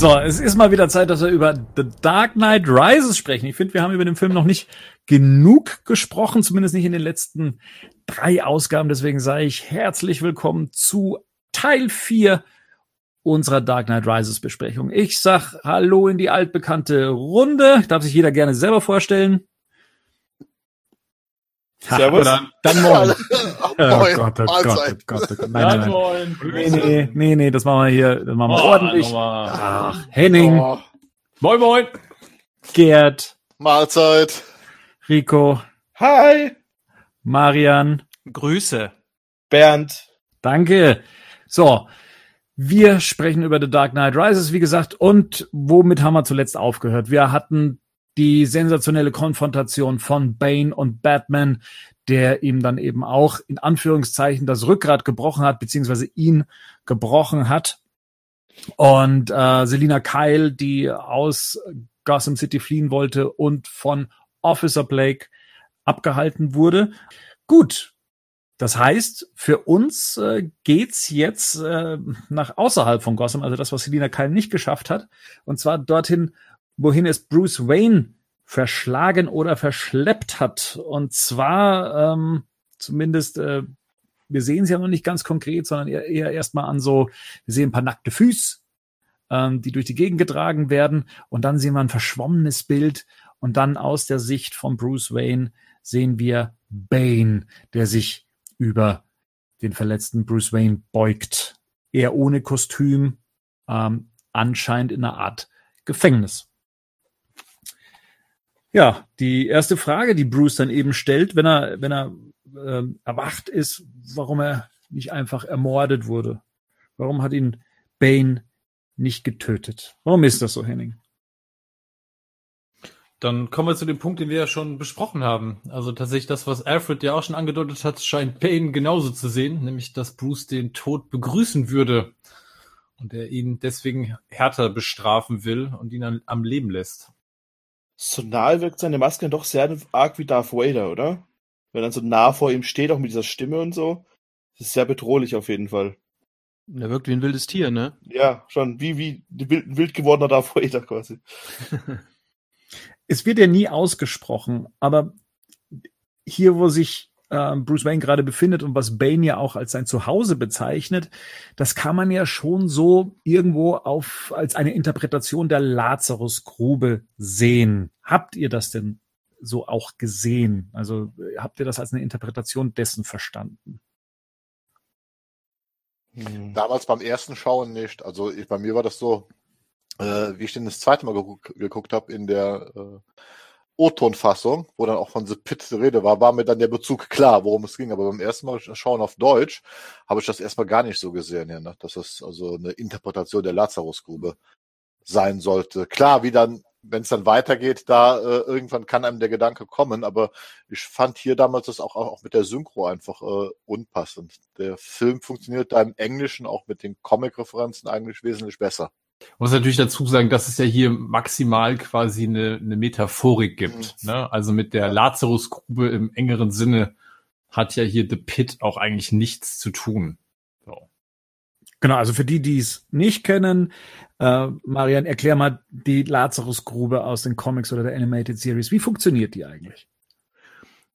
So, es ist mal wieder Zeit, dass wir über The Dark Knight Rises sprechen. Ich finde, wir haben über den Film noch nicht genug gesprochen, zumindest nicht in den letzten drei Ausgaben. Deswegen sage ich herzlich willkommen zu Teil 4 unserer Dark Knight Rises Besprechung. Ich sag Hallo in die altbekannte Runde. Darf sich jeder gerne selber vorstellen. Servus. Dann, dann moin. Oh Oh Gott, oh Gott, oh Gott, oh Gott. Nein, nein, nein. Nee, nee, nee, nee, das machen wir hier, das machen wir Oh, ordentlich. Ach, Henning, Oh, Moin, moin. Gerd, Mahlzeit. Rico, Hi, Marian. Grüße. Bernd. Danke. So, wir sprechen über The Dark Knight Rises, wie gesagt, und womit haben wir zuletzt aufgehört? Wir hatten die sensationelle Konfrontation von Bane und Batman, der ihm dann eben auch in Anführungszeichen das Rückgrat gebrochen hat, beziehungsweise ihn gebrochen hat. Und äh, Selina Kyle, die aus Gotham City fliehen wollte und von Officer Blake abgehalten wurde. Gut, das heißt, für uns äh, geht's jetzt äh, nach außerhalb von Gotham, also das, was Selina Kyle nicht geschafft hat, und zwar dorthin, wohin es Bruce Wayne verschlagen oder verschleppt hat. Und zwar ähm, zumindest, äh, wir sehen es ja noch nicht ganz konkret, sondern eher, eher erstmal an so, wir sehen ein paar nackte Füße, ähm, die durch die Gegend getragen werden, und dann sehen wir ein verschwommenes Bild, und dann aus der Sicht von Bruce Wayne sehen wir Bane, der sich über den verletzten Bruce Wayne beugt. Er ohne Kostüm, ähm, anscheinend in einer Art Gefängnis. Ja, die erste Frage, die Bruce dann eben stellt, wenn er, wenn er ähm, erwacht ist, warum er nicht einfach ermordet wurde. Warum hat ihn Bane nicht getötet? Warum ist das so, Henning? Dann kommen wir zu dem Punkt, den wir ja schon besprochen haben. Also tatsächlich das, was Alfred ja auch schon angedeutet hat, scheint Bane genauso zu sehen, nämlich dass Bruce den Tod begrüßen würde und er ihn deswegen härter bestrafen will und ihn am Leben lässt. So nahe wirkt seine Maske doch sehr arg wie Darth Vader, oder? Wenn er so nah vor ihm steht, auch mit dieser Stimme und so. Das ist sehr bedrohlich auf jeden Fall. Der wirkt wie ein wildes Tier, ne? Ja, schon wie, wie ein wild, wild gewordener Darth Vader quasi. es wird ja nie ausgesprochen, aber hier, wo sich äh, Bruce Wayne gerade befindet und was Bane ja auch als sein Zuhause bezeichnet, das kann man ja schon so irgendwo auf als eine Interpretation der Lazarusgrube sehen. Habt ihr das denn so auch gesehen? Also habt ihr das als eine Interpretation dessen verstanden? Hm. Damals beim ersten Schauen nicht. Also ich, bei mir war das so, äh, wie ich den das zweite Mal geguckt, geguckt habe in der äh, O-Ton-Fassung, wo dann auch von The Pit die Rede war, war mir dann der Bezug klar, worum es ging. Aber beim ersten Mal schauen auf Deutsch habe ich das erstmal gar nicht so gesehen, ja, ne? dass es also eine Interpretation der Lazarusgrube sein sollte. Klar, wie dann, wenn es dann weitergeht, da äh, irgendwann kann einem der Gedanke kommen, aber ich fand hier damals das auch, auch mit der Synchro einfach äh, unpassend. Der Film funktioniert da im Englischen auch mit den Comic-Referenzen eigentlich wesentlich besser. Muss natürlich dazu sagen, dass es ja hier maximal quasi eine, eine Metaphorik gibt. Mhm. Ne? Also mit der Lazarusgrube im engeren Sinne hat ja hier The Pit auch eigentlich nichts zu tun. So. Genau, also für die, die es nicht kennen, äh, Marian, erklär mal die Lazarusgrube aus den Comics oder der Animated Series. Wie funktioniert die eigentlich?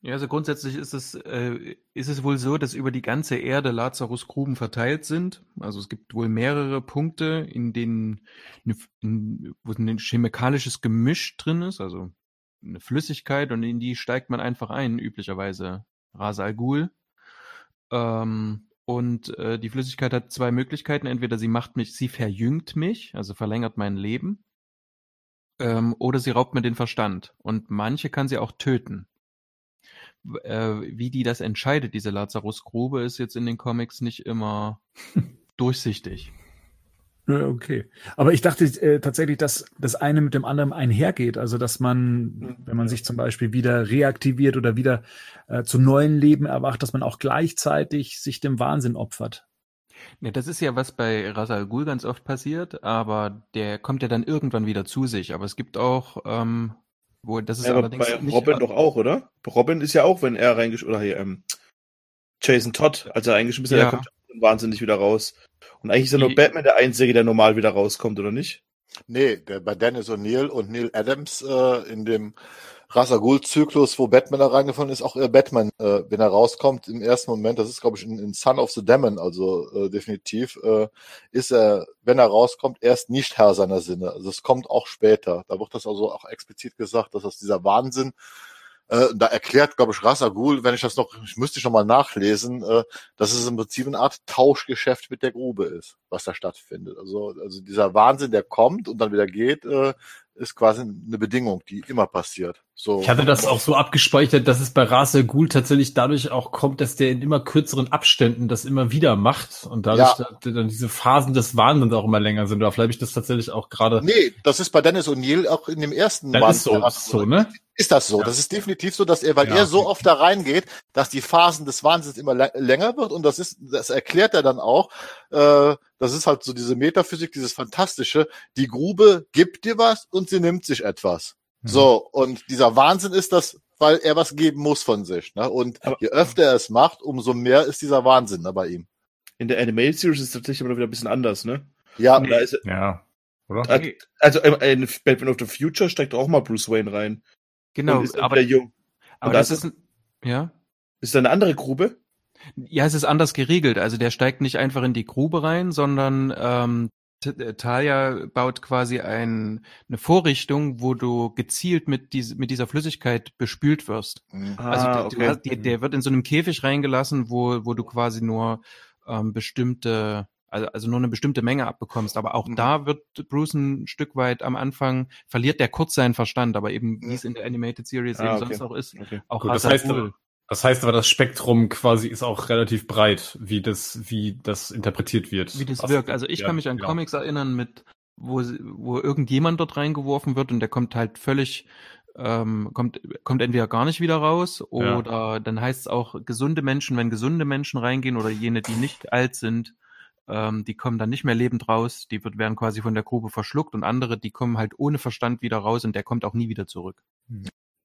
Ja, also grundsätzlich ist es, äh, ist es wohl so, dass über die ganze Erde Lazarusgruben verteilt sind. Also es gibt wohl mehrere Punkte, in denen eine, in, wo ein chemikalisches Gemisch drin ist, also eine Flüssigkeit und in die steigt man einfach ein, üblicherweise Ras Al Ghul. Ähm, und äh, die Flüssigkeit hat zwei Möglichkeiten. Entweder sie macht mich, sie verjüngt mich, also verlängert mein Leben, ähm, oder sie raubt mir den Verstand. Und manche kann sie auch töten. Äh, wie die das entscheidet, diese Lazarusgrube, ist jetzt in den Comics nicht immer durchsichtig. Okay. Aber ich dachte äh, tatsächlich, dass das eine mit dem anderen einhergeht. Also, dass man, wenn man sich zum Beispiel wieder reaktiviert oder wieder äh, zu neuen Leben erwacht, dass man auch gleichzeitig sich dem Wahnsinn opfert. Ja, das ist ja was bei Ra's al Ghul ganz oft passiert, aber der kommt ja dann irgendwann wieder zu sich. Aber es gibt auch, ähm, wo das ist Ja, aber allerdings bei nicht Robin doch auch, oder? Robin ist ja auch, wenn er reingesch... Oder hier, ähm, Jason Todd, als er eingeschmissen Ja. der kommt wahnsinnig wieder raus. Und eigentlich ist ja nur Die- Batman der Einzige, der normal wieder rauskommt, oder nicht? Nee, der, bei Dennis O'Neill und Neil Adams äh, in dem Rasagul-Zyklus, wo Batman da reingefallen ist, auch äh, Batman, äh, wenn er rauskommt im ersten Moment, das ist glaube ich in, in Son of the Demon, also äh, definitiv, äh, ist er, wenn er rauskommt, erst nicht Herr seiner Sinne. Also es kommt auch später. Da wird das also auch explizit gesagt, dass das dieser Wahnsinn äh, da erklärt, glaube ich, Rasagul, wenn ich das noch, ich müsste ich noch mal nachlesen, äh, dass es im Prinzip eine Art Tauschgeschäft mit der Grube ist, was da stattfindet. Also, also dieser Wahnsinn, der kommt und dann wieder geht, äh, ist quasi eine Bedingung, die immer passiert. So. Ich hatte das auch so abgespeichert, dass es bei Raser Ghoul tatsächlich dadurch auch kommt, dass der in immer kürzeren Abständen das immer wieder macht und dadurch Ja. da- dann diese Phasen des Wahnsinns auch immer länger sind. Oder vielleicht habe ich das tatsächlich auch gerade. Nee, das ist bei Dennis O'Neill auch in dem ersten ist so, so, ne? Ist das so? Ja. Das ist definitiv so, dass er, weil Ja, er so oft da reingeht, dass die Phasen des Wahnsinns immer lä- länger wird und das ist, das erklärt er dann auch. Äh, das ist halt so diese Metaphysik, dieses Fantastische. Die Grube gibt dir was und sie nimmt sich etwas. Mhm. So und dieser Wahnsinn ist das, weil er was geben muss von sich. Ne? Und Aber- je öfter er es macht, umso mehr ist dieser Wahnsinn da bei ihm. In der Animated Series ist es tatsächlich aber wieder ein bisschen anders, ne? Ja, Da ist, Ja. Oder? also in Batman of the Future steckt auch mal Bruce Wayne rein. Genau, Und ist aber, jung. aber und das das ist, ein, ja. Ist da eine andere Grube? Ja, es ist anders geregelt. Also der steigt nicht einfach in die Grube rein, sondern ähm, T- äh, Talia baut quasi ein, eine Vorrichtung, wo du gezielt mit, dies, mit dieser Flüssigkeit bespült wirst. Mhm. Also Ah, du, du hast, Mhm. der wird in so einem Käfig reingelassen, wo, wo du quasi nur ähm, bestimmte, also, also nur eine bestimmte Menge abbekommst. Aber auch Mhm. da wird Bruce ein Stück weit am Anfang, verliert der kurz seinen Verstand, aber eben wie es in der Animated Series Ah, eben okay. sonst auch ist. Okay. Auch Gut, das heißt aber- Das heißt aber, das Spektrum quasi ist auch relativ breit, wie das, wie das interpretiert wird. wie das Was- wirkt. Also ich ja, kann mich an genau. Comics erinnern, mit wo, wo irgendjemand dort reingeworfen wird und der kommt halt völlig, ähm, kommt, kommt entweder gar nicht wieder raus Ja. oder dann heißt es auch gesunde Menschen, wenn gesunde Menschen reingehen oder jene, die nicht alt sind, ähm, die kommen dann nicht mehr lebend raus, die wird, werden quasi von der Grube verschluckt und andere, die kommen halt ohne Verstand wieder raus und der kommt auch nie wieder zurück.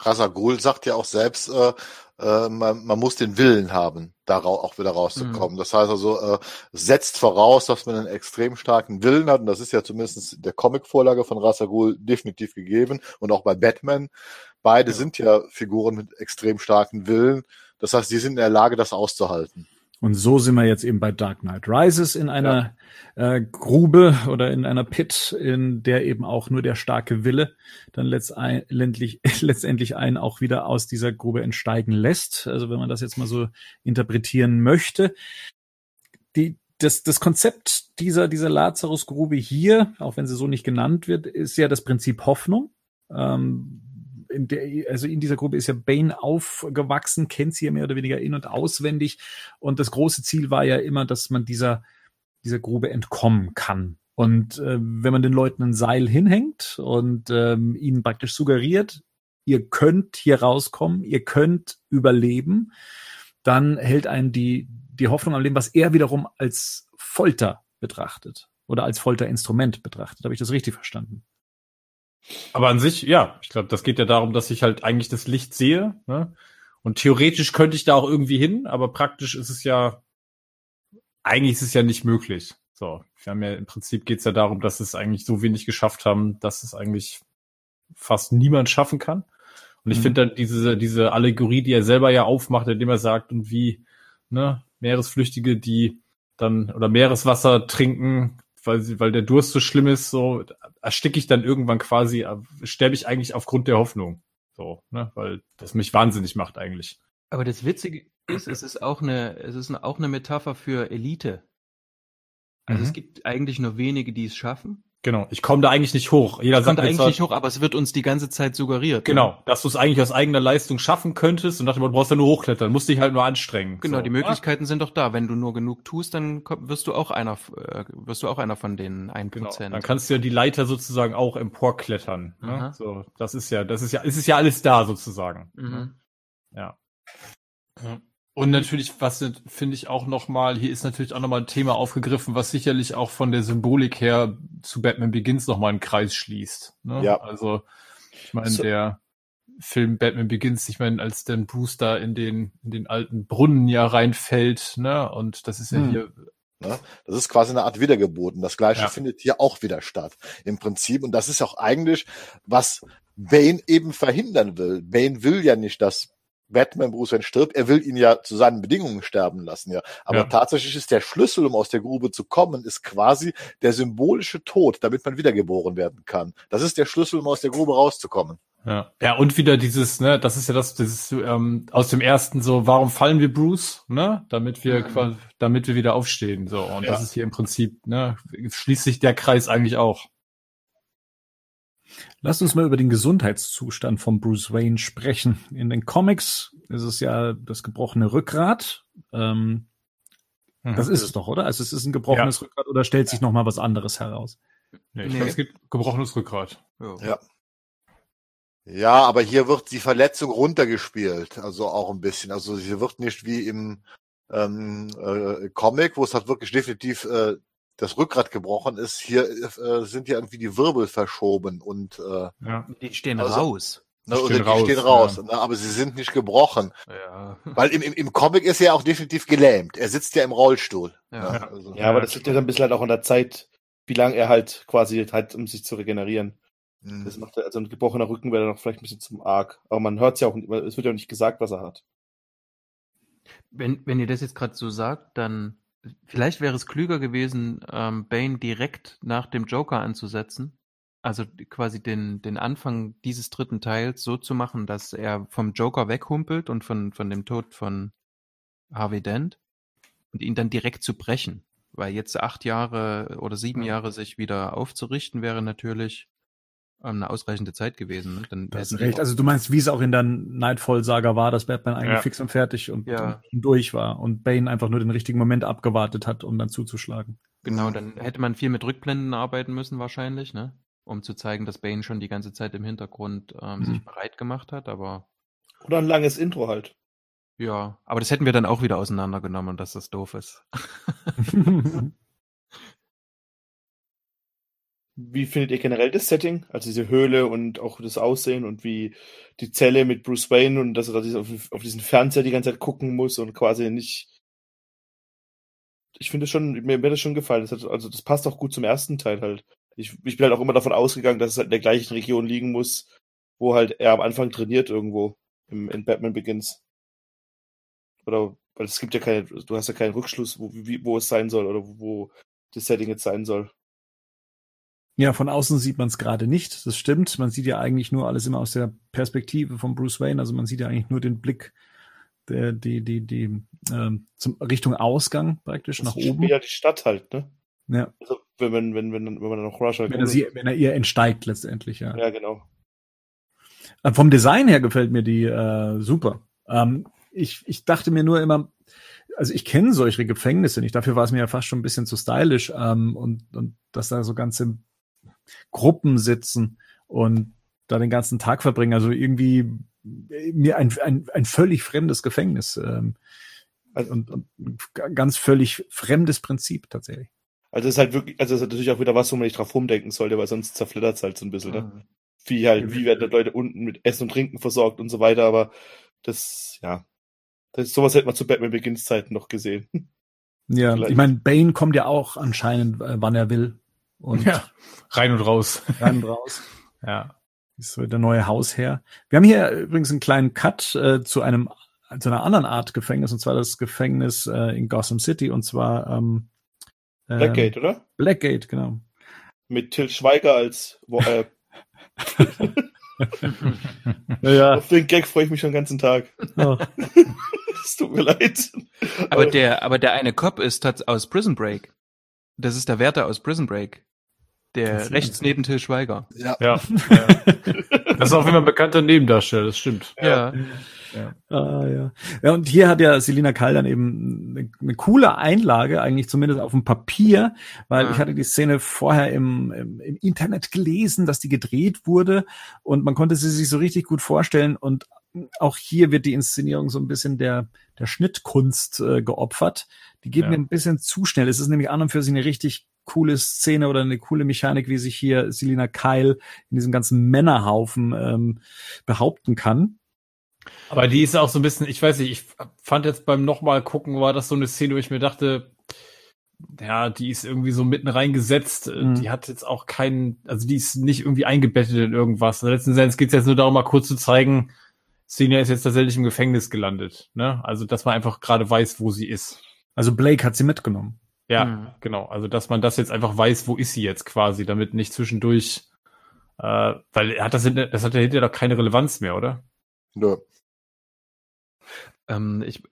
Rasagul sagt ja auch selbst, äh, äh, man, man muss den Willen haben, da auch wieder rauszukommen. Das heißt also, äh, setzt voraus, dass man einen extrem starken Willen hat. Und das ist ja zumindest in der Comicvorlage von Rasagul definitiv gegeben. Und auch bei Batman. Beide sind ja Figuren mit extrem starken Willen. Das heißt, die sind in der Lage, das auszuhalten. Und so sind wir jetzt eben bei Dark Knight Rises in einer äh, Grube oder in einer Pit, in der eben auch nur der starke Wille dann letztendlich, letztendlich einen auch wieder aus dieser Grube entsteigen lässt. Also wenn man das jetzt mal so interpretieren möchte. Die, das, das Konzept dieser, dieser Lazarus-Grube hier, auch wenn sie so nicht genannt wird, ist ja das Prinzip Hoffnung. Ähm, in der, also in dieser Gruppe ist ja Bane aufgewachsen, kennt sie ja mehr oder weniger in- und auswendig. Und das große Ziel war ja immer, dass man dieser, dieser Grube entkommen kann. Und äh, wenn man den Leuten ein Seil hinhängt und ähm, ihnen praktisch suggeriert, ihr könnt hier rauskommen, ihr könnt überleben, dann hält einen die, die Hoffnung am Leben, was er wiederum als Folter betrachtet oder als Folterinstrument betrachtet. Habe ich das richtig verstanden? Aber an sich, ja, ich glaube, das geht ja darum, dass ich halt eigentlich das Licht sehe. Ne? Und theoretisch könnte ich da auch irgendwie hin, aber praktisch ist es ja, eigentlich ist es ja nicht möglich. So, wir haben ja im Prinzip geht's ja darum, dass es eigentlich so wenig geschafft haben, dass es eigentlich fast niemand schaffen kann. Und ich Mhm. finde dann diese, diese Allegorie, die er selber ja aufmacht, indem er sagt, und wie, ne, Meeresflüchtige, die dann, oder Meereswasser trinken, weil weil der Durst so schlimm ist, so ersticke ich dann irgendwann quasi, äh, sterbe ich eigentlich aufgrund der Hoffnung. So, ne, weil das mich wahnsinnig macht eigentlich. Aber das Witzige ist, es ist auch eine, es ist auch eine Metapher für Elite. Also Mhm. es gibt eigentlich nur wenige, die es schaffen. Genau, ich komme da eigentlich nicht hoch. Jeder Das sagt eigentlich zwar, nicht hoch, aber es wird uns die ganze Zeit suggeriert. ne? Genau, dass du es eigentlich aus eigener Leistung schaffen könntest und dachte, du brauchst ja nur hochklettern, musst dich halt nur anstrengen. Genau, so. die Möglichkeiten sind doch da. Wenn du nur genug tust, dann wirst du auch einer, äh, wirst du auch einer von den 1%. Genau, dann kannst du ja die Leiter sozusagen auch emporklettern. Aha. Ne? So, das ist ja, das ist ja, es ist ja alles da sozusagen. Mhm. Ja. Und natürlich, was finde ich auch nochmal, hier ist natürlich auch nochmal ein Thema aufgegriffen, was sicherlich auch von der Symbolik her zu Batman Begins nochmal einen Kreis schließt. Ne? Ja. Also, ich meine, So- der Film Batman Begins, ich meine, als dann Bruce da in den, in den alten Brunnen ja reinfällt, ne, und das ist ja Hm. hier Ne? Das ist quasi eine Art Wiedergeburt. Und das Gleiche Ja. findet hier auch wieder statt. Im Prinzip. Und das ist auch eigentlich, was Bane eben verhindern will. Bane will ja nicht, dass Batman Bruce Wayne stirbt. Er will ihn ja zu seinen Bedingungen sterben lassen, ja. Aber Ja. tatsächlich ist der Schlüssel, um aus der Grube zu kommen, ist quasi der symbolische Tod, damit man wiedergeboren werden kann. Das ist der Schlüssel, um aus der Grube rauszukommen. Ja. ja, und wieder dieses, ne, das ist ja das, dieses ähm, aus dem ersten so, warum fallen wir Bruce, ne? Damit wir quasi, damit wir wieder aufstehen. So. Und Ja. das ist hier im Prinzip, ne, schließt sich der Kreis eigentlich auch. Lasst uns mal über den Gesundheitszustand von Bruce Wayne sprechen. In den Comics ist es ja das gebrochene Rückgrat. Ähm, Mhm. Das ist es doch, oder? Also es ist ein gebrochenes Rückgrat oder stellt sich noch mal was anderes heraus? Nee, ich Nee. glaub, es gibt gebrochenes Rückgrat. Ja. Ja. Ja, aber hier wird die Verletzung runtergespielt, also auch ein bisschen. Also sie wird nicht wie im ähm, äh, Comic, wo es halt wirklich definitiv äh, das Rückgrat gebrochen ist. Hier äh, sind ja irgendwie die Wirbel verschoben und äh, Ja. Die stehen Also- raus. ne, Die oder stehen die raus, stehen raus, ja. ne, aber sie sind nicht gebrochen. Ja. Weil im, im, im Comic ist er ja auch definitiv gelähmt. Er sitzt ja im Rollstuhl. Ja. ne, also, Ja, aber das liegt ja dann ein bisschen halt auch an der Zeit, wie lange er halt quasi hat, um sich zu regenerieren. mh. Das macht er, also ein gebrochener Rücken wäre dann noch vielleicht ein bisschen zum arg. Aber man hört es ja auch, es wird ja auch nicht gesagt, was er hat. Wenn, wenn ihr das jetzt gerade so sagt, dann vielleicht wäre es klüger gewesen, ähm, Bane direkt nach dem Joker anzusetzen. Also quasi den, den Anfang dieses dritten Teils so zu machen, dass er vom Joker weghumpelt und von, von dem Tod von Harvey Dent und ihn dann direkt zu brechen. Weil jetzt acht Jahre oder sieben Jahre sich wieder aufzurichten, wäre natürlich eine ausreichende Zeit gewesen. Ne? Dann hätten die recht. Also du meinst, wie es auch in der Nightfall-Saga war, dass Batman eigentlich Ja. fix und fertig und, Ja. und durch war und Bane einfach nur den richtigen Moment abgewartet hat, um dann zuzuschlagen. Genau, dann hätte man viel mit Rückblenden arbeiten müssen wahrscheinlich, ne? Um zu zeigen, dass Bane schon die ganze Zeit im Hintergrund ähm, sich Mhm. bereit gemacht hat, aber Oder ein langes Intro halt. ja, aber das hätten wir dann auch wieder auseinandergenommen, dass das doof ist. Wie findet ihr generell das Setting? Also diese Höhle und auch das Aussehen und wie die Zelle mit Bruce Wayne und dass er da auf, auf diesen Fernseher die ganze Zeit gucken muss und quasi nicht. Ich finde schon, mir, mir das schon gefallen. Das hat, also das passt auch gut zum ersten Teil halt. Ich, ich bin halt auch immer davon ausgegangen, dass es halt in der gleichen Region liegen muss, wo halt er am Anfang trainiert irgendwo im, in Batman Begins. Oder weil es gibt ja keine, du hast ja keinen Rückschluss, wo, wie, wo es sein soll oder wo das Setting jetzt sein soll. Ja, von außen sieht man es gerade nicht. Das stimmt. Man sieht ja eigentlich nur alles immer aus der Perspektive von Bruce Wayne. Also man sieht ja eigentlich nur den Blick, der, die, die, die, ähm, zum Richtung Ausgang praktisch Das nach oben. Ja, die Stadt halt, ne? Ja, Also, wenn man, wenn, wenn, wenn man dann noch Russia wenn er, sie, wenn er ihr entsteigt letztendlich, ja. Ja, genau. Äh, Vom Design her gefällt mir die äh, super. Ähm, ich, ich dachte mir nur immer, also ich kenne solche Gefängnisse nicht. Dafür war es mir ja fast schon ein bisschen zu stylisch ähm, und, und dass da so ganze Gruppen sitzen und da den ganzen Tag verbringen. Also irgendwie äh, mir ein, ein, ein völlig fremdes Gefängnis ähm, Also- und, und ein ganz völlig fremdes Prinzip tatsächlich. Also es ist halt wirklich, also es ist natürlich auch wieder was, wo man nicht drauf rumdenken sollte, weil sonst zerfleddert es halt so ein bisschen, ne? Mhm. Wie halt, wie werden die Leute unten mit Essen und Trinken versorgt und so weiter, aber das, ja. Das, sowas hätte man zu Batman Begins Zeiten noch gesehen. Ja, Vielleicht. ich meine, Bane kommt ja auch anscheinend, äh, wann er will. Und Ja, rein und raus. rein und raus. Ja. ist so der neue Hausherr. Wir haben hier übrigens einen kleinen Cut äh, zu einem zu einer anderen Art Gefängnis und zwar das Gefängnis äh, in Gotham City und zwar ähm, äh, Blackgate, oder? Blackgate, genau. Mit Till Schweiger als, wo, äh, Ja, auf den Gag freue ich mich schon den ganzen Tag. Es tut mir leid. Aber der, aber der eine Cop ist aus Prison Break. Das ist der Wärter aus Prison Break. Der rechts neben Till Schweiger. Ja. Ja. ja. Das ist auch immer ein bekannter Nebendarsteller, das stimmt. Ja. Ah, ja. ja, und hier hat ja Selina Kall dann eben eine, eine coole Einlage, eigentlich zumindest auf dem Papier, weil Ja. ich hatte die Szene vorher im, im, im Internet gelesen, dass die gedreht wurde und man konnte sie sich so richtig gut vorstellen und auch hier wird die Inszenierung so ein bisschen der, der Schnittkunst äh, geopfert. Die geht Ja. mir ein bisschen zu schnell. Es ist nämlich an und für sich eine richtig coole Szene oder eine coole Mechanik, wie sich hier Selina Kyle in diesem ganzen Männerhaufen ähm, behaupten kann. Aber die ist auch so ein bisschen, ich weiß nicht, ich fand jetzt beim nochmal gucken, war das so eine Szene, wo ich mir dachte, ja, die ist irgendwie so mitten reingesetzt. Äh, Mhm. Die hat jetzt auch keinen, also die ist nicht irgendwie eingebettet in irgendwas. Letzten Endes geht es jetzt nur darum, mal kurz zu zeigen, Senior ist jetzt tatsächlich im Gefängnis gelandet. Ne? Also, dass man einfach gerade weiß, wo sie ist. Also Blake hat sie mitgenommen. Ja, Mhm. genau. Also, dass man das jetzt einfach weiß, wo ist sie jetzt quasi, damit nicht zwischendurch, äh, weil er hat das, das hat ja hinterher doch keine Relevanz mehr, oder? Nö. Ähm, ich,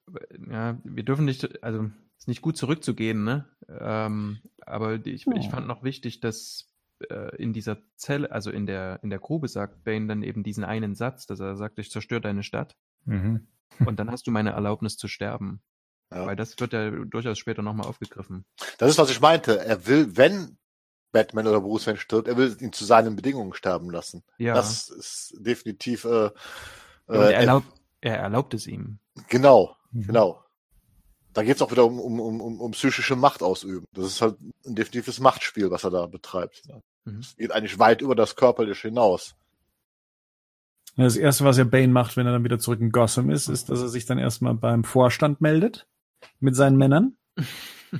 ja, wir dürfen nicht, also ist nicht gut zurückzugehen, ne? Ähm, aber ich, ich Ja. fand noch wichtig, dass äh, in dieser Zelle, also in der in der Grube sagt Bane dann eben diesen einen Satz, dass er sagt, ich zerstöre deine Stadt Mhm. und dann hast du meine Erlaubnis zu sterben. Ja. Weil das wird ja durchaus später nochmal aufgegriffen. Das ist, was ich meinte. Er will, wenn Batman oder Bruce Wayne stirbt, er will ihn zu seinen Bedingungen sterben lassen. Ja. Das ist definitiv äh, und er, äh, erlaubt, er erlaubt es ihm. genau, Mhm. genau. Da geht es auch wieder um, um, um, um, um psychische Macht ausüben. Das ist halt ein definitives Machtspiel, was er da betreibt. Mhm. Es geht eigentlich weit über das Körperliche hinaus. Das erste, was er Bane macht, wenn er dann wieder zurück in Gotham ist, ist, dass er sich dann erstmal beim Vorstand meldet mit seinen Männern.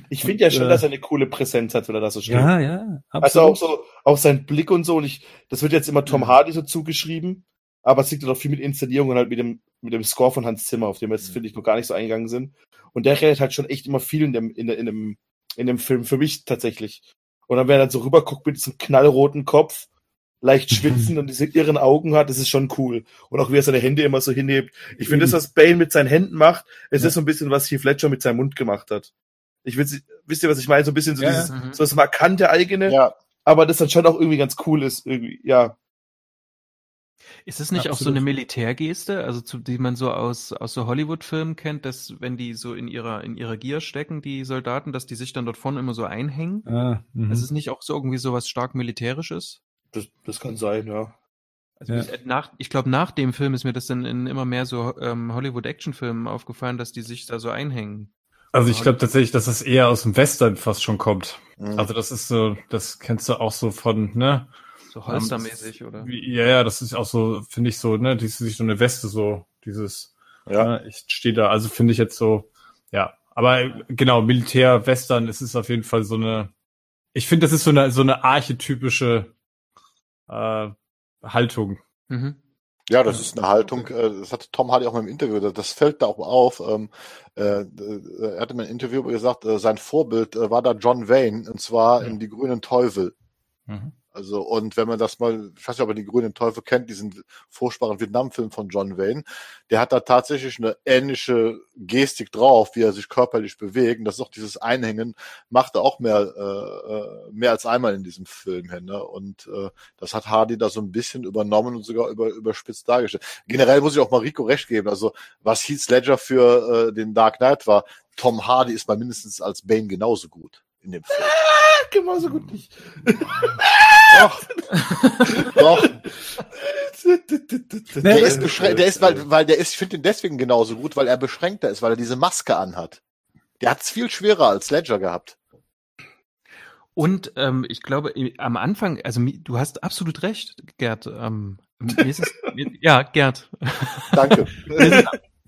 Ich finde ja schon, äh, dass er eine coole Präsenz hat, wenn er da so steht. Ja, ja, Also auch absolut. so, auch sein Blick und so. Und ich, das wird jetzt immer Tom. Hardy so zugeschrieben, aber es liegt doch viel mit Inszenierung und halt mit dem, mit dem Score von Hans Zimmer, auf dem wir jetzt, finde ich, noch gar nicht so eingegangen sind. Und der redet halt schon echt immer viel in dem, in, der- in dem, in dem Film, für mich tatsächlich. Und dann, wenn er dann so rüberguckt mit diesem knallroten Kopf, leicht schwitzen und diese irren Augen hat, das ist schon cool. Und auch wie er seine Hände immer so hinhebt. Ich finde, das, was Bane mit seinen Händen macht, es ist so ein bisschen, was Heath Ledger mit seinem Mund gemacht hat. Ich will, wisst ihr, was ich meine? So ein bisschen so Ja, dieses, Mhm. so das markante eigene, Ja, aber das dann schon auch irgendwie ganz cool ist, irgendwie, ja. Ist es nicht auch so Absolut. eine Militärgeste, also zu, die man so aus, aus so Hollywood-Filmen kennt, dass wenn die so in ihrer, in ihrer Gier stecken, die Soldaten, dass die sich dann dort vorne immer so einhängen? Ah, mhm. Ist es nicht auch so irgendwie so was stark Militärisches? Das, das kann sein, ja. Also Ja. ich- nach, ich glaube, nach dem Film ist mir das dann in immer mehr so ähm, Hollywood-Action-Filmen aufgefallen, dass die sich da so einhängen. Also ich glaube tatsächlich, dass das eher aus dem Western fast schon kommt. Mhm. Also das ist so, das kennst du auch so von, ne? So holstermäßig, oder? Wie- Ja, ja, das ist auch so, finde ich so, ne, die sich so eine Weste so, dieses, ja. ne, ich stehe da, also finde ich jetzt so, ja. Aber äh, genau, Militär, Western, es ist auf jeden Fall so eine, ich finde, das ist so eine, so eine archetypische äh, Haltung. Mhm. Ja, das ist eine Haltung, äh, das hat Tom Hardy auch mal im Interview, das- das fällt da auch auf. ähm, äh, äh, Er hatte mal ein Interview gesagt, sein Vorbild war da John Wayne, und zwar in Die grünen Teufel. Mhm. Also, und wenn man das mal, ich weiß nicht, ob ihr die Grünen Teufel kennt, diesen furchtbaren Vietnam-Film von John Wayne, der hat da tatsächlich eine ähnliche Gestik drauf, wie er sich körperlich bewegt. Und das ist auch dieses Einhängen, macht er auch mehr, äh, äh, mehr als einmal in diesem Film hin. Ne? Und äh, das hat Hardy da so ein bisschen übernommen und sogar über, überspitzt dargestellt. Generell muss ich auch Mariko recht geben. Also, was Heath Ledger für äh, den Dark Knight war, Tom Hardy ist mal mindestens als Bane genauso gut in dem Film. Genauso gut nicht. Doch. Doch. Der ist beschränkt, der ist, weil, weil der ist, ich finde ihn deswegen genauso gut, weil er beschränkter ist, weil er diese Maske anhat. Der hat es viel schwerer als Ledger gehabt. Und ähm, ich glaube, i- am Anfang, also du hast absolut recht, Gerd. Ähm, mir ist es, mir, ja, Gerd. Danke.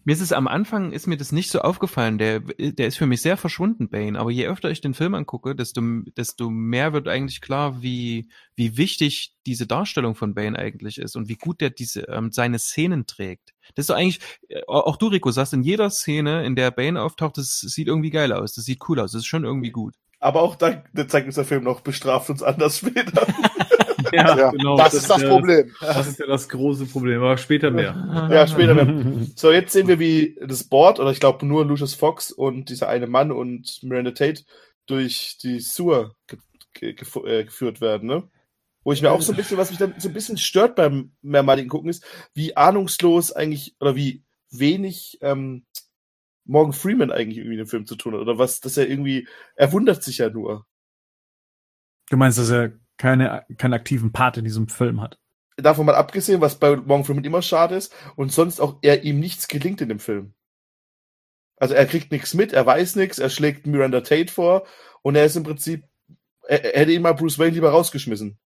Mir, ist es, am Anfang ist mir das nicht so aufgefallen. Der, der ist für mich sehr verschwunden, Bane. Aber je öfter ich den Film angucke, desto, desto mehr wird eigentlich klar, wie, wie wichtig diese Darstellung von Bane eigentlich ist und wie gut der diese ähm, seine Szenen trägt. Das ist doch eigentlich, äh, auch du, Rico, sagst, in jeder Szene, in der Bane auftaucht, das sieht irgendwie geil aus, das sieht cool aus, das ist schon irgendwie gut. Aber auch da zeigt uns der Film noch, bestraft uns anders später. Ja, Ja, genau. das ist das ja Problem. Das ist ja das große Problem, aber später mehr. ja, später mehr. So, jetzt sehen wir, wie das Board, oder ich glaube nur Lucius Fox und dieser eine Mann und Miranda Tate durch die Sewer ge ge gef- äh, geführt werden, ne? Wo ich mir auch so ein bisschen, was mich dann so ein bisschen stört beim mehrmaligen Gucken ist, wie ahnungslos eigentlich, oder wie wenig ähm, Morgan Freeman eigentlich irgendwie in dem Film zu tun hat. Oder was, dass er irgendwie, er wundert sich ja nur. Du meinst, dass er keine, keinen aktiven Part in diesem Film hat? Davon mal abgesehen, was bei Morgan Freeman immer schade ist, und sonst auch er ihm nichts gelingt in dem Film. Also er kriegt nichts mit, er weiß nichts, er schlägt Miranda Tate vor und er ist im Prinzip, er, er hätte ihn mal Bruce Wayne lieber rausgeschmissen.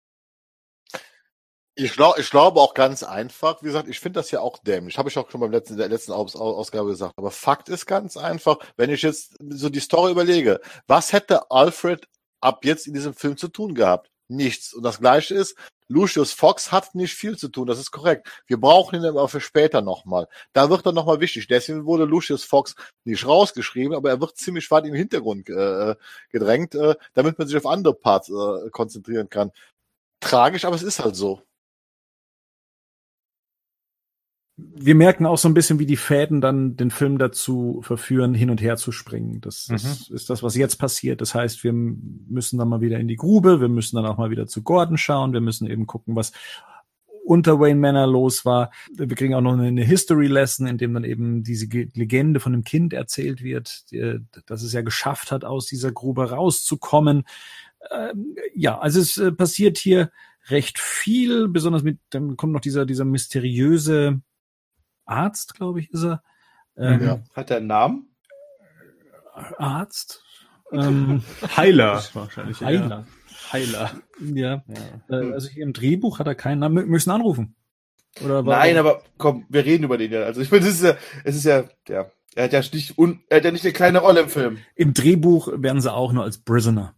Ich, glaub, ich glaube auch ganz einfach, wie gesagt, ich finde das ja auch dämlich. Habe ich auch schon beim letzten, der letzten Aus, Ausgabe gesagt. Aber Fakt ist ganz einfach, wenn ich jetzt so die Story überlege, was hätte Alfred ab jetzt in diesem Film zu tun gehabt? Nichts. Und das gleiche ist, Lucius Fox hat nicht viel zu tun, das ist korrekt. Wir brauchen ihn aber für später nochmal. Da wird er nochmal wichtig. Deswegen wurde Lucius Fox nicht rausgeschrieben, aber er wird ziemlich weit im Hintergrund äh, gedrängt, äh, damit man sich auf andere Parts äh, konzentrieren kann. Tragisch, aber es ist halt so. Wir merken auch so ein bisschen, wie die Fäden dann den Film dazu verführen, hin und her zu springen. Das, das Mhm. ist das, was jetzt passiert. Das heißt, wir müssen dann mal wieder in die Grube, wir müssen dann auch mal wieder zu Gordon schauen, wir müssen eben gucken, was unter Wayne Manor los war. Wir kriegen auch noch eine History Lesson, in dem dann eben diese Ge- Legende von einem Kind erzählt wird, dass es ja geschafft hat, aus dieser Grube rauszukommen. Ähm, ja, also es äh, passiert hier recht viel, besonders mit, dann kommt noch dieser, dieser mysteriöse Arzt, glaube ich, ist er. Ähm, Ja. Hat er einen Namen? Arzt. Ähm, Heiler wahrscheinlich. Heiler. Heiler. Ja. Ja. Äh, also hier im Drehbuch hat er keinen Namen. Mü- Müssen anrufen. Nein, aber komm, wir reden über den ja. Also ich meine, es ist ja, es ist ja, ja, er hat ja nicht, un, er hat ja nicht eine kleine Rolle im Film. Im Drehbuch werden sie auch nur als Prisoner.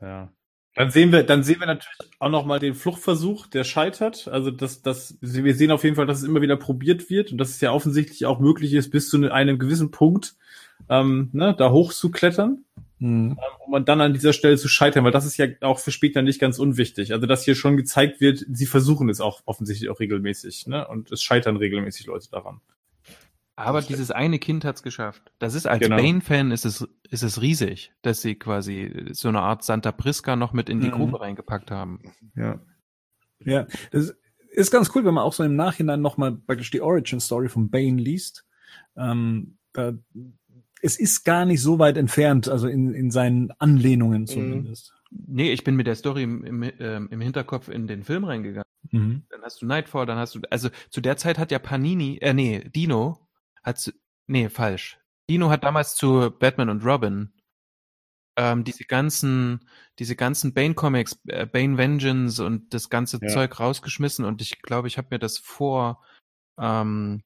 Ja. Dann sehen wir, dann sehen wir natürlich auch noch mal den Fluchtversuch, der scheitert. Also dass, dass wir sehen auf jeden Fall, dass es immer wieder probiert wird und dass es ja offensichtlich auch möglich ist, bis zu ne, einem gewissen Punkt ähm, ne, da hochzuklettern, Mhm. ähm, um dann an dieser Stelle zu scheitern, weil das ist ja auch für später nicht ganz unwichtig. Also dass hier schon gezeigt wird, sie versuchen es auch offensichtlich auch regelmäßig, ne? Und es scheitern regelmäßig Leute daran. Aber dieses eine Kind hat's geschafft. Das ist als Genau. Bane-Fan ist es, ist es riesig, dass sie quasi so eine Art Santa Prisca noch mit in die Mhm. Grube reingepackt haben. Ja. Ja, das ist ganz cool, wenn man auch so im Nachhinein nochmal praktisch die Origin Story von Bane liest. Ähm, da, es ist gar nicht so weit entfernt, also in, in seinen Anlehnungen zumindest. Nee, ich bin mit der Story im, im, ähm, im Hinterkopf in den Film reingegangen. Mhm. Dann hast du Nightfall, dann hast du, also zu der Zeit hat ja Panini, äh, nee, Dino hat, nee, falsch. Dino hat damals zu Batman und Robin ähm, diese ganzen, diese ganzen Bane Comics, äh, Bane Vengeance und das ganze Ja. Zeug rausgeschmissen und ich glaube, ich habe mir das vor, ähm,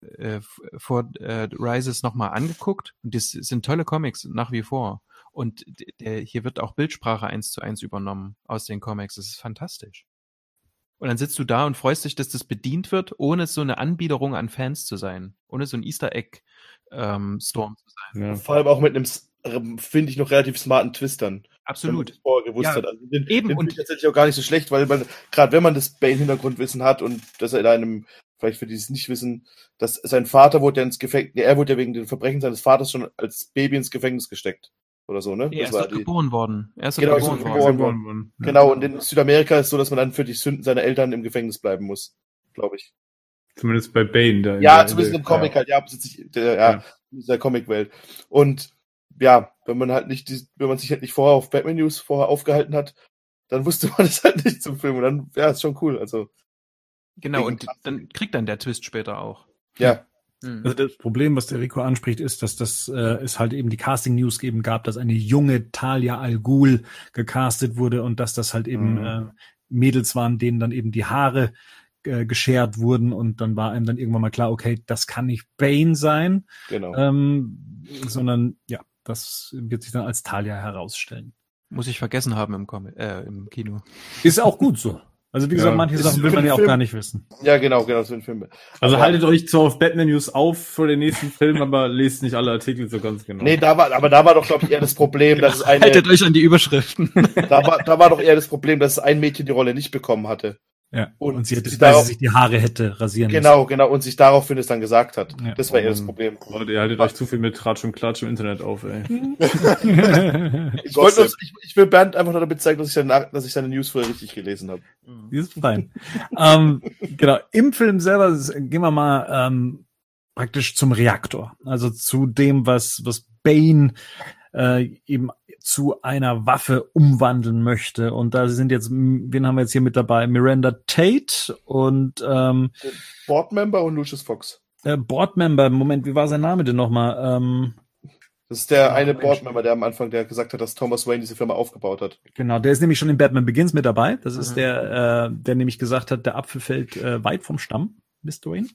äh, vor äh, Rises nochmal angeguckt und das sind tolle Comics nach wie vor. Und der, hier wird auch Bildsprache eins zu eins übernommen aus den Comics. Das ist fantastisch. Und dann sitzt du da und freust dich, dass das bedient wird, ohne so eine Anbiederung an Fans zu sein. Ohne so ein Easter Egg ähm, Storm zu sein. ja. Vor allem auch mit einem, ähm, finde ich, noch relativ smarten Twist dann. Wenn man Absolut. das vorher gewusst Ja, hat. Also den, eben, den und- finde ich tatsächlich auch gar nicht so schlecht, weil man, gerade wenn man das Bane-Hintergrundwissen hat und dass er in einem, vielleicht für die es nicht wissen, dass sein Vater wurde ja ins Gefängnis, nee, er wurde ja wegen den Verbrechen seines Vaters schon als Baby ins Gefängnis gesteckt. Oder so, ne? Nee, er ist dort die- geboren worden. Er ist Genau, dort ist geboren dort worden. geboren. worden. Genau, und in Südamerika ist es so, dass man dann für die Sünden seiner Eltern im Gefängnis bleiben muss, glaube ich. Zumindest bei Bane. Da Ja, der- zumindest in im der- Comic halt, ja, besitze ich, der, ja, Ja. in dieser Comicwelt. Und ja, wenn man halt nicht, die, wenn man sich halt nicht vorher auf Batman News vorher aufgehalten hat, dann wusste man es halt nicht zum Film. Und dann, ja, ist schon cool. Also, Genau, und dann kriegt dann der Twist später auch. ja, Mhm. Also das Problem, was der Rico anspricht, ist, dass das äh, es halt eben die Casting News geben gab, dass eine junge Talia Al Ghul gecastet wurde und dass das halt eben Mhm. äh, Mädels waren, denen dann eben die Haare äh, geschert wurden und dann war einem dann irgendwann mal klar, okay, das kann nicht Bane sein, genau. ähm, sondern ja, das wird sich dann als Talia herausstellen. Muss ich vergessen haben im, Com äh, im Kino. Ist auch gut so. Also wie gesagt, Ja. manche Sachen will man ja auch Film- gar nicht wissen. Ja, genau, genau, so ein Film. Also Aber- haltet euch zwar auf Batman News auf für den nächsten Film, aber lest nicht alle Artikel so ganz genau. Nee, da war, aber da war doch, glaube ich, eher das Problem, dass es eine, Haltet euch an die Überschriften. da war, da war doch eher das Problem, dass ein Mädchen die Rolle nicht bekommen hatte. Ja. Und Und, sie hätte, weil darauf- sich die Haare hätte rasieren Genau, genau, und sich daraufhin es dann gesagt hat. Ja. Das war eher das Ähm, Problem. Leute, ihr haltet euch zu viel mit Tratsch und Klatsch im Internet auf, ey. müssen. Ich, wollte uns, ich, ich will Bernd einfach nur damit zeigen, dass ich, seine, dass ich seine News vorher richtig gelesen habe. Die ist fein. ähm, genau, im Film selber gehen wir mal ähm, praktisch zum Reaktor. Also zu dem, was, was Bane äh, eben zu einer Waffe umwandeln möchte. Und da sind jetzt, wen haben wir jetzt hier mit dabei? Miranda Tate und ähm, Boardmember und Lucius Fox. äh, Boardmember. Moment, wie war sein Name denn nochmal? Ähm, Das ist der eine Boardmember, der am Anfang, der gesagt hat, dass Thomas Wayne diese Firma aufgebaut hat. Genau, der ist nämlich schon in Batman Begins mit dabei. Das ist Mhm. der, äh, der nämlich gesagt hat, der Apfel fällt äh, weit vom Stamm, Mr. Wayne.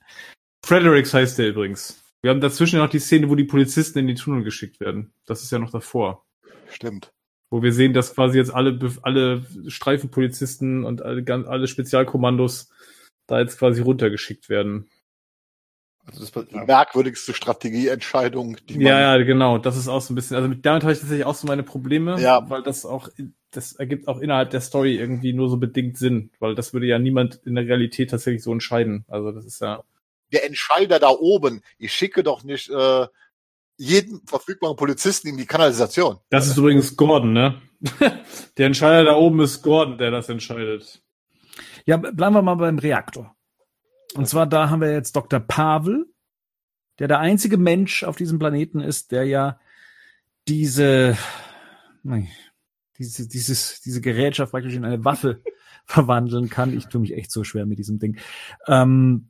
Fredericks heißt der übrigens. Wir haben dazwischen noch die Szene, wo die Polizisten in die Tunnel geschickt werden. Das ist ja noch davor. Stimmt. Wo wir sehen, dass quasi jetzt alle, alle Streifenpolizisten und alle, alle Spezialkommandos da jetzt quasi runtergeschickt werden. Also das, Die ja. merkwürdigste Strategieentscheidung, die man Ja, ja, genau. Das ist auch so ein bisschen, also mit, damit habe ich tatsächlich auch so meine Probleme, Ja. weil das auch, das ergibt auch innerhalb der Story irgendwie nur so bedingt Sinn, weil das würde ja niemand in der Realität tatsächlich so entscheiden. Also das ist ja, der Entscheider da oben, ich schicke doch nicht äh, jeden verfügbaren Polizisten in die Kanalisation. das ist übrigens Gordon, ne? der Entscheider da oben ist Gordon, der das entscheidet. Ja, bleiben wir mal beim Reaktor. Und zwar da haben wir jetzt Dr. Pavel, der der einzige Mensch auf diesem Planeten ist, der ja diese, nein, diese, dieses, diese Gerätschaft praktisch in eine Waffe verwandeln kann. Ich tue mich echt so schwer mit diesem Ding. Ähm,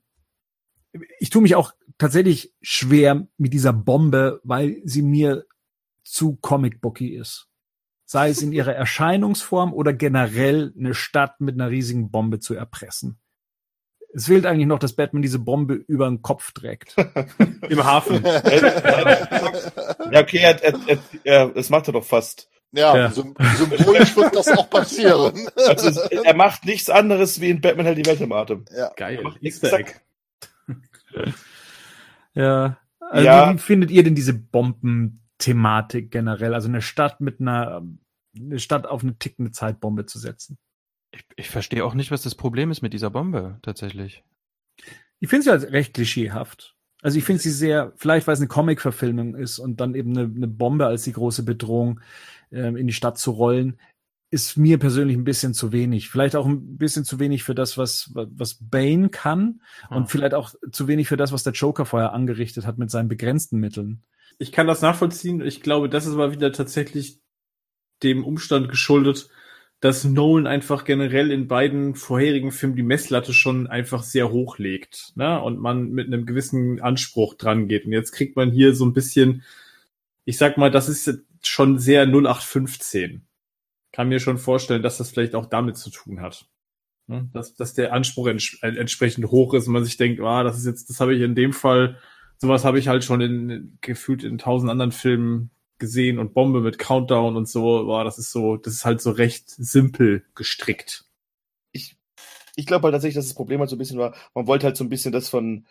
ich tue mich auch tatsächlich schwer mit dieser Bombe, weil sie mir zu comicbooky ist. Sei es in ihrer Erscheinungsform oder generell eine Stadt mit einer riesigen Bombe zu erpressen. Es fehlt eigentlich noch, dass Batman diese Bombe über den Kopf trägt. Im Hafen. ja, okay, er, er, er, er, das macht er doch fast. Ja, Ja. sym- symbolisch wird das auch passieren. Also er macht nichts anderes wie in Batman hält die Welt im Atem. ja. Geil. macht Easter Egg. Ja. Also Ja. Wie findet ihr denn diese Bombenthematik generell? Also eine Stadt mit einer, eine Stadt auf eine tickende Zeitbombe zu setzen. Ich, ich verstehe auch nicht, was das Problem ist mit dieser Bombe, tatsächlich. Ich finde sie halt recht klischeehaft. Also ich finde sie sehr, vielleicht weil es eine Comic-Verfilmung ist und dann eben eine, eine Bombe als die große Bedrohung ähm, in die Stadt zu rollen, ist mir persönlich ein bisschen zu wenig. Vielleicht auch ein bisschen zu wenig für das, was, was Bane kann und Hm. vielleicht auch zu wenig für das, was der Joker vorher angerichtet hat mit seinen begrenzten Mitteln. Ich kann das nachvollziehen. Ich glaube, das ist aber wieder tatsächlich dem Umstand geschuldet, dass Nolan einfach generell in beiden vorherigen Filmen die Messlatte schon einfach sehr hoch legt, ne? Und man mit einem gewissen Anspruch dran geht. Und jetzt kriegt man hier so ein bisschen, ich sag mal, das ist schon sehr 0815. Kann mir schon vorstellen, dass das vielleicht auch damit zu tun hat. Ne? Dass, dass der Anspruch ents entsprechend hoch ist und man sich denkt, ah, das ist jetzt, das habe ich in dem Fall, sowas habe ich halt schon in gefühlt in tausend anderen Filmen gesehen und Bombe mit Countdown und so, war das ist so, das ist halt so recht simpel gestrickt. Ich, ich glaube halt tatsächlich, dass das Problem halt so ein bisschen war, man wollte halt so ein bisschen das von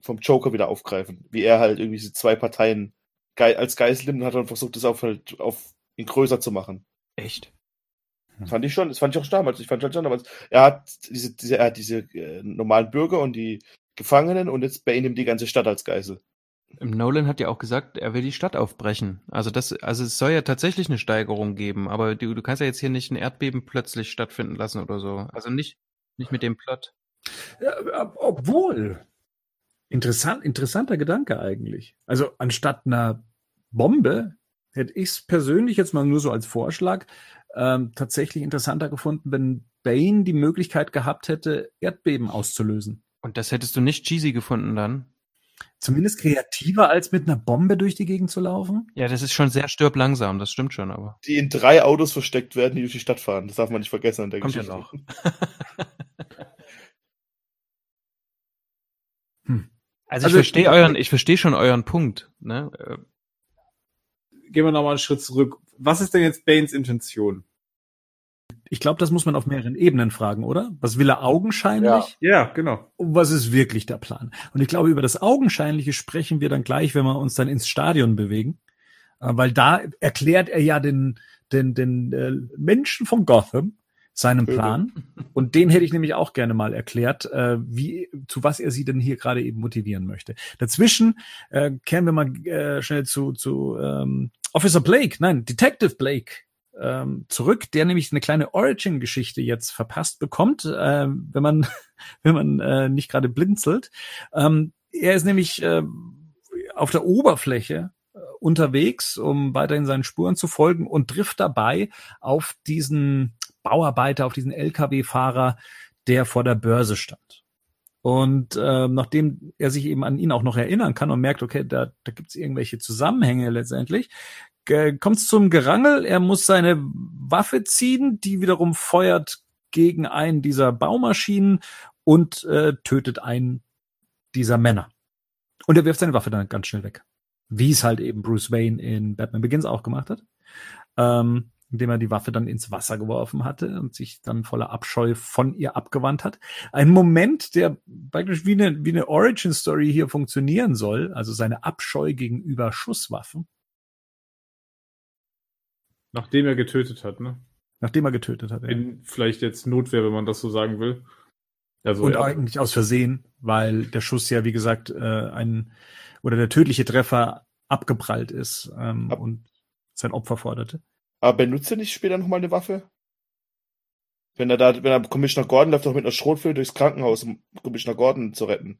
vom Joker wieder aufgreifen, wie er halt irgendwie diese zwei Parteien als Geisel nimmt und hat dann versucht, das auf halt auf ihn größer zu machen. Echt? Fand ich schon, das fand ich auch damals. Ich fand halt schon damals, er hat diese, diese, er hat diese äh, normalen Bürger und die Gefangenen und jetzt Bane nimmt die ganze Stadt als Geisel. Nolan hat ja auch gesagt, er will die Stadt aufbrechen. Also das, also es soll ja tatsächlich eine Steigerung geben, aber du, du kannst ja jetzt hier nicht ein Erdbeben plötzlich stattfinden lassen oder so. Also nicht, nicht mit dem Plot. Ja, obwohl. Interessant, interessanter Gedanke eigentlich. Also anstatt einer Bombe hätte ich es persönlich jetzt mal nur so als Vorschlag ähm, tatsächlich interessanter gefunden, wenn Bane die Möglichkeit gehabt hätte, Erdbeben auszulösen. Und das hättest du nicht cheesy gefunden dann? Zumindest kreativer, als mit einer Bombe durch die Gegend zu laufen. Ja, das ist schon sehr stirb langsam, das stimmt schon, aber. Die in drei Autos versteckt werden, die durch die Stadt fahren. Das darf man nicht vergessen an der Kommt ja Geschichte. noch. Hm. Also, Also- ich verstehe euren, ich verstehe schon euren Punkt, ne? Gehen wir nochmal einen Schritt zurück. Was ist denn jetzt Banes Intention? Ich glaube, das muss man auf mehreren Ebenen fragen, oder? Was will er augenscheinlich? Ja, genau. Und was ist wirklich der Plan? Und ich glaube, über das Augenscheinliche sprechen wir dann gleich, wenn wir uns dann ins Stadion bewegen. Äh, Weil da erklärt er ja den, den, den äh, Menschen von Gotham seinen Pöbel. Plan. Und den hätte ich nämlich auch gerne mal erklärt, äh, wie, zu was er sie denn hier gerade eben motivieren möchte. Dazwischen äh, kehren wir mal äh, schnell zu, zu ähm, Officer Blake, nein, Detective Blake ähm, zurück, der nämlich eine kleine Origin-Geschichte jetzt verpasst bekommt, äh, wenn man, wenn man äh, nicht gerade blinzelt. Ähm, er ist nämlich äh, auf der Oberfläche äh, unterwegs, um weiterhin seinen Spuren zu folgen und trifft dabei auf diesen Bauarbeiter, auf diesen LKW-Fahrer, der vor der Börse stand. Und äh, nachdem er sich eben an ihn auch noch erinnern kann und merkt, okay, da, da gibt es irgendwelche Zusammenhänge letztendlich, kommt es zum Gerangel. Er muss seine Waffe ziehen, die wiederum feuert gegen einen dieser Baumaschinen und äh, tötet einen dieser Männer. Und er wirft seine Waffe dann ganz schnell weg. Wie es halt eben Bruce Wayne in Batman Begins auch gemacht hat. Ähm, indem er die Waffe dann ins Wasser geworfen hatte und sich dann voller Abscheu von ihr abgewandt hat. Ein Moment, der praktisch wie eine, wie eine Origin-Story hier funktionieren soll, also seine Abscheu gegenüber Schusswaffen. Nachdem er getötet hat, ne? Nachdem er getötet hat, ja. In vielleicht jetzt Notwehr, wenn man das so sagen will. Also, und ja. eigentlich aus Versehen, weil der Schuss ja, wie gesagt, äh, ein oder der tödliche Treffer abgeprallt ist ähm, Ab und sein Opfer forderte. Aber benutzt er nicht später nochmal eine Waffe? Wenn er da, wenn er Commissioner Gordon läuft doch mit einer Schrotflinte durchs Krankenhaus, um Commissioner Gordon zu retten.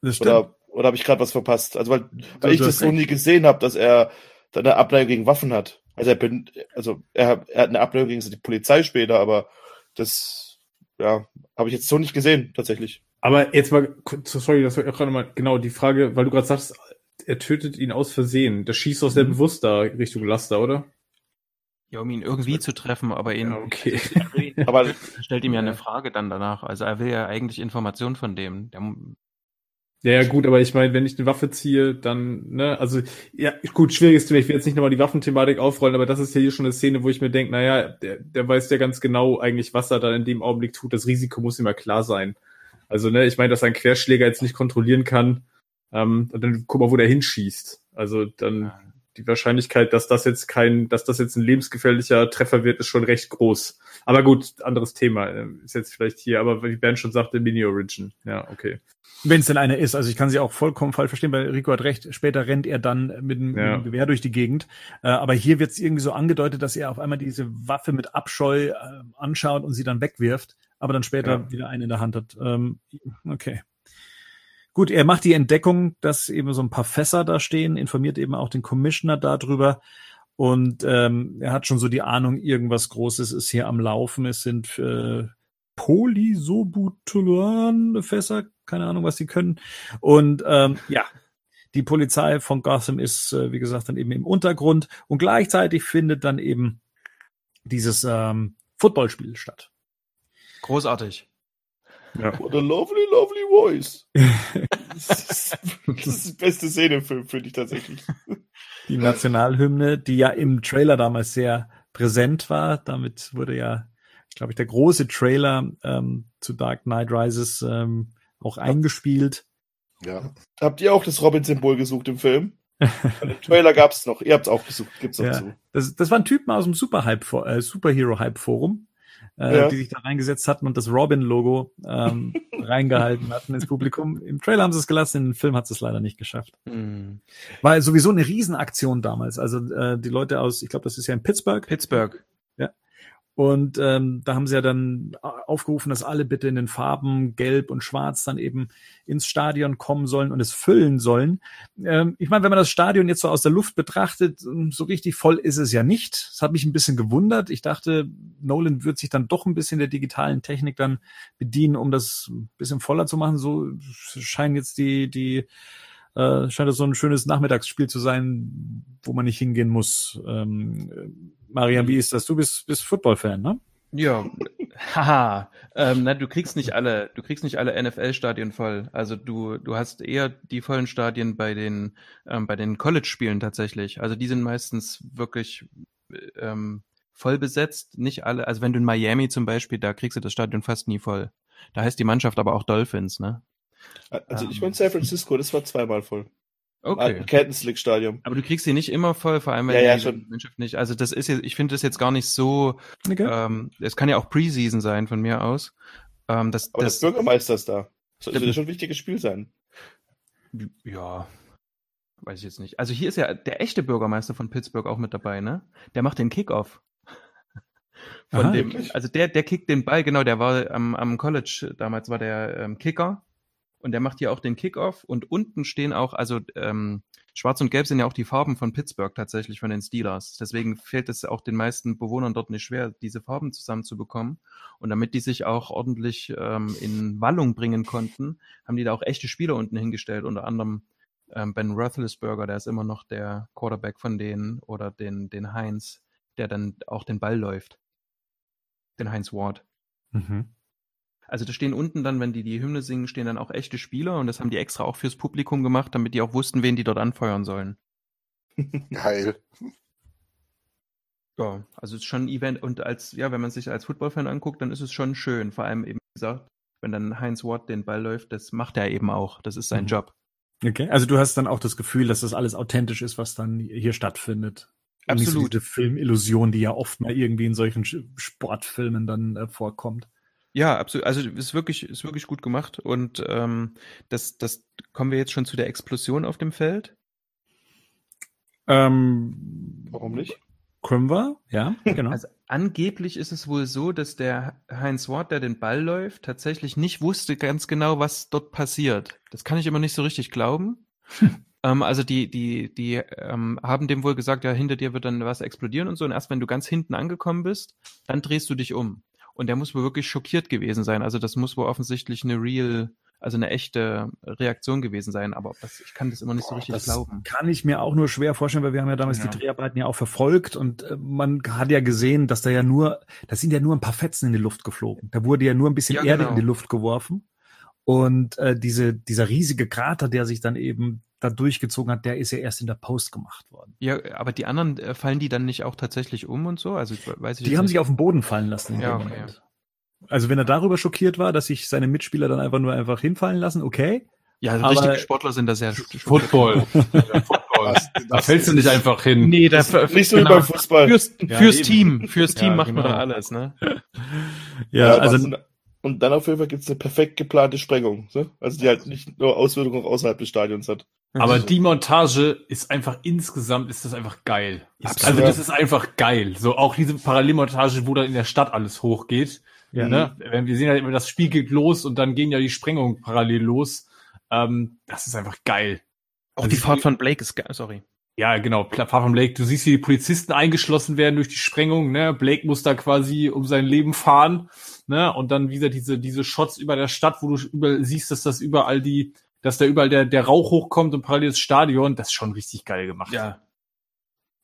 Das stimmt. Oder, oder habe ich gerade was verpasst? Also weil, weil ich das so nie gesehen habe, dass er eine Abneigung gegen Waffen hat. Also er, bin, also er, er hat eine Abneigung gegen die Polizei später, aber das ja, habe ich jetzt so nicht gesehen, tatsächlich. Aber jetzt mal, sorry, das war auch gerade mal genau die Frage, weil du gerade sagst, er tötet ihn aus Versehen. Das schießt doch sehr mhm. bewusst da Richtung Laster, oder? Ja, um ihn irgendwie zu treffen, aber ihn ja, okay. aber stellt ihm ja eine Frage dann danach. Also er will ja eigentlich Informationen von dem. Der, ja, ja, gut, aber ich meine, wenn ich eine Waffe ziehe, dann, ne, also, ja, gut, schwieriges Thema. Ich will jetzt nicht nochmal die Waffenthematik aufrollen, aber das ist ja hier schon eine Szene, wo ich mir denke, naja, der, der weiß ja ganz genau eigentlich, was er dann in dem Augenblick tut. Das Risiko muss ihm ja klar sein. Also, ne, ich meine, dass ein Querschläger jetzt nicht kontrollieren kann, ähm, und dann guck mal, wo der hinschießt. Also, dann, die Wahrscheinlichkeit, dass das jetzt kein, dass das jetzt ein lebensgefährlicher Treffer wird, ist schon recht groß. Aber gut, anderes Thema. Äh, ist jetzt vielleicht hier, aber wie Ben schon sagte, Mini-Origin. Ja, okay. Wenn es denn eine ist. Also ich kann sie auch vollkommen falsch verstehen, weil Rico hat recht. Später rennt er dann mit dem, ja. Gewehr durch die Gegend. Äh, aber hier wird es irgendwie so angedeutet, dass er auf einmal diese Waffe mit Abscheu äh, anschaut und sie dann wegwirft, aber dann später ja. wieder eine in der Hand hat. Ähm, okay. Gut, er macht die Entdeckung, dass eben so ein paar Fässer da stehen, informiert eben auch den Commissioner darüber. Und ähm, er hat schon so die Ahnung, irgendwas Großes ist hier am Laufen. Es sind äh, Polysobutylan-Fässer, keine Ahnung, was die können. Und ähm, ja, die Polizei von Gotham ist, äh, wie gesagt, dann eben im Untergrund. Und gleichzeitig findet dann eben dieses ähm, Footballspiel statt. Großartig. Ja. What a lovely, lovely voice. das, ist, das ist die beste Szene, finde ich tatsächlich. Die Nationalhymne, die ja im Trailer damals sehr präsent war. Damit wurde ja, glaube ich, der große Trailer ähm, zu Dark Knight Rises ähm, auch eingespielt. Ja. Habt ihr auch das Robin-Symbol gesucht im Film? Im Trailer gab es noch. Ihr habt es auch gesucht. Gibt's ja. dazu. Das, das waren Typen aus dem Super-Hype, äh, Superhero-Hype-Forum äh, ja. die sich da reingesetzt hatten und das Robin-Logo ähm, reingehalten hatten ins Publikum. Im Trailer haben sie es gelassen, im Film hat es leider nicht geschafft. Mhm. War sowieso eine Riesenaktion damals. Also äh, die Leute aus, ich glaube, das ist ja in Pittsburgh. Pittsburgh. Und ähm, da haben sie ja dann aufgerufen, dass alle bitte in den Farben Gelb und Schwarz dann eben ins Stadion kommen sollen und es füllen sollen. Ähm, ich meine, wenn man das Stadion jetzt so aus der Luft betrachtet, ähm, so richtig voll ist es ja nicht. Das hat mich ein bisschen gewundert. Ich dachte, Nolan wird sich dann doch ein bisschen der digitalen Technik dann bedienen, um das ein bisschen voller zu machen. So scheinen jetzt die, die äh, scheint das so ein schönes Nachmittagsspiel zu sein, wo man nicht hingehen muss. Ähm, Marian, wie ist das? Du bist, bist Football-Fan, ne? Ja, haha. Ähm, na, du kriegst nicht alle, du kriegst nicht alle NFL-Stadien voll. Also du, du hast eher die vollen Stadien bei den, ähm, bei den College-Spielen tatsächlich. Also die sind meistens wirklich ähm, voll besetzt. Nicht alle. Also wenn du in Miami zum Beispiel, da kriegst du das Stadion fast nie voll. Da heißt die Mannschaft aber auch Dolphins, ne? Also ich war in San Francisco, das war zweimal voll. Okay. League Stadion. Aber du kriegst sie nicht immer voll, vor allem wenn ja, ja, die schon. Mannschaft nicht. Also das ist jetzt, ich finde das jetzt gar nicht so. Okay. Ähm, es kann ja auch Preseason sein von mir aus. Ähm, das, Aber das, der Bürgermeister ist da. Das sollte ja schon ein wichtiges Spiel sein. Ja, weiß ich jetzt nicht. Also hier ist ja der echte Bürgermeister von Pittsburgh auch mit dabei, ne? Der macht den Kickoff. Von Aha, dem, also der, der kickt den Ball, genau, der war am, am College, damals war der ähm, Kicker und der macht hier auch den Kickoff und unten stehen auch, also ähm, Schwarz und Gelb sind ja auch die Farben von Pittsburgh tatsächlich von den Steelers. Deswegen fällt es auch den meisten Bewohnern dort nicht schwer, diese Farben zusammenzubekommen. Und damit die sich auch ordentlich ähm, in Wallung bringen konnten, haben die da auch echte Spieler unten hingestellt, unter anderem ähm, Ben Roethlisberger, der ist immer noch der Quarterback von denen, oder den, den Heinz, der dann auch den Ball läuft. Den Heinz Ward. Mhm. Also da stehen unten dann, wenn die die Hymne singen, stehen dann auch echte Spieler und das haben die extra auch fürs Publikum gemacht, damit die auch wussten, wen die dort anfeuern sollen. Geil. Ja, also es ist schon ein Event und als, ja, wenn man sich als Footballfan anguckt, dann ist es schon schön. Vor allem eben, wie gesagt, wenn dann Heinz Ward den Ball läuft, das macht er eben auch. Das ist sein Mhm. Job. Okay, also du hast dann auch das Gefühl, dass das alles authentisch ist, was dann hier stattfindet. Und nicht so diese Filmillusion, die ja oft mal irgendwie in solchen Sportfilmen dann äh, vorkommt. Ja, absolut. Also ist wirklich, ist wirklich gut gemacht. Und ähm, das, das kommen wir jetzt schon zu der Explosion auf dem Feld. Ähm, Warum nicht? Können wir? Ja, genau. Also angeblich ist es wohl so, dass der Heinz Ward, der den Ball läuft, tatsächlich nicht wusste ganz genau, was dort passiert. Das kann ich immer nicht so richtig glauben. ähm, also die, die, die ähm, haben dem wohl gesagt, ja, hinter dir wird dann was explodieren und so. Und erst wenn du ganz hinten angekommen bist, dann drehst du dich um. Und der muss wohl wirklich schockiert gewesen sein. Also das muss wohl offensichtlich eine real, also eine echte Reaktion gewesen sein. Aber das, ich kann das immer nicht so richtig das glauben. kann ich mir auch nur schwer vorstellen, weil wir haben ja damals Ja. die Dreharbeiten ja auch verfolgt und äh, man hat ja gesehen, dass da ja nur, da sind ja nur ein paar Fetzen in die Luft geflogen. Da wurde ja nur ein bisschen Ja, Erde genau. in die Luft geworfen. Und äh, diese, dieser riesige Krater, der sich dann eben da durchgezogen hat, der ist ja erst in der Post gemacht worden. Ja, aber die anderen, äh, fallen die dann nicht auch tatsächlich um und so? Also ich weiß ich Die jetzt haben nicht. sich auf den Boden fallen lassen. in Ja, dem okay. Moment. Also wenn er darüber schockiert war, dass sich seine Mitspieler dann einfach nur einfach hinfallen lassen, okay. Ja, also richtige Sportler sind da sehr Football. Ja, Football. Da fällst du nicht einfach hin. Nee, da, Nicht so wie beim Fußball. Fürs, Ja, fürs eben. Team, fürs Team Ja, macht man genau. da alles, ne? Ja, was also denn- und dann auf jeden Fall gibt es eine perfekt geplante Sprengung. So? Also die halt nicht nur Auswirkungen auch außerhalb des Stadions hat. Aber die Montage ist einfach insgesamt ist das einfach geil. Ist also so. das ist einfach geil. So auch diese Parallelmontage, wo dann in der Stadt alles hochgeht. Ja. Ne? Wenn Wir sehen ja immer, das Spiel geht los und dann gehen ja die Sprengungen parallel los. Ähm, das ist einfach geil. Auch Also die Fahrt von Blake ist geil, sorry. Ja, genau, Far from Blake. Du siehst, wie die Polizisten eingeschlossen werden durch die Sprengung. Ne? Blake muss da quasi um sein Leben fahren. Ne? Und dann wieder diese, diese Shots über der Stadt, wo du überall siehst, dass das überall die, dass da überall der, der Rauch hochkommt und parallel das Stadion. Das ist schon richtig geil gemacht. Ja.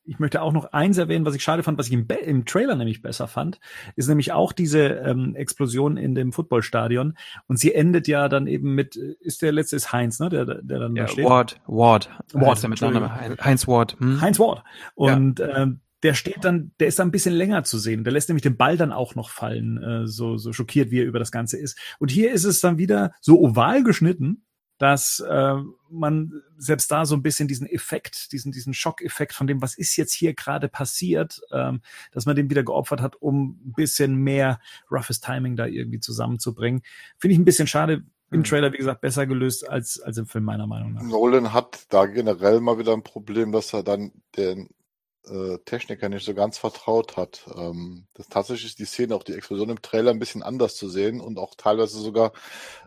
ich möchte auch noch eins erwähnen, was ich schade fand, was ich im, Be im Trailer nämlich besser fand, ist nämlich auch diese ähm, Explosion in dem Footballstadion. Und sie endet ja dann eben mit, äh, ist der letzte ist Heinz, ne? Der, der dann ja da steht. Ward, Ward. Ward, heißt er mit Heinz Ward. Hm? Heinz Ward. Und ähm, der steht dann, der ist dann ein bisschen länger zu sehen. Der lässt nämlich den Ball dann auch noch fallen, äh, so, so schockiert, wie er über das Ganze ist. Und hier ist es dann wieder so oval geschnitten, dass äh, man selbst da so ein bisschen diesen Effekt, diesen, diesen Schockeffekt von dem, was ist jetzt hier gerade passiert, ähm, dass man den wieder geopfert hat, um ein bisschen mehr roughes Timing da irgendwie zusammenzubringen. Finde ich ein bisschen schade. Im Mhm. Trailer, wie gesagt, besser gelöst als, als im Film, meiner Meinung nach. Nolan hat da generell mal wieder ein Problem, dass er dann den äh, Techniker nicht so ganz vertraut hat. Ähm, das tatsächlich ist die Szene, auch die Explosion im Trailer ein bisschen anders zu sehen und auch teilweise sogar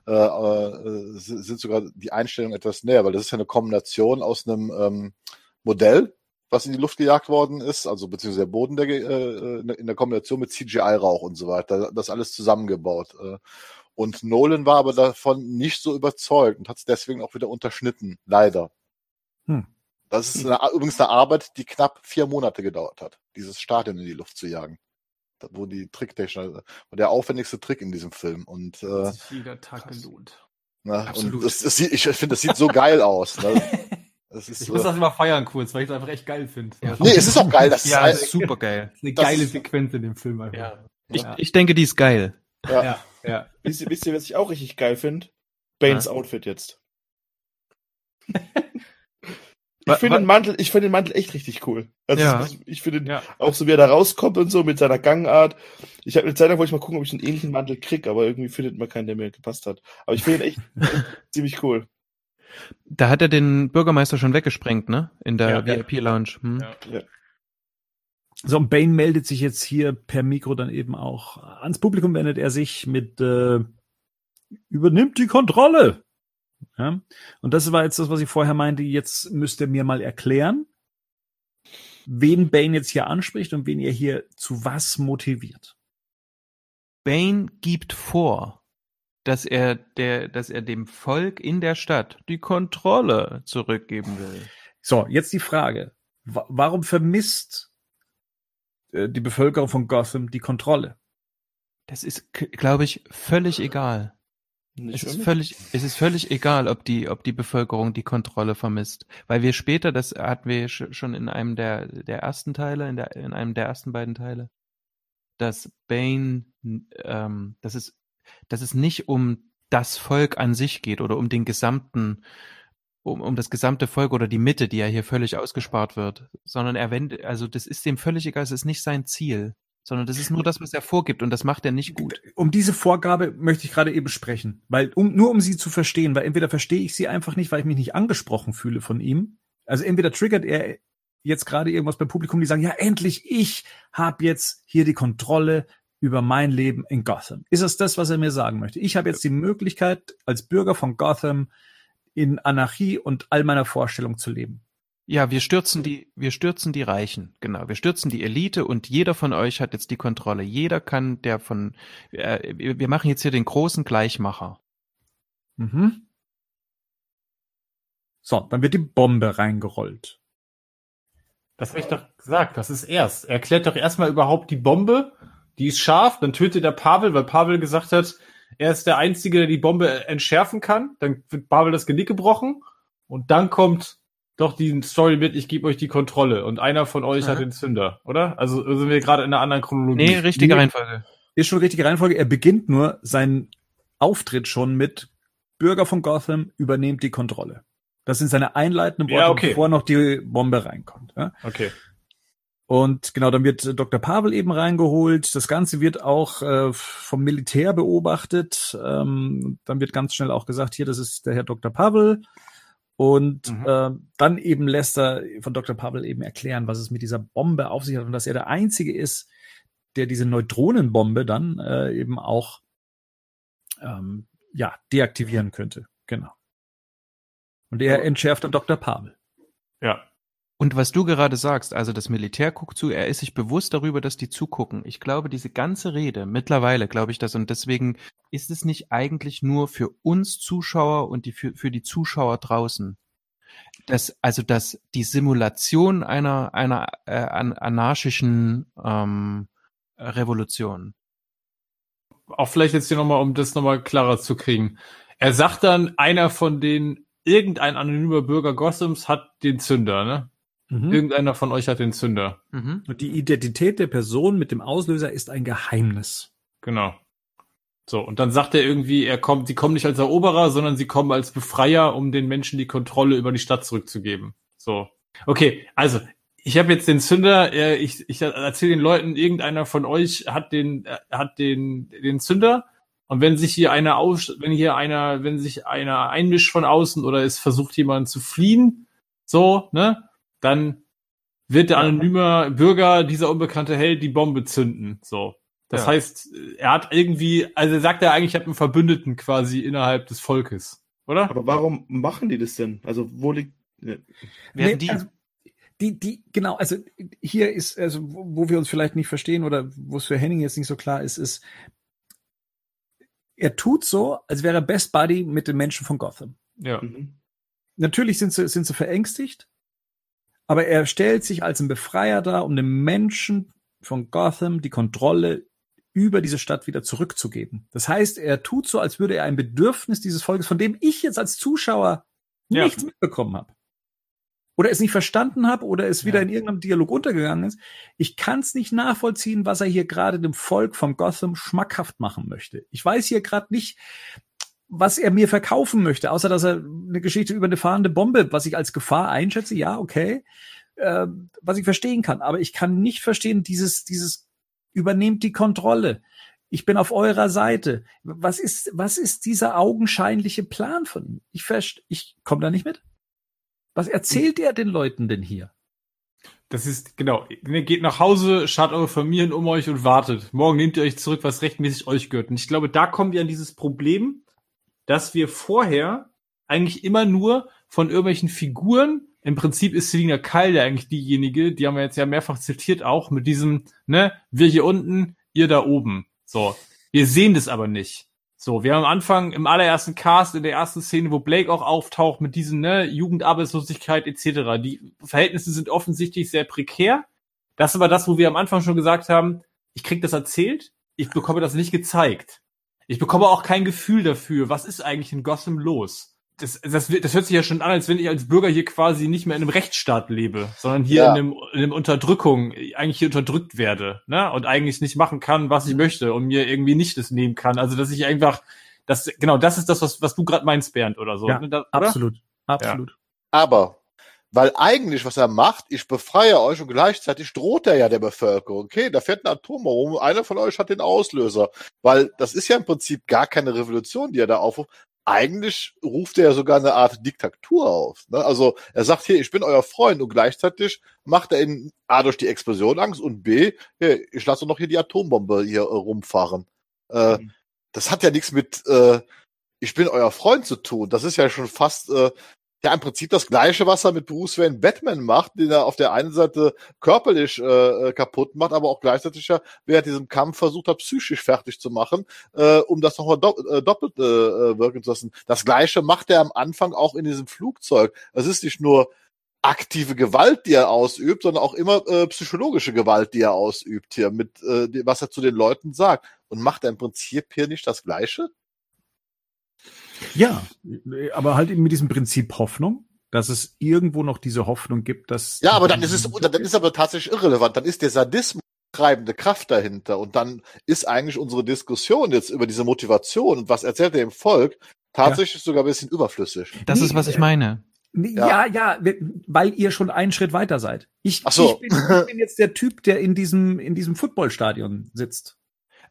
äh, äh, sind sogar die Einstellungen etwas näher, weil das ist ja eine Kombination aus einem ähm, Modell, was in die Luft gejagt worden ist, also beziehungsweise der Boden der, äh, in der Kombination mit CGI-Rauch und so weiter, das alles zusammengebaut. Äh, und Nolan war aber davon nicht so überzeugt und hat es deswegen auch wieder unterschnitten, leider. Hm. Das ist eine, übrigens eine Arbeit, die knapp vier Monate gedauert hat, dieses Stadion in die Luft zu jagen. Wo die Tricktechnik, war der aufwendigste Trick in diesem Film. Und, äh, Hat sich jeder Tag gelohnt. na, Absolut. und das, das sieht, ich finde, das sieht so geil aus. Ne? Das ist, Ich muss äh, das immer feiern kurz, weil ich das einfach echt geil finde. Ja. nee, es ist auch geil. Das ist, Ja, ein- super geil. eine Das- geile Sequenz in dem Film einfach. Ja. Ich, Ja. ich denke, die ist geil. ja. ja, ja. Wisst ihr, wisst ihr, was ich auch richtig geil finde? Banes Ja. Outfit jetzt. Ich finde den Mantel, ich finde den Mantel echt richtig cool. Also Ja. ich, ich finde den Ja. auch so, wie er da rauskommt und so mit seiner Gangart. Ich habe eine Zeit lang wollte ich mal gucken, ob ich einen ähnlichen Mantel krieg, aber irgendwie findet man keinen, der mir gepasst hat. Aber ich finde ihn echt ziemlich cool. Da hat er den Bürgermeister schon weggesprengt, ne? In der Ja. VIP-Lounge. Hm? Ja. So, und Bane meldet sich jetzt hier per Mikro dann eben auch ans Publikum, wendet er sich mit äh, übernimmt die Kontrolle. Ja? Und das war jetzt das, was ich vorher meinte. Jetzt müsst ihr mir mal erklären, wen Bane jetzt hier anspricht und wen ihr hier zu was motiviert. Bane gibt vor, dass er der, dass er dem Volk in der Stadt die Kontrolle zurückgeben will. So, jetzt die Frage. Wa- Warum vermisst äh, die Bevölkerung von Gotham die Kontrolle? Das ist, glaube ich, völlig egal. Nicht Es ist völlig, es ist völlig egal, ob die, ob die Bevölkerung die Kontrolle vermisst, weil wir später, das hatten wir sch- schon in einem der der ersten Teile, in der in einem der ersten beiden Teile, dass Bane, ähm, dass es, dass es nicht um das Volk an sich geht oder um den gesamten, um, um das gesamte Volk oder die Mitte, die ja hier völlig ausgespart wird, sondern er wendet, also das ist dem völlig egal, es ist nicht sein Ziel, sondern das ist nur das, was er vorgibt und das macht er nicht gut. Um diese Vorgabe möchte ich gerade eben sprechen, weil um, nur um sie zu verstehen, weil entweder verstehe ich sie einfach nicht, weil ich mich nicht angesprochen fühle von ihm. Also entweder triggert er jetzt gerade irgendwas beim Publikum, die sagen, ja endlich, ich habe jetzt hier die Kontrolle über mein Leben in Gotham. Ist es das, was er mir sagen möchte? Ich habe jetzt die Möglichkeit, als Bürger von Gotham in Anarchie und all meiner Vorstellung zu leben. Ja, wir stürzen die, wir stürzen die Reichen, genau. Wir stürzen die Elite und jeder von euch hat jetzt die Kontrolle. Jeder kann, der von, äh, wir machen jetzt hier den großen Gleichmacher. Mhm. So, dann wird die Bombe reingerollt. Das habe ich doch gesagt, das ist erst. Er erklärt doch erstmal überhaupt die Bombe, die ist scharf, dann tötet er Pavel, weil Pavel gesagt hat, er ist der Einzige, der die Bombe entschärfen kann. Dann wird Pavel das Genick gebrochen und dann kommt doch die Story mit, ich gebe euch die Kontrolle und einer von euch Aha. hat den Zünder, oder? Also sind wir gerade in einer anderen Chronologie. Nee, richtige Nee. Reihenfolge. Ist schon richtige Reihenfolge. Er beginnt nur seinen Auftritt schon mit Bürger von Gotham übernehmt die Kontrolle. Das sind seine einleitenden Worte, Ja, okay. bevor noch die Bombe reinkommt. Ja? Okay. Und genau, dann wird äh, Dr. Pavel eben reingeholt. Das Ganze wird auch äh, vom Militär beobachtet. Ähm, dann wird ganz schnell auch gesagt, hier, das ist der Herr Dr. Pavel. Und Mhm. äh, dann eben lässt er von Dr. Pavel eben erklären, was es mit dieser Bombe auf sich hat und dass er der Einzige ist, der diese Neutronenbombe dann äh, eben auch ähm, ja, deaktivieren könnte. Genau. Und er entschärft dann Dr. Pavel. Ja. Und was du gerade sagst, also das Militär guckt zu, er ist sich bewusst darüber, dass die zugucken. Ich glaube, diese ganze Rede, mittlerweile glaube ich das, und deswegen ist es nicht eigentlich nur für uns Zuschauer und die für, für die Zuschauer draußen. Das, also dass die Simulation einer, einer äh, an, anarchischen ähm, Revolution. Auch vielleicht jetzt hier nochmal, um das nochmal klarer zu kriegen. Er sagt dann, einer von den, irgendein anonymer Bürger Gothams hat den Zünder, ne? Mhm. Irgendeiner von euch hat den Zünder. Mhm. Und die Identität der Person mit dem Auslöser ist ein Geheimnis. Genau. So, und dann sagt er irgendwie, er kommt, sie kommen nicht als Eroberer, sondern sie kommen als Befreier, um den Menschen die Kontrolle über die Stadt zurückzugeben. So. Okay, also, ich habe jetzt den Zünder, äh, ich, ich erzähle den Leuten, irgendeiner von euch hat den, äh, hat den, den Zünder. Und wenn sich hier einer aus, wenn hier einer, wenn sich einer einmischt von außen oder es versucht jemand zu fliehen, so, ne, dann wird der anonyme Bürger, dieser unbekannte Held, die Bombe zünden. So. Das Ja. heißt, er hat irgendwie, also er sagt er eigentlich, ich habe einen Verbündeten quasi innerhalb des Volkes, oder? Aber warum machen die das denn? Also wo liegt. Ne, Werden die, also, die, die, genau, also hier ist, also wo wo wir uns vielleicht nicht verstehen oder wo es für Henning jetzt nicht so klar ist, ist, er tut so, als wäre er Best Buddy mit den Menschen von Gotham. Ja. mhm. Natürlich sind sie, sind sie verängstigt, aber er stellt sich als ein Befreier dar, um den Menschen von Gotham die Kontrolle über diese Stadt wieder zurückzugeben. Das heißt, er tut so, als würde er ein Bedürfnis dieses Volkes, von dem ich jetzt als Zuschauer Ja. nichts mitbekommen habe. Oder es nicht verstanden habe oder es wieder Ja. in irgendeinem Dialog untergegangen ist. Ich kann es nicht nachvollziehen, was er hier gerade dem Volk von Gotham schmackhaft machen möchte. Ich weiß hier gerade nicht, was er mir verkaufen möchte, außer dass er eine Geschichte über eine fahrende Bombe, was ich als Gefahr einschätze, ja, okay, äh, was ich verstehen kann. Aber ich kann nicht verstehen, dieses, dieses übernehmt die Kontrolle. Ich bin auf eurer Seite. Was ist, was ist dieser augenscheinliche Plan von ihm? Ich verstehe, ich komme da nicht mit. Was erzählt er den Leuten denn hier? Das ist, genau, ihr geht nach Hause, schaut eure Familien um euch und wartet. Morgen nehmt ihr euch zurück, was rechtmäßig euch gehört. Und ich glaube, da kommen wir an dieses Problem, dass wir vorher eigentlich immer nur von irgendwelchen Figuren. Im Prinzip ist Selina Kyle ja eigentlich diejenige, die haben wir jetzt ja mehrfach zitiert auch mit diesem, ne, wir hier unten, ihr da oben. So. Wir sehen das aber nicht. So, wir haben am Anfang im allerersten Cast, in der ersten Szene, wo Blake auch auftaucht mit diesen, ne, Jugendarbeitslosigkeit etc. Die Verhältnisse sind offensichtlich sehr prekär. Das ist aber das, wo wir am Anfang schon gesagt haben, ich krieg das erzählt, ich bekomme das nicht gezeigt. Ich bekomme auch kein Gefühl dafür, was ist eigentlich in Gotham los. Das, das, das hört sich ja schon an, als wenn ich als Bürger hier quasi nicht mehr in einem Rechtsstaat lebe, sondern hier Ja. in, einem, in einem Unterdrückung, eigentlich hier unterdrückt werde, ne? Und eigentlich nicht machen kann, was ich möchte und mir irgendwie nicht das nehmen kann. Also dass ich einfach, das, genau, das ist das, was, was du gerade meinst, Bernd, oder so. Ja, ne? Da, oder? Absolut. Absolut. Aber, weil eigentlich, was er macht, ich befreie euch und gleichzeitig droht er ja der Bevölkerung. Okay, da fährt ein Atombombe rum, einer von euch hat den Auslöser. Weil das ist ja im Prinzip gar keine Revolution, die er da aufruft. Eigentlich ruft er ja sogar eine Art Diktatur auf. Ne? Also er sagt hier, ich bin euer Freund und gleichzeitig macht er ihn A durch die Explosion Angst und B, hier, ich lasse noch hier die Atombombe hier äh, rumfahren. Äh, Mhm. das hat ja nichts mit äh, ich bin euer Freund zu tun. Das ist ja schon fast äh, ja im Prinzip das gleiche, was er mit Bruce Wayne Batman macht, den er auf der einen Seite körperlich äh, äh, kaputt macht, aber auch gleichzeitig ja während diesem Kampf versucht hat, psychisch fertig zu machen, äh, um das nochmal dopp äh, doppelt äh, wirken zu lassen. Das gleiche macht er am Anfang auch in diesem Flugzeug. Es ist nicht nur aktive Gewalt, die er ausübt, sondern auch immer äh, psychologische Gewalt, die er ausübt hier, mit äh, was er zu den Leuten sagt. Und macht er im Prinzip hier nicht das Gleiche? Ja, aber halt eben mit diesem Prinzip Hoffnung, dass es irgendwo noch diese Hoffnung gibt, dass. Ja, aber dann ist es, dann ist aber tatsächlich irrelevant. Dann ist der Sadismus treibende Kraft dahinter. Und dann ist eigentlich unsere Diskussion jetzt über diese Motivation und was erzählt er dem Volk tatsächlich sogar ein bisschen überflüssig. Das Nee, ist, was ich meine. Nee, Ja. Ja, ja, weil ihr schon einen Schritt weiter seid. Ich, Ach so. ich, bin, ich bin jetzt der Typ, der in diesem, in diesem Footballstadion sitzt.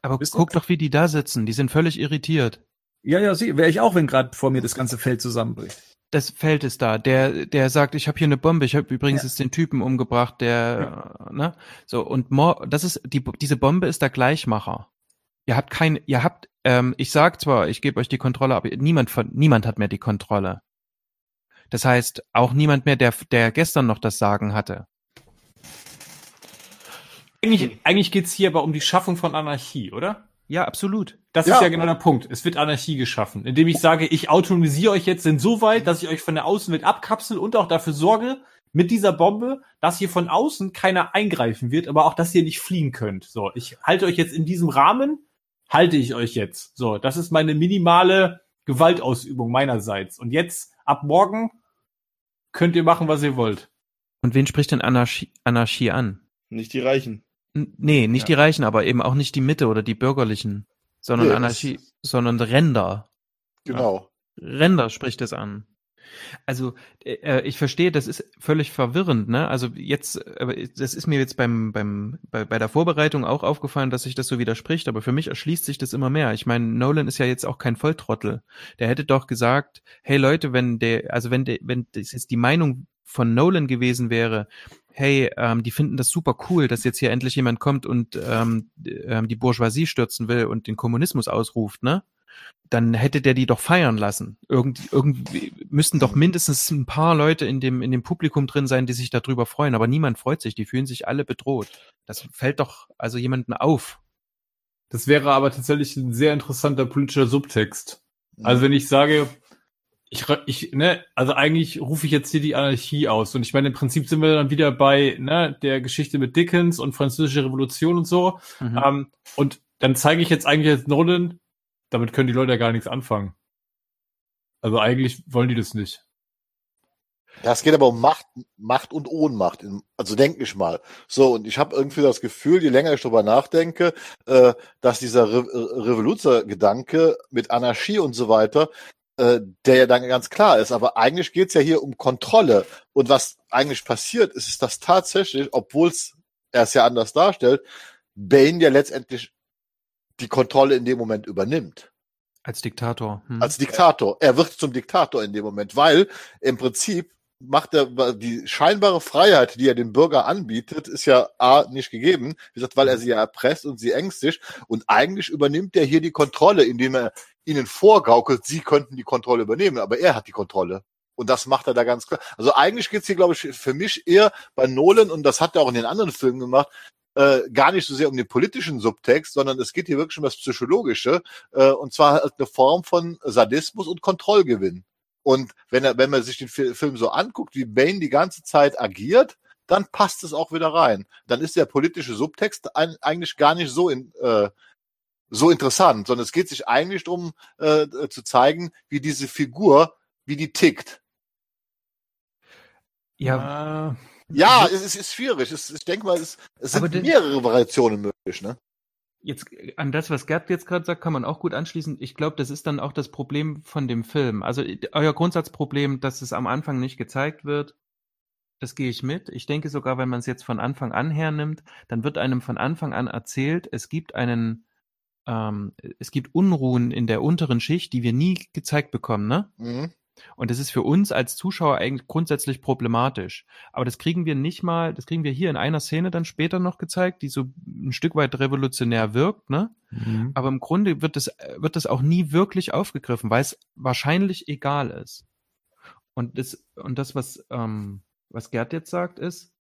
Aber Wisst guck doch, wie die da sitzen. Die sind völlig irritiert. Ja, ja, sie, wäre ich auch, wenn gerade vor mir das ganze Feld zusammenbricht. Das Feld ist da. Der, der sagt, ich habe hier eine Bombe. Ich habe übrigens Ja. jetzt den Typen umgebracht, der, äh, ne? So und mor das ist die diese Bombe ist der Gleichmacher. Ihr habt kein, ihr habt, ähm, ich sag zwar, ich gebe euch die Kontrolle, aber niemand von, niemand hat mehr die Kontrolle. Das heißt, auch niemand mehr, der, der gestern noch das Sagen hatte. Eigentlich, eigentlich geht's hier aber um die Schaffung von Anarchie, oder? Ja, absolut. Das Ja. ist ja genau der Punkt. Es wird Anarchie geschaffen, indem ich sage, ich autonomisiere euch jetzt insoweit, dass ich euch von der Außenwelt abkapsel und auch dafür sorge, mit dieser Bombe, dass hier von außen keiner eingreifen wird, aber auch, dass ihr nicht fliehen könnt. So, ich halte euch jetzt in diesem Rahmen, halte ich euch jetzt. So, das ist meine minimale Gewaltausübung meinerseits. Und jetzt, ab morgen, könnt ihr machen, was ihr wollt. Und wen spricht denn Anarchie, Anarchie an? Nicht die Reichen. Nee, nicht die Reichen, aber eben auch nicht die Mitte oder die Bürgerlichen, sondern Nee, Anarchie, sondern Ränder. Genau. Ränder spricht es an. Also äh, ich verstehe, das ist völlig verwirrend, ne? Also jetzt, aber das ist mir jetzt beim beim bei, bei der Vorbereitung auch aufgefallen, dass sich das so widerspricht. Aber für mich erschließt sich das immer mehr. Ich meine, Nolan ist ja jetzt auch kein Volltrottel. Der hätte doch gesagt, hey Leute, wenn der, also wenn der, wenn das jetzt die Meinung von Nolan gewesen wäre, hey, ähm, die finden das super cool, dass jetzt hier endlich jemand kommt und ähm, ähm, die Bourgeoisie stürzen will und den Kommunismus ausruft, ne? dann hätte der die doch feiern lassen. Irgendwie, irgendwie müssten doch mindestens ein paar Leute in dem, in dem Publikum drin sein, die sich darüber freuen, aber niemand freut sich, die fühlen sich alle bedroht. Das fällt doch also jemanden auf. Das wäre aber tatsächlich ein sehr interessanter politischer Subtext. Also wenn ich sage, ich, ich, ne, also eigentlich rufe ich jetzt hier die Anarchie aus. Und ich meine, im Prinzip sind wir dann wieder bei ne, der Geschichte mit Dickens und französische Revolution und so. Mhm. Ähm, und dann zeige ich jetzt eigentlich jetzt Nolan, damit können die Leute ja gar nichts anfangen. Also eigentlich wollen die das nicht. Ja, es geht aber um Macht, Macht und Ohnmacht. Also denke ich mal. So, und ich habe irgendwie das Gefühl, je länger ich drüber nachdenke, äh, dass dieser Re Revoluzer-Gedanke mit Anarchie und so weiter, äh, der ja dann ganz klar ist. Aber eigentlich geht's ja hier um Kontrolle. Und was eigentlich passiert, ist, ist dass tatsächlich, obwohl er es ja anders darstellt, Bane ja letztendlich die Kontrolle in dem Moment übernimmt Als Diktator. Hm. als Diktator. Er wird zum Diktator in dem Moment, weil im Prinzip macht er die scheinbare Freiheit, die er dem Bürger anbietet, ist ja A nicht gegeben, wie gesagt, weil er sie ja erpresst und sie ängstigt und eigentlich übernimmt er hier die Kontrolle, indem er ihnen vorgaukelt, sie könnten die Kontrolle übernehmen, aber er hat die Kontrolle. Und das macht er da ganz klar. Also eigentlich geht's hier, glaube ich, für mich eher bei Nolan, und das hat er auch in den anderen Filmen gemacht, äh, gar nicht so sehr um den politischen Subtext, sondern es geht hier wirklich um das Psychologische, äh, und zwar halt eine Form von Sadismus und Kontrollgewinn. Und wenn er, wenn man sich den Film so anguckt, wie Bane die ganze Zeit agiert, dann passt es auch wieder rein. Dann ist der politische Subtext ein, eigentlich gar nicht so in, äh, so interessant, sondern es geht sich eigentlich darum äh, zu zeigen, wie diese Figur, wie die tickt. Ja. Ja, es ist, ist schwierig. Es, ich denke mal, es, es sind mehrere Variationen möglich, ne? Jetzt an das, was Gerd jetzt gerade sagt, kann man auch gut anschließen. Ich glaube, das ist dann auch das Problem von dem Film. Also euer Grundsatzproblem, dass es am Anfang nicht gezeigt wird, das gehe ich mit. Ich denke sogar, wenn man es jetzt von Anfang an hernimmt, dann wird einem von Anfang an erzählt, es gibt einen, ähm, es gibt Unruhen in der unteren Schicht, die wir nie gezeigt bekommen, ne? Mhm. Und das ist für uns als Zuschauer eigentlich grundsätzlich problematisch. Aber das kriegen wir nicht mal, das kriegen wir hier in einer Szene dann später noch gezeigt, die so ein Stück weit revolutionär wirkt, ne? Mhm. Aber im Grunde wird das, wird das auch nie wirklich aufgegriffen, weil es wahrscheinlich egal ist. Und das, und das, was, ähm, was Gerd jetzt sagt, ist,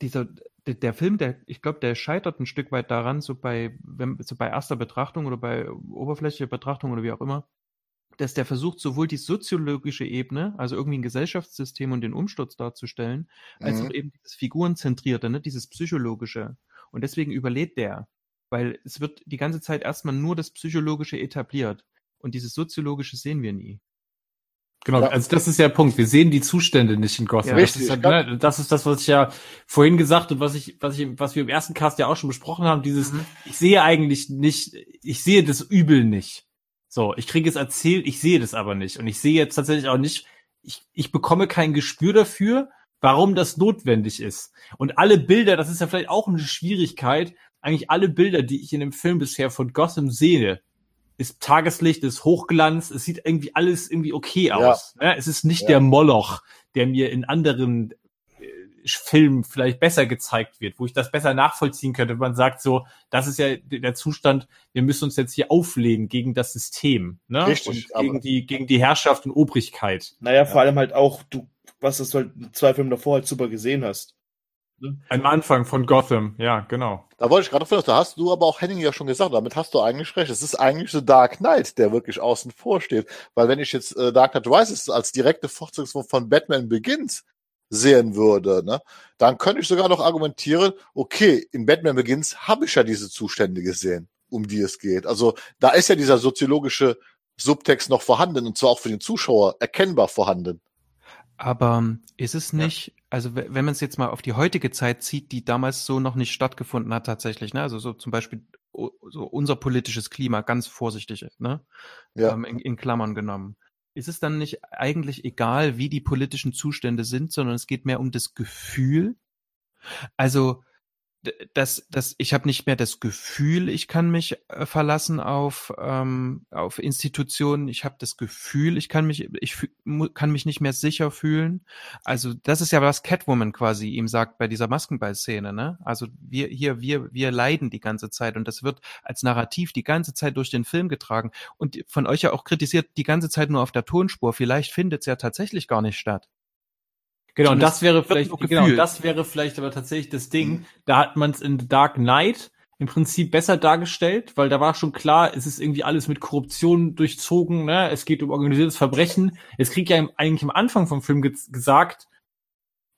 dieser, der, der Film, der, ich glaube, der scheitert ein Stück weit daran, so bei, wenn, so bei erster Betrachtung oder bei oberflächlicher Betrachtung oder wie auch immer, dass der versucht, sowohl die soziologische Ebene, also irgendwie ein Gesellschaftssystem und den Umsturz darzustellen, mhm. als auch eben dieses Figurenzentrierte, ne, dieses Psychologische. Und deswegen überlädt der, weil es wird die ganze Zeit erstmal nur das Psychologische etabliert. Und dieses Soziologische sehen wir nie. Genau, ja. also das ist ja der Punkt. Wir sehen die Zustände nicht in Gotham. Ja, das, ist halt, ne, das ist das, was ich ja vorhin gesagt und was ich, was ich, was wir im ersten Cast ja auch schon besprochen haben. Dieses, mhm. ich sehe eigentlich nicht, ich sehe das Übel nicht. So, ich kriege es erzählt, ich sehe das aber nicht. Und ich sehe jetzt tatsächlich auch nicht, ich, ich bekomme kein Gespür dafür, warum das notwendig ist. Und alle Bilder, das ist ja vielleicht auch eine Schwierigkeit, eigentlich alle Bilder, die ich in dem Film bisher von Gotham sehe, ist Tageslicht, ist Hochglanz, es sieht irgendwie alles irgendwie okay aus. Ja. Ne? Es ist nicht ja. der Moloch, der mir in anderen Film vielleicht besser gezeigt wird, wo ich das besser nachvollziehen könnte. Man sagt so, das ist ja der Zustand, wir müssen uns jetzt hier auflehnen gegen das System, ne? Richtig, und gegen die, gegen die Herrschaft und Obrigkeit. Naja, vor ja. allem halt auch, du, was du halt zwei Filme davor halt super gesehen hast. Am Anfang von Gotham, ja, genau. Da wollte ich gerade finden, da hast du aber auch Henning ja schon gesagt, damit hast du eigentlich recht. Es ist eigentlich so Dark Knight, der wirklich außen vor steht. Weil wenn ich jetzt äh, Dark Knight Rises als direkte Fortsetzung von Batman beginnt sehen würde, ne, dann könnte ich sogar noch argumentieren, okay, in Batman Begins habe ich ja diese Zustände gesehen, um die es geht. Also da ist ja dieser soziologische Subtext noch vorhanden und zwar auch für den Zuschauer erkennbar vorhanden. Aber ähm, ist es nicht, ja. also wenn man es jetzt mal auf die heutige Zeit zieht, die damals so noch nicht stattgefunden hat tatsächlich, ne? Also so zum Beispiel so unser politisches Klima, ganz vorsichtig, ne? Ja. Ähm, in, in Klammern genommen ist es dann nicht eigentlich egal, wie die politischen Zustände sind, sondern es geht mehr um das Gefühl? Also das, das, ich habe nicht mehr das Gefühl, ich kann mich äh, verlassen auf, ähm, auf Institutionen. Ich habe das Gefühl, ich kann mich, ich kann mich nicht mehr sicher fühlen. Also das ist ja was Catwoman quasi ihm sagt bei dieser Maskenball-Szene. Ne? Also wir hier, wir, wir leiden die ganze Zeit und das wird als Narrativ die ganze Zeit durch den Film getragen und von euch ja auch kritisiert die ganze Zeit nur auf der Tonspur. Vielleicht findet es ja tatsächlich gar nicht statt. Genau, und das wäre vielleicht, genau, das wäre vielleicht aber tatsächlich das Ding. Mhm. Da hat man es in The Dark Knight im Prinzip besser dargestellt, weil da war schon klar, es ist irgendwie alles mit Korruption durchzogen, ne? es geht um organisiertes Verbrechen. Jetzt kriegt ja eigentlich am Anfang vom Film ge gesagt,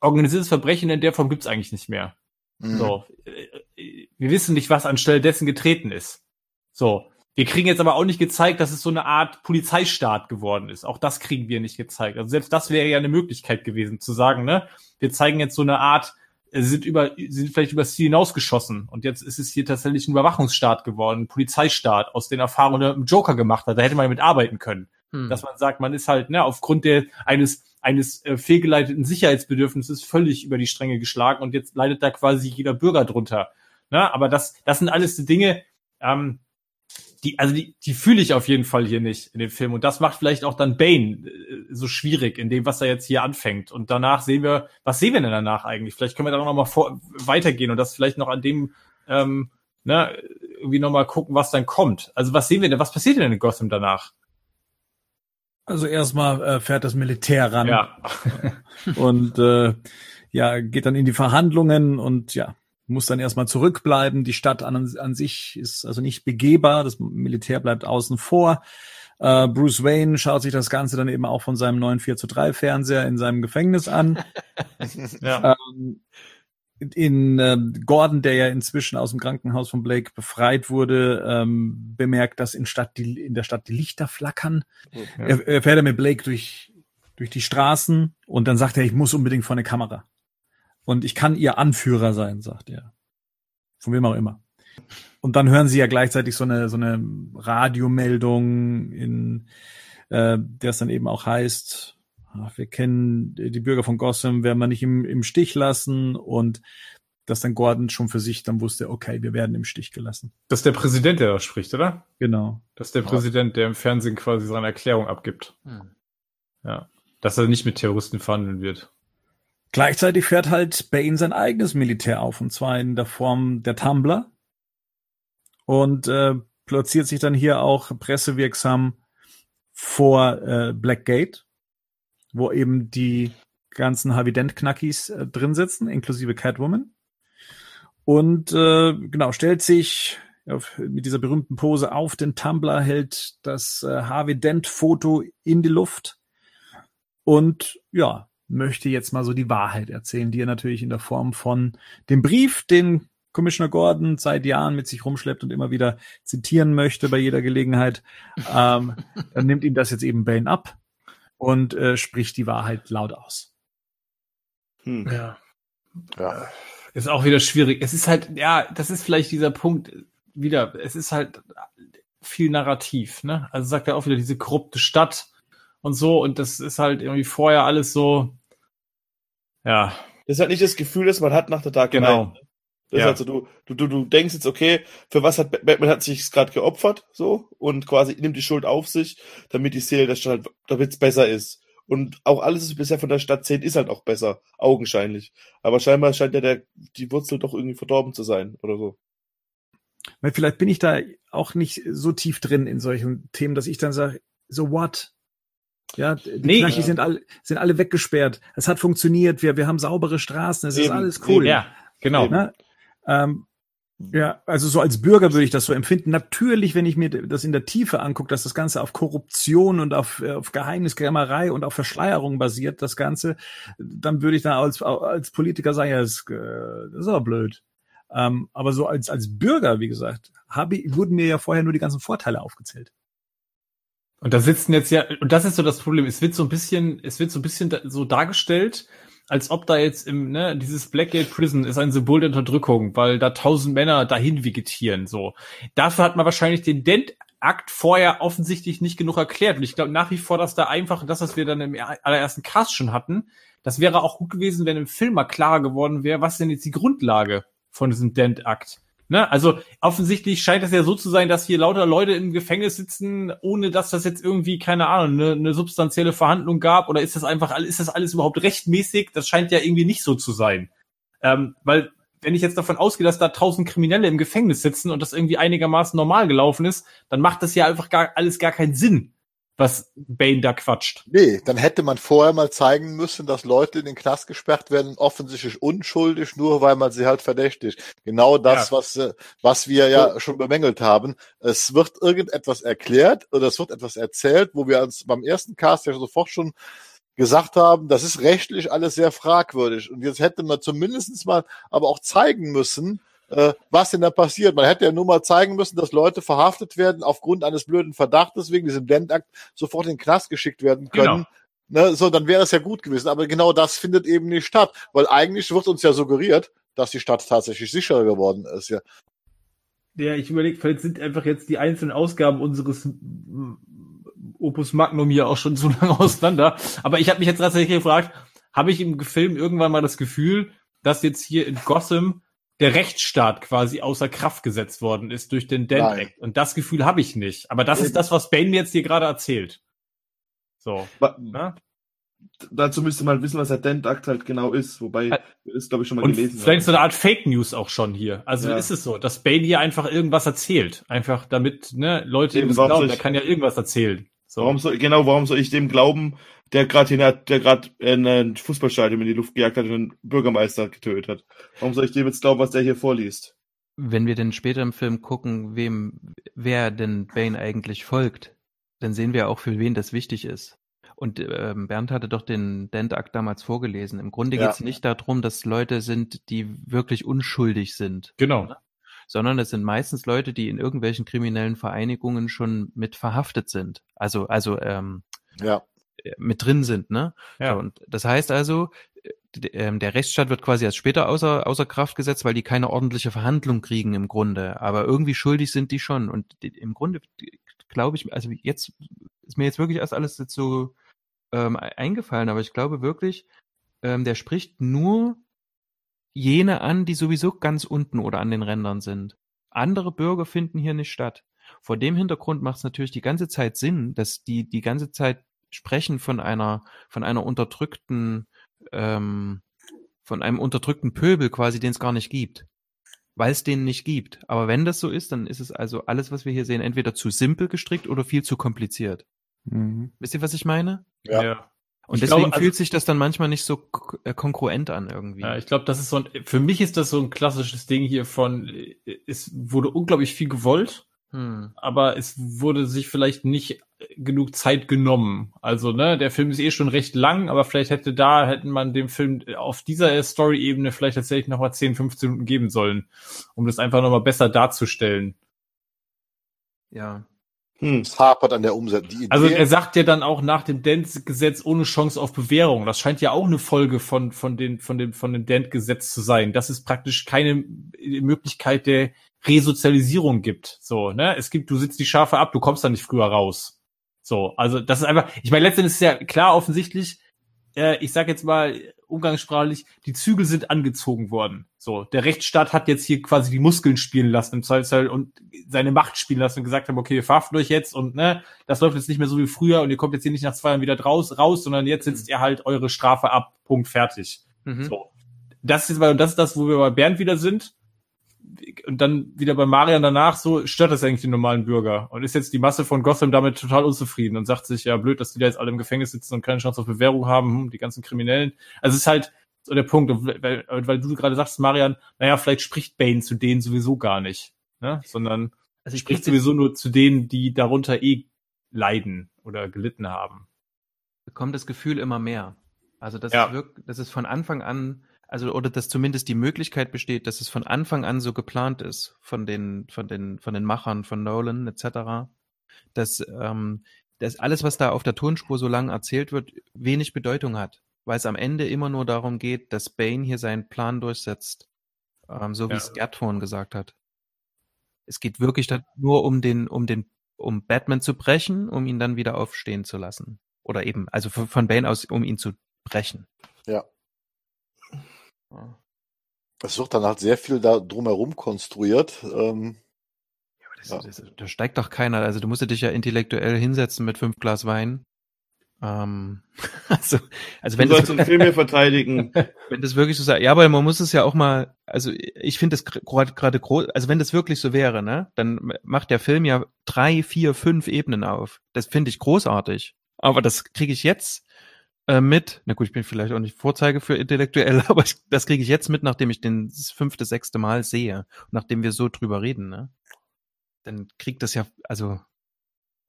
organisiertes Verbrechen in der Form gibt's eigentlich nicht mehr. Mhm. So, äh, wir wissen nicht, was anstelle dessen getreten ist. So, wir kriegen jetzt aber auch nicht gezeigt, dass es so eine Art Polizeistaat geworden ist. Auch das kriegen wir nicht gezeigt. Also selbst das wäre ja eine Möglichkeit gewesen, zu sagen, ne, wir zeigen jetzt so eine Art, äh, sind über, sind vielleicht übers Ziel hinausgeschossen. Und jetzt ist es hier tatsächlich ein Überwachungsstaat geworden, ein Polizeistaat, aus den Erfahrungen, die ein Joker gemacht hat. Da hätte man mit arbeiten können. Hm. Dass man sagt, man ist halt, ne, aufgrund der, eines, eines äh, fehlgeleiteten Sicherheitsbedürfnisses völlig über die Stränge geschlagen und jetzt leidet da quasi jeder Bürger drunter. Ne? Aber das, das sind alles die Dinge, ähm, die, also die, die fühle ich auf jeden Fall hier nicht in dem Film. Und das macht vielleicht auch dann Bane äh, so schwierig in dem, was er jetzt hier anfängt. Und danach sehen wir, was sehen wir denn danach eigentlich? Vielleicht können wir da noch mal vor, weitergehen und das vielleicht noch an dem, ähm, ne, irgendwie noch mal gucken, was dann kommt. Also was sehen wir denn? Was passiert denn in Gotham danach? Also erstmal äh, fährt das Militär ran Ja. und äh, ja, geht dann in die Verhandlungen und ja, muss dann erstmal zurückbleiben. Die Stadt an, an sich ist also nicht begehbar, das Militär bleibt außen vor. Äh, Bruce Wayne schaut sich das Ganze dann eben auch von seinem neuen 4 zu 3 Fernseher in seinem Gefängnis an. ja. ähm, in äh, Gordon, der ja inzwischen aus dem Krankenhaus von Blake befreit wurde, ähm, bemerkt, dass in, Stadt die, in der Stadt die Lichter flackern. Ja. Er, er fährt mit Blake durch, durch die Straßen und dann sagt er, ich muss unbedingt vor eine Kamera. Und ich kann ihr Anführer sein, sagt er. Von wem auch immer. Und dann hören sie ja gleichzeitig so eine, so eine Radiomeldung, in äh, der es dann eben auch heißt, ach, wir kennen die Bürger von Gotham, werden wir nicht im, im Stich lassen und dass dann Gordon schon für sich dann wusste, okay, wir werden im Stich gelassen. Das ist der Präsident, der da spricht, oder? Genau. Das ist der Präsident, der im Fernsehen quasi seine Erklärung abgibt. Hm. Ja. Dass er nicht mit Terroristen verhandeln wird. Gleichzeitig fährt halt Bane sein eigenes Militär auf, und zwar in der Form der Tumblr. Und äh, platziert sich dann hier auch pressewirksam vor äh, Blackgate, wo eben die ganzen Harvey Dent-Knackis äh, drin sitzen, inklusive Catwoman. Und äh, genau, stellt sich auf, mit dieser berühmten Pose auf den Tumblr, hält das äh, Harvey Dent-Foto in die Luft und ja, möchte jetzt mal so die Wahrheit erzählen, die er natürlich in der Form von dem Brief, den Commissioner Gordon seit Jahren mit sich rumschleppt und immer wieder zitieren möchte bei jeder Gelegenheit. ähm, dann nimmt ihm das jetzt eben Bane ab und äh, spricht die Wahrheit laut aus. Hm. Ja. Ja. Ist auch wieder schwierig. Es ist halt, ja, das ist vielleicht dieser Punkt wieder, es ist halt viel Narrativ, ne? Also sagt er auch wieder diese korrupte Stadt und so und das ist halt irgendwie vorher alles so, ja, Das ist halt nicht das Gefühl, das man hat nach der Dark Knight. genau. Das Ja. ist also du, du, du, du denkst jetzt, okay, für was hat Batman hat sich gerade geopfert, so, und quasi nimmt die Schuld auf sich, damit die Seele der Stadt, halt, damit es besser ist. Und auch alles, was wir bisher von der Stadt sehen, ist halt auch besser, augenscheinlich. Aber scheinbar scheint ja der, die Wurzel doch irgendwie verdorben zu sein, oder so. Weil vielleicht bin ich da auch nicht so tief drin in solchen Themen, dass ich dann sage, so what? Ja, die Nee, Knackis ja. sind alle, sind alle weggesperrt. Es hat funktioniert. Wir, wir haben saubere Straßen. Es ist Eben, alles cool. Ja, genau. Ne? Ähm, ja, also so als Bürger würde ich das so empfinden. Natürlich, wenn ich mir das in der Tiefe angucke, dass das Ganze auf Korruption und auf, äh, auf Geheimniskrämerei und auf Verschleierung basiert, das Ganze, dann würde ich da als, als Politiker sagen, ja, das, äh, das ist aber blöd. Ähm, aber so als, als Bürger, wie gesagt, habe, wurden mir ja vorher nur die ganzen Vorteile aufgezählt. Und da sitzen jetzt ja, und das ist so das Problem, es wird so ein bisschen, es wird so ein bisschen so dargestellt, als ob da jetzt im, ne, dieses Blackgate Prison ist ein Symbol der Unterdrückung, weil da tausend Männer dahin vegetieren, so. Dafür hat man wahrscheinlich den Dent-Akt vorher offensichtlich nicht genug erklärt. Und ich glaube nach wie vor, dass da einfach das, was wir dann im allerersten Cast schon hatten, das wäre auch gut gewesen, wenn im Film mal klarer geworden wäre, was denn jetzt die Grundlage von diesem Dent-Akt. Ne? Also offensichtlich scheint es ja so zu sein, dass hier lauter Leute im Gefängnis sitzen, ohne dass das jetzt irgendwie, keine Ahnung, eine, eine substanzielle Verhandlung gab. Oder ist das einfach, ist das alles überhaupt rechtmäßig? Das scheint ja irgendwie nicht so zu sein. Ähm, weil, wenn ich jetzt davon ausgehe, dass da tausend Kriminelle im Gefängnis sitzen und das irgendwie einigermaßen normal gelaufen ist, dann macht das ja einfach gar, alles gar keinen Sinn, was Bane da quatscht. Nee, dann hätte man vorher mal zeigen müssen, dass Leute in den Knast gesperrt werden, offensichtlich unschuldig, nur weil man sie halt verdächtigt. Genau das, Ja. was, äh, was wir ja schon bemängelt haben. Es wird irgendetwas erklärt oder es wird etwas erzählt, wo wir uns beim ersten Cast ja sofort schon gesagt haben, das ist rechtlich alles sehr fragwürdig. Und jetzt hätte man zumindestens mal aber auch zeigen müssen, äh, was denn da passiert. Man hätte ja nur mal zeigen müssen, dass Leute verhaftet werden aufgrund eines blöden Verdachtes wegen diesem Dentakt sofort in den Knast geschickt werden können. Ne, so, dann wäre es ja gut gewesen. Aber genau das findet eben nicht statt, weil eigentlich wird uns ja suggeriert, dass die Stadt tatsächlich sicherer geworden ist. Ja, Ja, ich überlege, vielleicht sind einfach jetzt die einzelnen Ausgaben unseres Opus Magnum hier auch schon so lange auseinander. Aber ich habe mich jetzt tatsächlich gefragt, habe ich im Film irgendwann mal das Gefühl, dass jetzt hier in Gotham der Rechtsstaat quasi außer Kraft gesetzt worden ist durch den Dent. Act. Und das Gefühl habe ich nicht. Aber das ist das, was Bane mir jetzt hier gerade erzählt. So. Wa- Ne? Dazu müsste man wissen, was der Dent-Akt halt genau ist, wobei Ä- wir das, glaube ich, schon mal Und gelesen vielleicht so haben. eine Art Fake News auch schon hier. Also Ja. ist es so, dass Bane hier einfach irgendwas erzählt. Einfach damit, ne, Leute Eben, ihm das glauben, der kann ja irgendwas erzählen. So. Warum soll, genau, warum soll ich dem glauben, der gerade der gerade ein Fußballstadion in die Luft gejagt hat und einen Bürgermeister getötet hat? Warum soll ich dem jetzt glauben, was der hier vorliest? Wenn wir denn später im Film gucken, wem, wer denn Bane eigentlich folgt, dann sehen wir auch, für wen das wichtig ist. Und ähm, Bernd hatte doch den Dent-Akt damals vorgelesen. Im Grunde Ja. geht es nicht darum, dass Leute sind, die wirklich unschuldig sind, Genau. sondern es sind meistens Leute, die in irgendwelchen kriminellen Vereinigungen schon mit verhaftet sind. Also, also ähm, Ja. Mit drin sind, ne? Ja. So, und das heißt also, äh, ähm, der Rechtsstaat wird quasi erst später außer, außer Kraft gesetzt, weil die keine ordentliche Verhandlung kriegen im Grunde. Aber irgendwie schuldig sind die schon. Und im Grunde glaube ich, also jetzt ist mir jetzt wirklich erst alles jetzt so ähm, e- eingefallen, aber ich glaube wirklich, ähm, der spricht nur jene an, die sowieso ganz unten oder an den Rändern sind. Andere Bürger finden hier nicht statt. Vor dem Hintergrund macht es natürlich die ganze Zeit Sinn, dass die die ganze Zeit sprechen von einer von einer unterdrückten ähm, von einem unterdrückten Pöbel quasi, den es gar nicht gibt, weil es den nicht gibt. Aber wenn das so ist, dann ist es also alles, was wir hier sehen, entweder zu simpel gestrickt oder viel zu kompliziert. Mhm. Wisst ihr, was ich meine? Ja. Und Ich deswegen glaube, also- fühlt sich das dann manchmal nicht so äh, kongruent an irgendwie. Ja, ich glaube, das ist so ein, für mich ist das so ein klassisches Ding hier von, äh, es wurde unglaublich viel gewollt, hm. aber es wurde sich vielleicht nicht genug Zeit genommen. Also, ne, der Film ist eh schon recht lang, aber vielleicht hätte da, hätten man dem Film auf dieser Story-Ebene vielleicht tatsächlich nochmal 10, 15 Minuten geben sollen, um das einfach nochmal besser darzustellen. Ja. Hm. Es hapert an der Umsetzung. Also er sagt ja dann auch nach dem Dent-Gesetz ohne Chance auf Bewährung. Das scheint ja auch eine Folge von, von, den, von dem, von dem Dent-Gesetz zu sein, dass es praktisch keine Möglichkeit der Resozialisierung gibt. So, ne? Es gibt, du sitzt die Schafe ab, du kommst da nicht früher raus. So, also das ist einfach, ich meine, letztendlich ist ja klar offensichtlich, äh, ich sag jetzt mal umgangssprachlich, die Zügel sind angezogen worden. So, der Rechtsstaat hat jetzt hier quasi die Muskeln spielen lassen im Zweifelsfall und seine Macht spielen lassen und gesagt haben, okay, wir verhaften euch jetzt und ne, das läuft jetzt nicht mehr so wie früher und ihr kommt jetzt hier nicht nach zwei Jahren wieder draus, raus, sondern jetzt sitzt ihr halt eure Strafe ab, Punkt, fertig. Mhm. So. Das ist, weil, das ist das, wo wir bei Bernd wieder sind. Und dann wieder bei Marian danach, so stört das eigentlich den normalen Bürger. Und ist jetzt die Masse von Gotham damit total unzufrieden und sagt sich, ja, blöd, dass die da jetzt alle im Gefängnis sitzen und keine Chance auf Bewährung haben, hm, die ganzen Kriminellen. Also es ist halt so der Punkt, weil, weil du gerade sagst, Marian, naja, vielleicht spricht Bane zu denen sowieso gar nicht, ne? sondern Also ich spricht sowieso nur zu denen, die darunter eh leiden oder gelitten haben. bekomme das Gefühl immer mehr. Also das Ja. ist wirklich, das ist von Anfang an, also oder dass zumindest die Möglichkeit besteht, dass es von Anfang an so geplant ist von den von den von den Machern von Nolan etc. Dass ähm, dass alles, was da auf der Tonspur so lang erzählt wird, wenig Bedeutung hat, weil es am Ende immer nur darum geht, dass Bane hier seinen Plan durchsetzt, ähm, so wie Ja. es Gerd vorhin gesagt hat. Es geht wirklich nur um den um den um Batman zu brechen, um ihn dann wieder aufstehen zu lassen. Oder eben, also von von Bane aus, um ihn zu brechen. Ja. Es wird dann halt sehr viel da drumherum konstruiert. Ähm, Ja, aber das, Ja. Das, da steigt doch keiner. Also du musst dich ja intellektuell hinsetzen mit fünf Glas Wein. Ähm, also, also Du wenn sollst das, den Film hier verteidigen. wenn das wirklich so sei, ja, aber man muss es ja auch mal, also ich finde das gerade gerade groß, also wenn das wirklich so wäre, ne, dann macht der Film ja drei, vier, fünf Ebenen auf. Das finde ich großartig. Aber das kriege ich jetzt äh, mit. Na gut, ich bin vielleicht auch nicht Vorzeige für intellektuell, aber ich, das kriege ich jetzt mit, nachdem ich den das fünfte, sechste Mal sehe, nachdem wir so drüber reden, ne? Dann kriegt das ja, also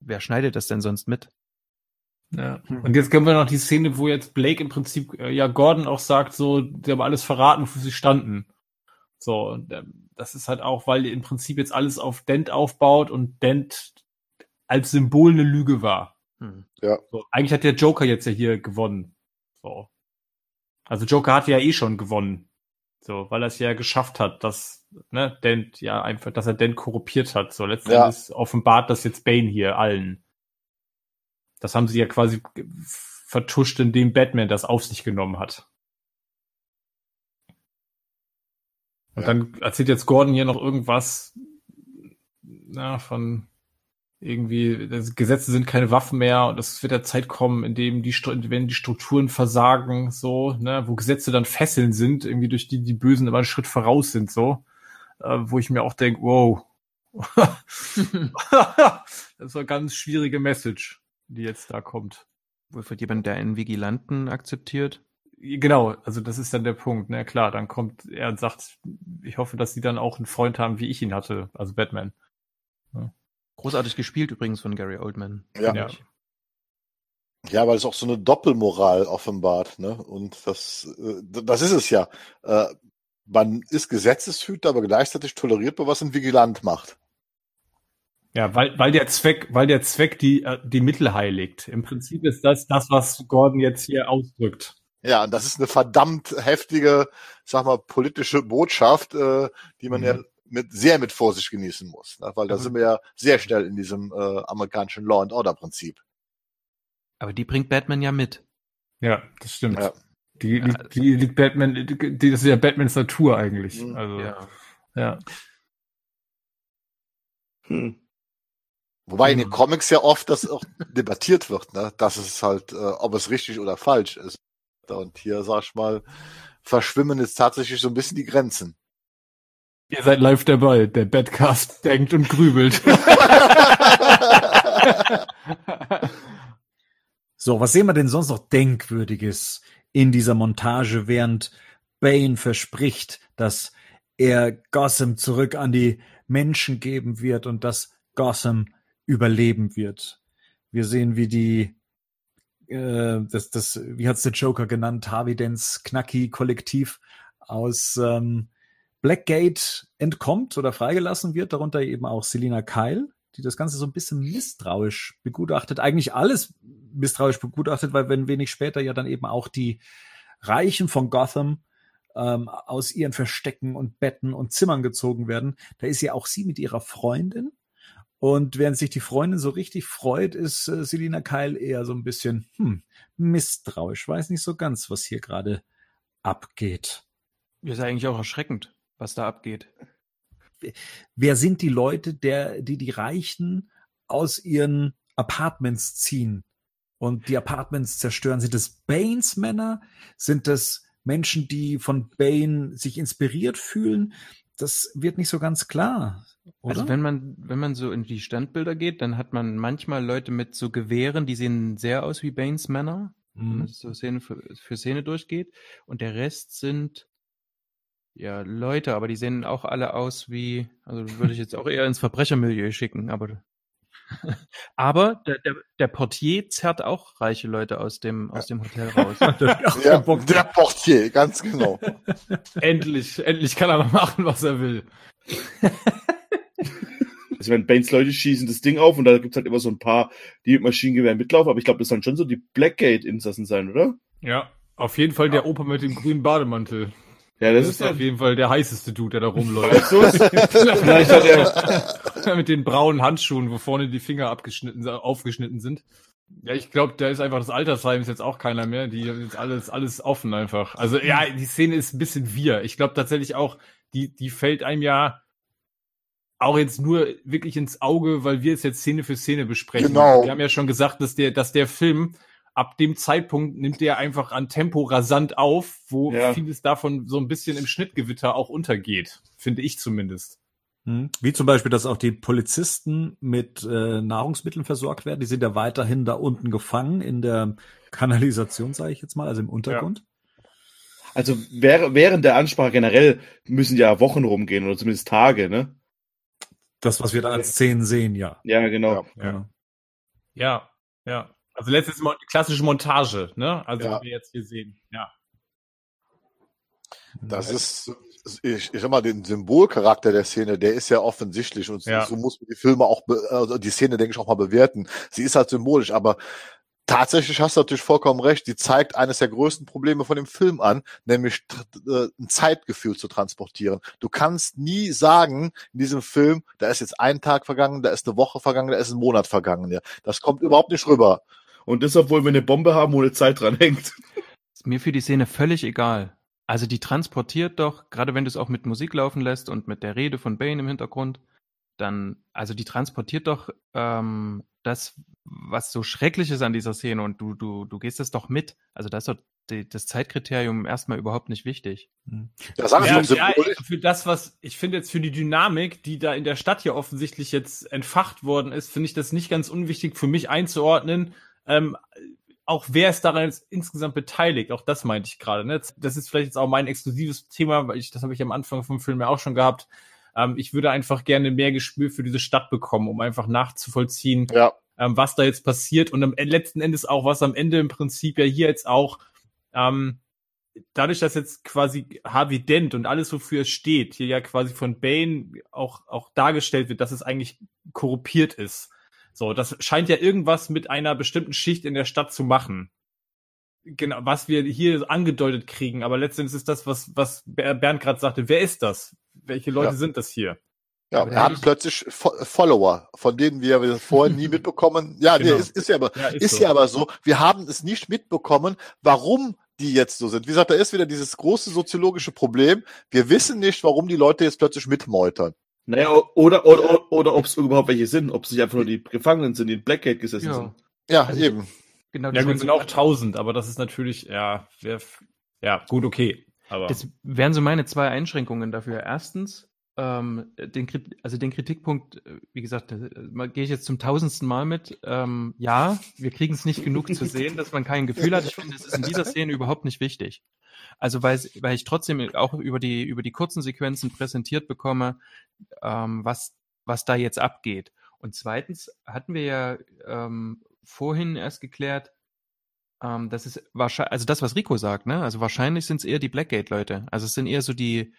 wer schneidet das denn sonst mit? Ja. Und jetzt können wir noch die Szene, wo jetzt Blake im Prinzip, äh, ja, Gordon auch sagt, so, die haben alles verraten, wofür sie standen. So, und ähm, das ist halt auch, weil im Prinzip jetzt alles auf Dent aufbaut und Dent als Symbol eine Lüge war. Hm. So, eigentlich hat der Joker jetzt ja hier gewonnen. So. Also Joker hat ja eh schon gewonnen. So, weil er es ja geschafft hat, dass, ne, Dent ja einfach, dass er Dent korruptiert hat. So, letztendlich Ja. ist offenbart das jetzt Bane hier allen. Das haben sie ja quasi vertuscht, indem Batman das auf sich genommen hat. Und Ja. dann erzählt jetzt Gordon hier noch irgendwas na, von irgendwie, das Gesetze sind keine Waffen mehr und es wird der Zeit kommen, in dem die, wenn die Strukturen versagen, so, ne, wo Gesetze dann Fesseln sind, irgendwie durch die die Bösen immer einen Schritt voraus sind, so, äh, wo ich mir auch denke, wow, das ist eine ganz schwierige Message, die jetzt da kommt. Wohl wird jemand, der einen Vigilanten akzeptiert? Genau, also das ist dann der Punkt. Na klar, dann kommt er und sagt, ich hoffe, dass sie dann auch einen Freund haben, wie ich ihn hatte, also Batman. Großartig gespielt übrigens von Gary Oldman. Ja. finde Ja. ich. Ja, weil es auch so eine Doppelmoral offenbart, ne? Und das, äh, das ist es ja. Äh, man ist Gesetzeshüter, aber gleichzeitig toleriert man, was ein Vigilant macht. Ja, weil, weil der Zweck, weil der Zweck die, äh, die Mittel heiligt. Im Prinzip ist das das, was Gordon jetzt hier ausdrückt. Ja, und das ist eine verdammt heftige, sag mal, politische Botschaft, äh, die man Mhm. ja mit, sehr mit Vorsicht genießen muss. Ne? Weil da Aber- sind wir ja sehr schnell in diesem äh, amerikanischen Law and Order Prinzip. Aber die bringt Batman ja mit. Ja, das stimmt. Ja. Die, Ja. liegt, die liegt Batman, die, das ist ja Batmans Natur eigentlich. Mhm. Also, Ja. ja. Hm. Wobei in den Mhm. Comics ja oft das auch debattiert wird, ne? dass es halt, äh, ob es richtig oder falsch ist. Und hier, sag ich mal, verschwimmen jetzt tatsächlich so ein bisschen die Grenzen. Ihr seid live dabei. Der Badcast denkt und grübelt. So, was sehen wir denn sonst noch Denkwürdiges in dieser Montage, während Bane verspricht, dass er Gotham zurück an die Menschen geben wird und dass Gotham überleben wird. Wir sehen, wie die, äh, das, das, wie hat's der Joker genannt, Harvey Dents Knacki-Kollektiv aus ähm, Blackgate entkommt oder freigelassen wird, darunter eben auch Selina Kyle, die das Ganze so ein bisschen misstrauisch begutachtet, eigentlich alles misstrauisch begutachtet, weil wenn wenig später ja dann eben auch die Reichen von Gotham ähm, aus ihren Verstecken und Betten und Zimmern gezogen werden, da ist ja auch sie mit ihrer Freundin. Und während sich die Freundin so richtig freut, ist äh, Selina Kyle eher so ein bisschen hm, misstrauisch. Weiß nicht so ganz, was hier gerade abgeht. Ist eigentlich auch erschreckend, was da abgeht. wer sind die Leute, der, die die Reichen aus ihren Apartments ziehen und die Apartments zerstören? Sind es Banes Männer? Sind es Menschen, die von Bane sich inspiriert fühlen? Das wird nicht so ganz klar. Oder? Also wenn man, wenn man so in die Standbilder geht, dann hat man manchmal Leute mit so Gewehren, die sehen sehr aus wie Banes Männer, wenn man Mhm. das so Szene für, für Szene durchgeht. Und der Rest sind ja Leute, aber die sehen auch alle aus wie, also würde ich jetzt auch eher ins Verbrechermilieu schicken, aber aber der, der, der Portier zerrt auch reiche Leute aus dem, aus dem Hotel raus. Ja, der Portier, ganz genau. endlich, endlich kann er mal machen, was er will. Also wenn Banes Leute schießen das Ding auf und da gibt's halt immer so ein paar, die mit Maschinengewehren mitlaufen, aber ich glaube, das sollen schon so die Blackgate-Insassen sein, oder? Ja, auf jeden Fall der Opa mit dem grünen Bademantel. Ja, Das, das, ist ist auf jeden Fall der heißeste Dude, der da rumläuft. Vielleicht hat er, mit den braunen Handschuhen, wo vorne die Finger abgeschnitten, aufgeschnitten sind. Ja, ich glaube, da ist einfach das Altersheim ist jetzt auch keiner mehr. Die haben jetzt alles, alles offen einfach. Also ja, die Szene ist ein bisschen wir. Ich glaube tatsächlich auch, die, die fällt einem ja auch jetzt nur wirklich ins Auge, weil wir es jetzt Szene für Szene besprechen. Genau. Wir haben ja schon gesagt, dass der, dass der Film ab dem Zeitpunkt nimmt der einfach an Tempo rasant auf, wo Ja. vieles davon so ein bisschen im Schnittgewitter auch untergeht. Finde ich zumindest. Hm. Wie zum Beispiel, dass auch die Polizisten mit äh, Nahrungsmitteln versorgt werden. Die sind ja weiterhin da unten gefangen in der Kanalisation, sage ich jetzt mal, also im Untergrund. also währ- während der Ansprache generell müssen ja Wochen rumgehen oder zumindest Tage, ne? Das, was wir da als Szenen sehen, ja. Ja, genau. Ja. Genau. Ja, ja. Also letztes Mal klassische Montage, ne? Also Ja. wie wir jetzt hier sehen. Ja. Das ist, ich, ich sag mal, den Symbolcharakter der Szene, der ist ja offensichtlich und Ja. so muss man die Filme auch, also die Szene, denke ich, auch mal bewerten. Sie ist halt symbolisch, aber tatsächlich hast du natürlich vollkommen recht, die zeigt eines der größten Probleme von dem Film an, nämlich äh, ein Zeitgefühl zu transportieren. Du kannst nie sagen in diesem Film, da ist jetzt ein Tag vergangen, da ist eine Woche vergangen, da ist ein Monat vergangen. Ja. Das kommt überhaupt nicht rüber. Und das, obwohl wir eine Bombe haben, wo eine Zeit dran hängt. Ist mir für die Szene völlig egal. Also die transportiert doch, gerade wenn du es auch mit Musik laufen lässt und mit der Rede von Bane im Hintergrund, dann, also die transportiert doch ähm, das, was so schrecklich ist an dieser Szene und du, du, du gehst das doch mit. Also da ist doch die, das Zeitkriterium erstmal überhaupt nicht wichtig. Ja, sag ich Ja, ja, symbolisch. für das, was ich finde jetzt für die Dynamik, die da in der Stadt hier offensichtlich jetzt entfacht worden ist, finde ich das nicht ganz unwichtig für mich einzuordnen. Ähm, auch wer ist daran jetzt insgesamt beteiligt, auch das meinte ich gerade. Ne? Das ist vielleicht jetzt auch mein exklusives Thema, weil ich, das habe ich am Anfang vom Film ja auch schon gehabt. Ähm, ich würde einfach gerne mehr Gespür für diese Stadt bekommen, um einfach nachzuvollziehen, Ja, ähm, was da jetzt passiert und am e- letzten Endes auch, was am Ende im Prinzip ja hier jetzt auch, ähm, dadurch, dass jetzt quasi Harvey Dent und alles, wofür es steht, hier ja quasi von Bane auch, auch dargestellt wird, dass es eigentlich korruptiert ist. So, das scheint ja irgendwas mit einer bestimmten Schicht in der Stadt zu machen. Genau, was wir hier angedeutet kriegen, aber letztendlich ist das, was, was Ber- Bernd gerade sagte. Wer ist das? Welche Leute Ja. sind das hier? ja. Aber Er hat ehrlich- plötzlich Fo- Follower, von denen wir vorher nie mitbekommen. Ja, Genau. nee, ist, ist ja aber, Ja, ist ja aber so. Wir haben es nicht mitbekommen, warum die jetzt so sind. Wie gesagt, da ist wieder dieses große soziologische Problem. Wir wissen nicht, warum die Leute jetzt plötzlich mitmeutern. Naja, o- oder, oder, oder ob es überhaupt welche sind, ob es nicht einfach nur die Gefangenen sind, die in Blackgate gesessen Ja, sind. Ja, Also- eben. genau. Ja, gut, sind auch tausend, aber das ist natürlich, ja, wer, ja, gut, okay. Aber Das wären so meine zwei Einschränkungen dafür. Erstens, ähm, den, also den Kritikpunkt, äh, wie gesagt, gehe ich jetzt zum tausendsten Mal mit. Ähm, ja, wir kriegen es nicht genug zu sehen, dass man kein Gefühl hat. Ich finde, es ist in dieser Szene überhaupt nicht wichtig. Also weil, weil ich trotzdem auch über die, über die kurzen Sequenzen präsentiert bekomme, ähm, was, was da jetzt abgeht. Und zweitens hatten wir ja ähm, vorhin erst geklärt, ähm, das ist wahrscheinlich, also das, was Rico sagt, ne? Also wahrscheinlich sind es eher die Blackgate-Leute. Also es sind eher so die,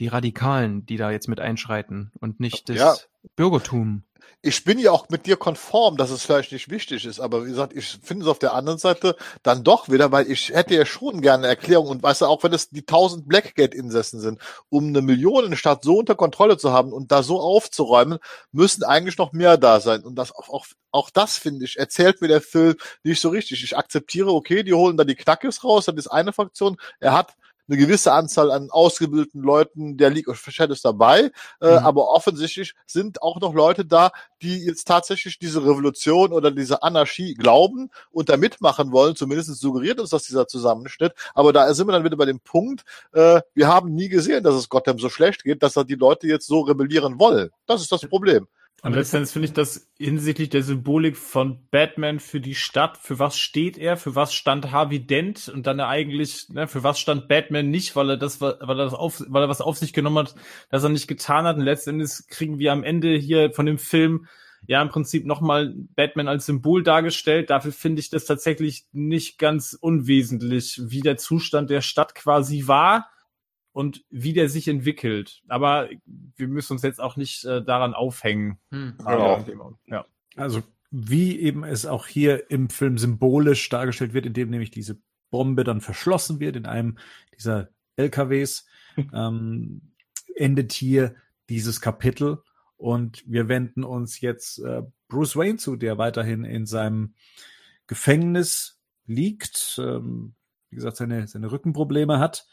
die Radikalen, die da jetzt mit einschreiten und nicht das Ja. Bürgertum. ich bin ja auch mit dir konform, dass es vielleicht nicht wichtig ist, aber wie gesagt, ich finde es auf der anderen Seite dann doch wieder, weil ich hätte ja schon gerne eine Erklärung und weißt du, auch wenn es die 1000 Blackgate-Insassen sind, um eine Millionenstadt so unter Kontrolle zu haben und da so aufzuräumen, müssen eigentlich noch mehr da sein und das auch, auch, auch das finde ich, erzählt mir der Film nicht so richtig. Ich akzeptiere, okay, die holen da die Knackes raus, das ist eine Fraktion, er hat eine gewisse Anzahl an ausgebildeten Leuten der League of Shadows dabei, äh, Mhm. aber offensichtlich sind auch noch Leute da, die jetzt tatsächlich diese Revolution oder diese Anarchie glauben und da mitmachen wollen. Zumindest suggeriert uns das dieser Zusammenschnitt. Aber da sind wir dann wieder bei dem Punkt, äh, wir haben nie gesehen, dass es Gotham so schlecht geht, dass da die Leute jetzt so rebellieren wollen. Das ist das Problem. Und letztendlich finde ich das hinsichtlich der Symbolik von Batman für die Stadt, für was steht er, für was stand Harvey Dent und dann eigentlich, ne, für was stand Batman nicht, weil er das, weil er das auf, weil er was auf sich genommen hat, das er nicht getan hat. Und letztendlich kriegen wir am Ende hier von dem Film ja im Prinzip nochmal Batman als Symbol dargestellt. Dafür finde ich das tatsächlich nicht ganz unwesentlich, wie der Zustand der Stadt quasi war und wie der sich entwickelt. Aber wir müssen uns jetzt auch nicht äh, daran aufhängen. Hm. Genau. Ja. Also wie eben es auch hier im Film symbolisch dargestellt wird, indem nämlich diese Bombe dann verschlossen wird in einem dieser LKWs, ähm, endet hier dieses Kapitel und wir wenden uns jetzt äh, Bruce Wayne zu, der weiterhin in seinem Gefängnis liegt, ähm, wie gesagt, seine, seine Rückenprobleme hat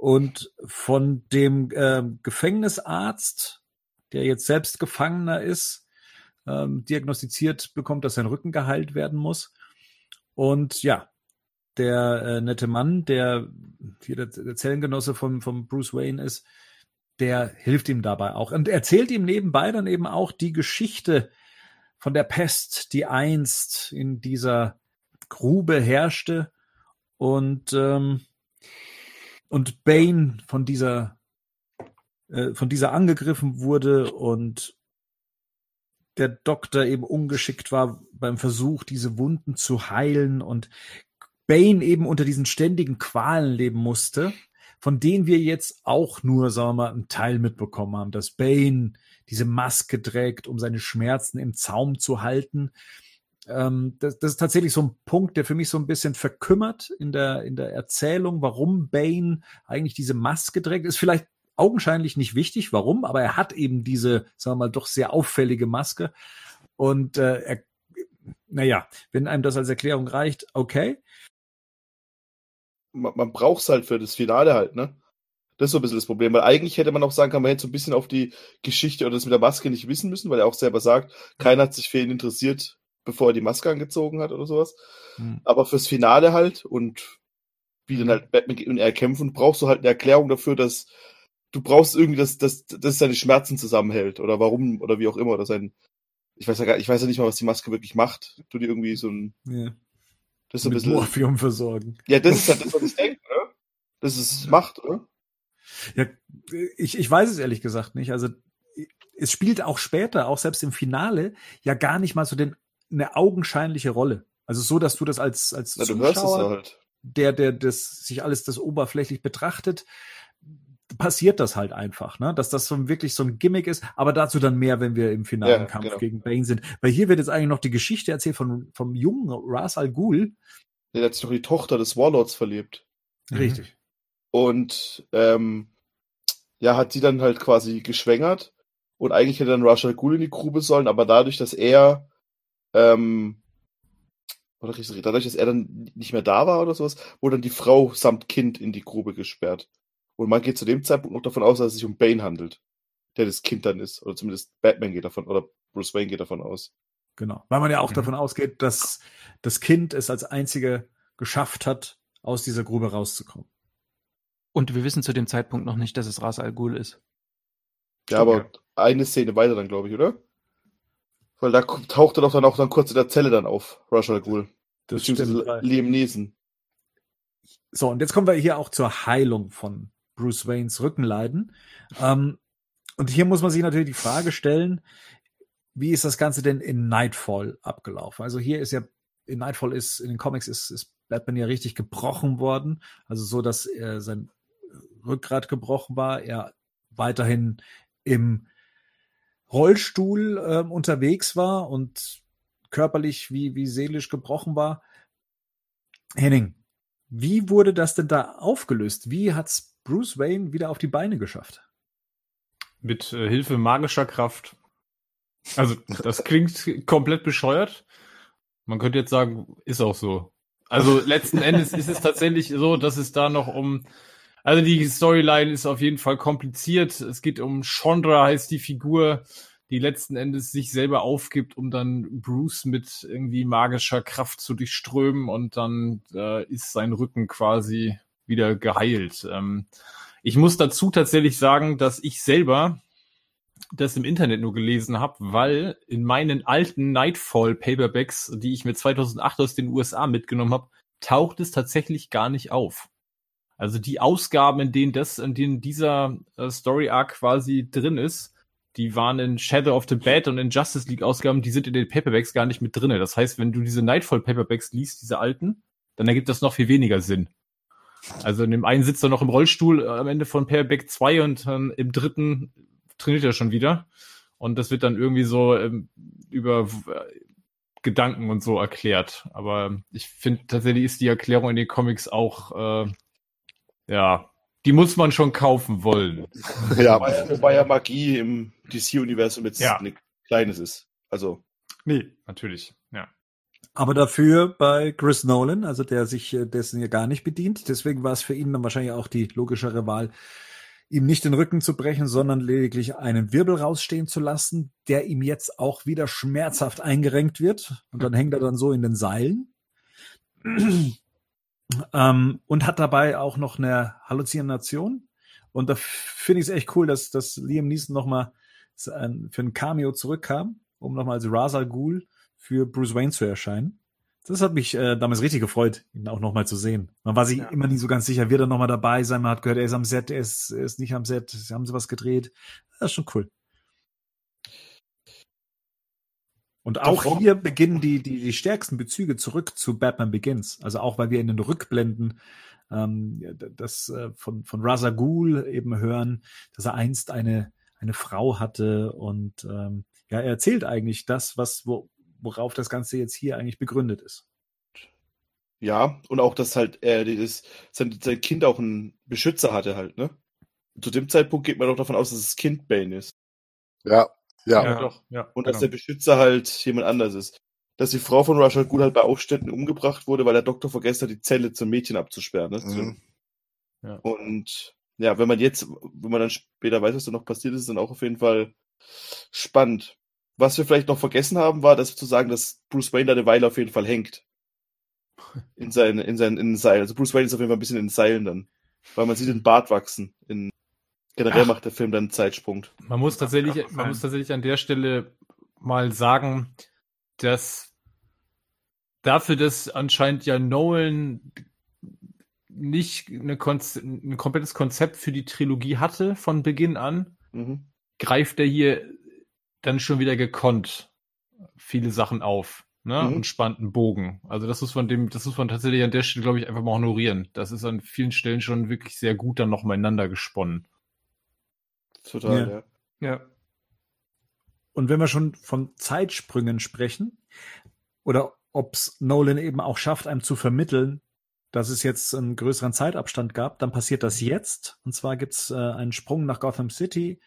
und von dem ähm, Gefängnisarzt, der jetzt selbst Gefangener ist, ähm, diagnostiziert bekommt, dass sein Rücken geheilt werden muss. Und ja, der äh, nette Mann, der hier der, der Zellengenosse von, von Bruce Wayne ist, der hilft ihm dabei auch und erzählt ihm nebenbei dann eben auch die Geschichte von der Pest, die einst in dieser Grube herrschte und ähm, und Bane von dieser äh, von dieser angegriffen wurde und der Doktor eben ungeschickt war beim Versuch, diese Wunden zu heilen und Bane eben unter diesen ständigen Qualen leben musste, von denen wir jetzt auch nur, sagen wir mal, einen Teil mitbekommen haben, dass Bane diese Maske trägt, um seine Schmerzen im Zaum zu halten. Ähm, das, das ist tatsächlich so ein Punkt, der für mich so ein bisschen verkümmert in der, in der Erzählung, warum Bane eigentlich diese Maske trägt. Ist vielleicht augenscheinlich nicht wichtig, warum, aber er hat eben diese, sagen wir mal, doch sehr auffällige Maske. Und äh, er, naja, wenn einem das als Erklärung reicht, okay. man, man braucht es halt für das Finale halt, ne? Das ist so ein bisschen das Problem, weil eigentlich hätte man auch sagen können, man hätte so ein bisschen auf die Geschichte oder das mit der Maske nicht wissen müssen, weil er auch selber sagt, keiner hat sich für ihn interessiert, bevor er die Maske angezogen hat oder sowas. Hm. Aber fürs Finale halt und wie dann halt Batman und er kämpfen, brauchst du halt eine Erklärung dafür, dass du brauchst irgendwie, dass, dass, dass seine Schmerzen zusammenhält oder warum oder wie auch immer oder sein, ich weiß ja gar, ich weiß ja nicht mal, was die Maske wirklich macht. Du die irgendwie so ein, Ja. das ist ein Mit bisschen, Morphium versorgen. ja, das ist halt das, was ich denke, oder? Das ist Macht, oder? Ja, ich, ich weiß es ehrlich gesagt nicht. Also es spielt auch später, auch selbst im Finale, ja gar nicht mal so den, eine augenscheinliche Rolle. Also so, dass du das als, als Na, du hörst es Zuschauer, halt. der, der das sich alles das oberflächlich betrachtet, passiert das halt einfach, ne? Dass das so wirklich so ein Gimmick ist, aber dazu dann mehr, wenn wir im finalen Ja, Kampf genau. gegen Bane sind. Weil hier wird jetzt eigentlich noch die Geschichte erzählt von, vom jungen Ras Al Ghul. Der hat sich noch in die Tochter des Warlords verliebt. Mhm. Richtig. Und ähm, ja, hat sie dann halt quasi geschwängert. Und eigentlich hätte dann Rashad Ghul in die Grube sollen, aber dadurch, dass er ähm, oder richtig, dadurch, dass er dann nicht mehr da war oder sowas, wurde dann die Frau samt Kind in die Grube gesperrt. Und man geht zu dem Zeitpunkt noch davon aus, dass es sich um Bane handelt, der das Kind dann ist. Oder zumindest Batman geht davon, oder Bruce Wayne geht davon aus. Genau. Weil man ja auch Mhm. davon ausgeht, dass das Kind es als einzige geschafft hat, aus dieser Grube rauszukommen. Und wir wissen zu dem Zeitpunkt noch nicht, dass es Ras Al Ghul ist. Ja, aber eine Szene weiter dann, glaube ich, oder? Weil da taucht er doch dann auch dann kurz in der Zelle dann auf, Rashad Ghul. Das stimmt. Liam Neeson. So, und jetzt kommen wir hier auch zur Heilung von Bruce Waynes Rückenleiden. Ähm, und hier muss man sich natürlich die Frage stellen, wie ist das Ganze denn in Nightfall abgelaufen? Also hier ist ja, in Nightfall ist, in den Comics ist, ist Batman ja richtig gebrochen worden. Also so, dass er sein Rückgrat gebrochen war, er weiterhin im Rollstuhl ähm, unterwegs war und körperlich wie, wie seelisch gebrochen war. Henning, wie wurde das denn da aufgelöst? Wie hat's Bruce Wayne wieder auf die Beine geschafft? Mit äh, Hilfe magischer Kraft. Also, das klingt komplett bescheuert. Man könnte jetzt sagen, ist auch so. Also, letzten Endes ist es tatsächlich so, dass es da noch um, also die Storyline ist auf jeden Fall kompliziert. Es geht um Chandra, heißt die Figur, die letzten Endes sich selber aufgibt, um dann Bruce mit irgendwie magischer Kraft zu durchströmen und dann äh, ist sein Rücken quasi wieder geheilt. Ähm, ich muss dazu tatsächlich sagen, dass ich selber das im Internet nur gelesen habe, weil in meinen alten Nightfall Paperbacks, die ich mir 2008 aus den USA mitgenommen habe, taucht es tatsächlich gar nicht auf. Also die Ausgaben, in denen das, in denen dieser äh, Story Arc quasi drin ist, die waren in Shadow of the Bad und in Justice League Ausgaben, die sind in den Paperbacks gar nicht mit drinne. Das heißt, wenn du diese Nightfall Paperbacks liest, diese alten, dann ergibt das noch viel weniger Sinn. Also in dem einen sitzt er noch im Rollstuhl äh, am Ende von Paperback 2 und dann im dritten trainiert er schon wieder. Und das wird dann irgendwie so ähm, über äh, Gedanken und so erklärt. Aber ich finde tatsächlich ist die Erklärung in den Comics auch, äh, ja, die muss man schon kaufen wollen. Ja, Wobei, ja Magie im DC-Universum jetzt Ja. nichts Kleines ist. Also, Nee, natürlich, ja. Aber dafür bei Chris Nolan, also der sich äh, dessen ja gar nicht bedient. Deswegen war es für ihn dann wahrscheinlich auch die logischere Wahl, ihm nicht den Rücken zu brechen, sondern lediglich einen Wirbel rausstehen zu lassen, der ihm jetzt auch wieder schmerzhaft eingerenkt wird. Und dann hängt er dann so in den Seilen. Ähm, und hat dabei auch noch eine Halluzination. Und da finde ich es echt cool, dass, dass Liam Neeson nochmal für ein Cameo zurückkam, um nochmal als Ra's al Ghul für Bruce Wayne zu erscheinen. Das hat mich äh, damals richtig gefreut, ihn auch nochmal zu sehen. Man war sich Ja. immer nie so ganz sicher, wird er nochmal dabei sein. Man hat gehört, er ist am Set, er ist, er ist nicht am Set, sie haben sie was gedreht. Das ist schon cool. Und auch Doch. hier beginnen die, die, die stärksten Bezüge zurück zu Batman Begins. Also auch, weil wir in den Rückblenden ähm, das äh, von, von Ra's al Ghul eben hören, dass er einst eine, eine Frau hatte und ähm, ja, er erzählt eigentlich das, was, wo, worauf das Ganze jetzt hier eigentlich begründet ist. ja, und auch, dass halt er dieses, sein, sein Kind auch einen Beschützer hatte halt, ne? Zu dem Zeitpunkt geht man doch davon aus, dass das Kind Bane ist. ja, ja. Ja, doch, ja. Und dass genau. der Beschützer halt jemand anders ist. dass die Frau von Rush Gut halt bei Aufständen umgebracht wurde, weil der Doktor vergessen hat, die Zelle zum Mädchen abzusperren. Ne? Mhm. Ja. Und ja, wenn man jetzt, wenn man dann später weiß, was da noch passiert ist, ist dann auch auf jeden Fall spannend. Was wir vielleicht noch vergessen haben, war, dass zu sagen, dass Bruce Wayne da eine Weile auf jeden Fall hängt. In seinen, in seinen, in den Seilen. Also Bruce Wayne ist auf jeden Fall ein bisschen in den Seilen dann. Weil man sieht den Bart wachsen. In, generell Ach. macht der Film dann einen Zeitsprung. Man muss tatsächlich, man muss tatsächlich an der Stelle mal sagen, dass dafür, dass anscheinend ja Nolan nicht eine Konz ein komplettes Konzept für die Trilogie hatte von Beginn an, Mhm. greift er hier dann schon wieder gekonnt viele Sachen auf. Ne? Mhm. Und spannt einen Bogen. Also das ist von dem, das muss man tatsächlich an der Stelle, glaube ich, einfach mal honorieren. Das ist an vielen Stellen schon wirklich sehr gut dann noch miteinander gesponnen. Total, Ja. ja. Ja. Und wenn wir schon von Zeitsprüngen sprechen, oder ob es Nolan eben auch schafft, einem zu vermitteln, dass es jetzt einen größeren Zeitabstand gab, dann passiert das jetzt. Und zwar gibt es äh, einen Sprung nach Gotham City,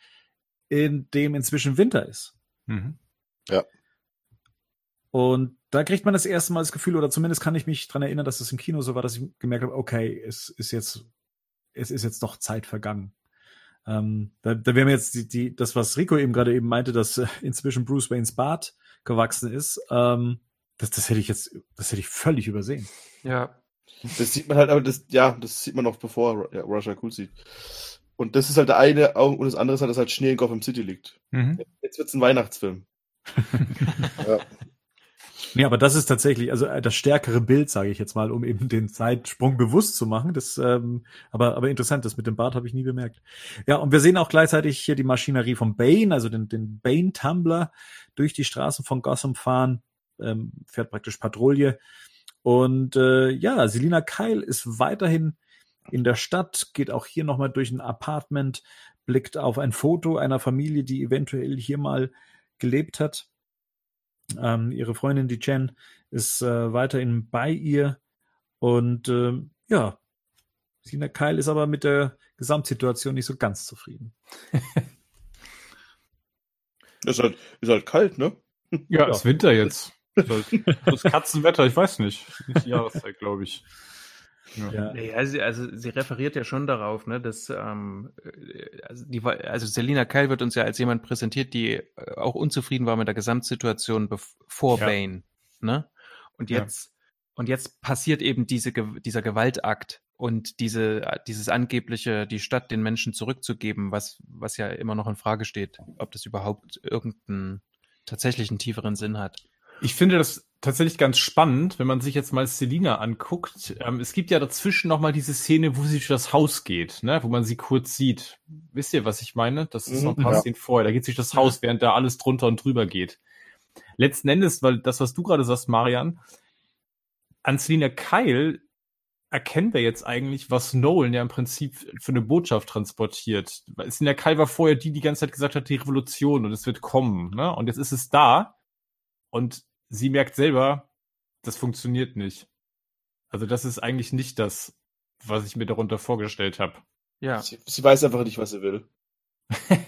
in dem inzwischen Winter ist. Mhm. Und da kriegt man das erste Mal das Gefühl, oder zumindest kann ich mich dran erinnern, dass es im Kino so war, dass ich gemerkt habe, okay, es ist jetzt, es ist jetzt doch Zeit vergangen. Ähm, da, da wäre mir jetzt die, die, das, was Rico eben gerade eben meinte, dass äh, inzwischen Bruce Waynes Bart gewachsen ist, ähm, das, das hätte ich jetzt, das hätte ich völlig übersehen. Ja. Das sieht man halt, aber das, ja, das sieht man noch bevor ja, Russia cool sieht. Und das ist halt der eine, Augen- und das andere ist halt, dass halt Schnee in Gotham City liegt. Mhm. Jetzt wird's ein Weihnachtsfilm. Ja. Nee, aber das ist tatsächlich, also äh, das stärkere Bild, sage ich jetzt mal, um eben den Zeitsprung bewusst zu machen. Das, ähm, aber, aber interessant, das mit dem Bart habe ich nie bemerkt. Ja, und wir sehen auch gleichzeitig hier die Maschinerie von Bane, also den, den Bane-Tumbler durch die Straßen von Gotham fahren, ähm, fährt praktisch Patrouille. Und äh, ja, Selina Kyle ist weiterhin in der Stadt, geht auch hier nochmal durch ein Apartment, blickt auf ein Foto einer Familie, die eventuell hier mal gelebt hat. Ähm, ihre Freundin, die Jen, ist äh, weiterhin bei ihr. Und ähm, ja, Sina Kyle ist aber mit der Gesamtsituation nicht so ganz zufrieden. Ist halt, ist halt kalt, ne? Ja, ist Winter jetzt. Ist halt- Das Katzenwetter, ich weiß nicht. Nicht die Jahreszeit, glaube ich. Ja. Ja, sie, also sie referiert ja schon darauf, ne, dass ähm, äh, also, die, also Selina Kyle wird uns ja als jemand präsentiert, die äh, auch unzufrieden war mit der Gesamtsituation vor Ja. Bane, ne? Und Ja. jetzt und jetzt passiert eben diese dieser Gewaltakt und diese äh, dieses angebliche die Stadt den Menschen zurückzugeben, was was ja immer noch in Frage steht, ob das überhaupt irgendeinen tatsächlichen tieferen Sinn hat. Ich finde das tatsächlich ganz spannend, wenn man sich jetzt mal Selina anguckt. Ähm, es gibt ja dazwischen noch mal diese Szene, wo sie durch das Haus geht, ne, wo man sie kurz sieht. Wisst ihr, was ich meine? Das ist Mhm, noch ein paar ja. Szenen vorher. Da geht sich das Haus, während da alles drunter und drüber geht. Letzten Endes, weil das, was du gerade sagst, Marian, an Selina Kyle erkennen wir jetzt eigentlich, was Nolan ja im Prinzip für eine Botschaft transportiert. Weil Selina Kyle war vorher die, die die ganze Zeit gesagt hat, die Revolution und es wird kommen, ne? Und jetzt ist es da und sie merkt selber, das funktioniert nicht. Also das ist eigentlich nicht das, was ich mir darunter vorgestellt habe. Ja. Sie, sie weiß einfach nicht, was sie will.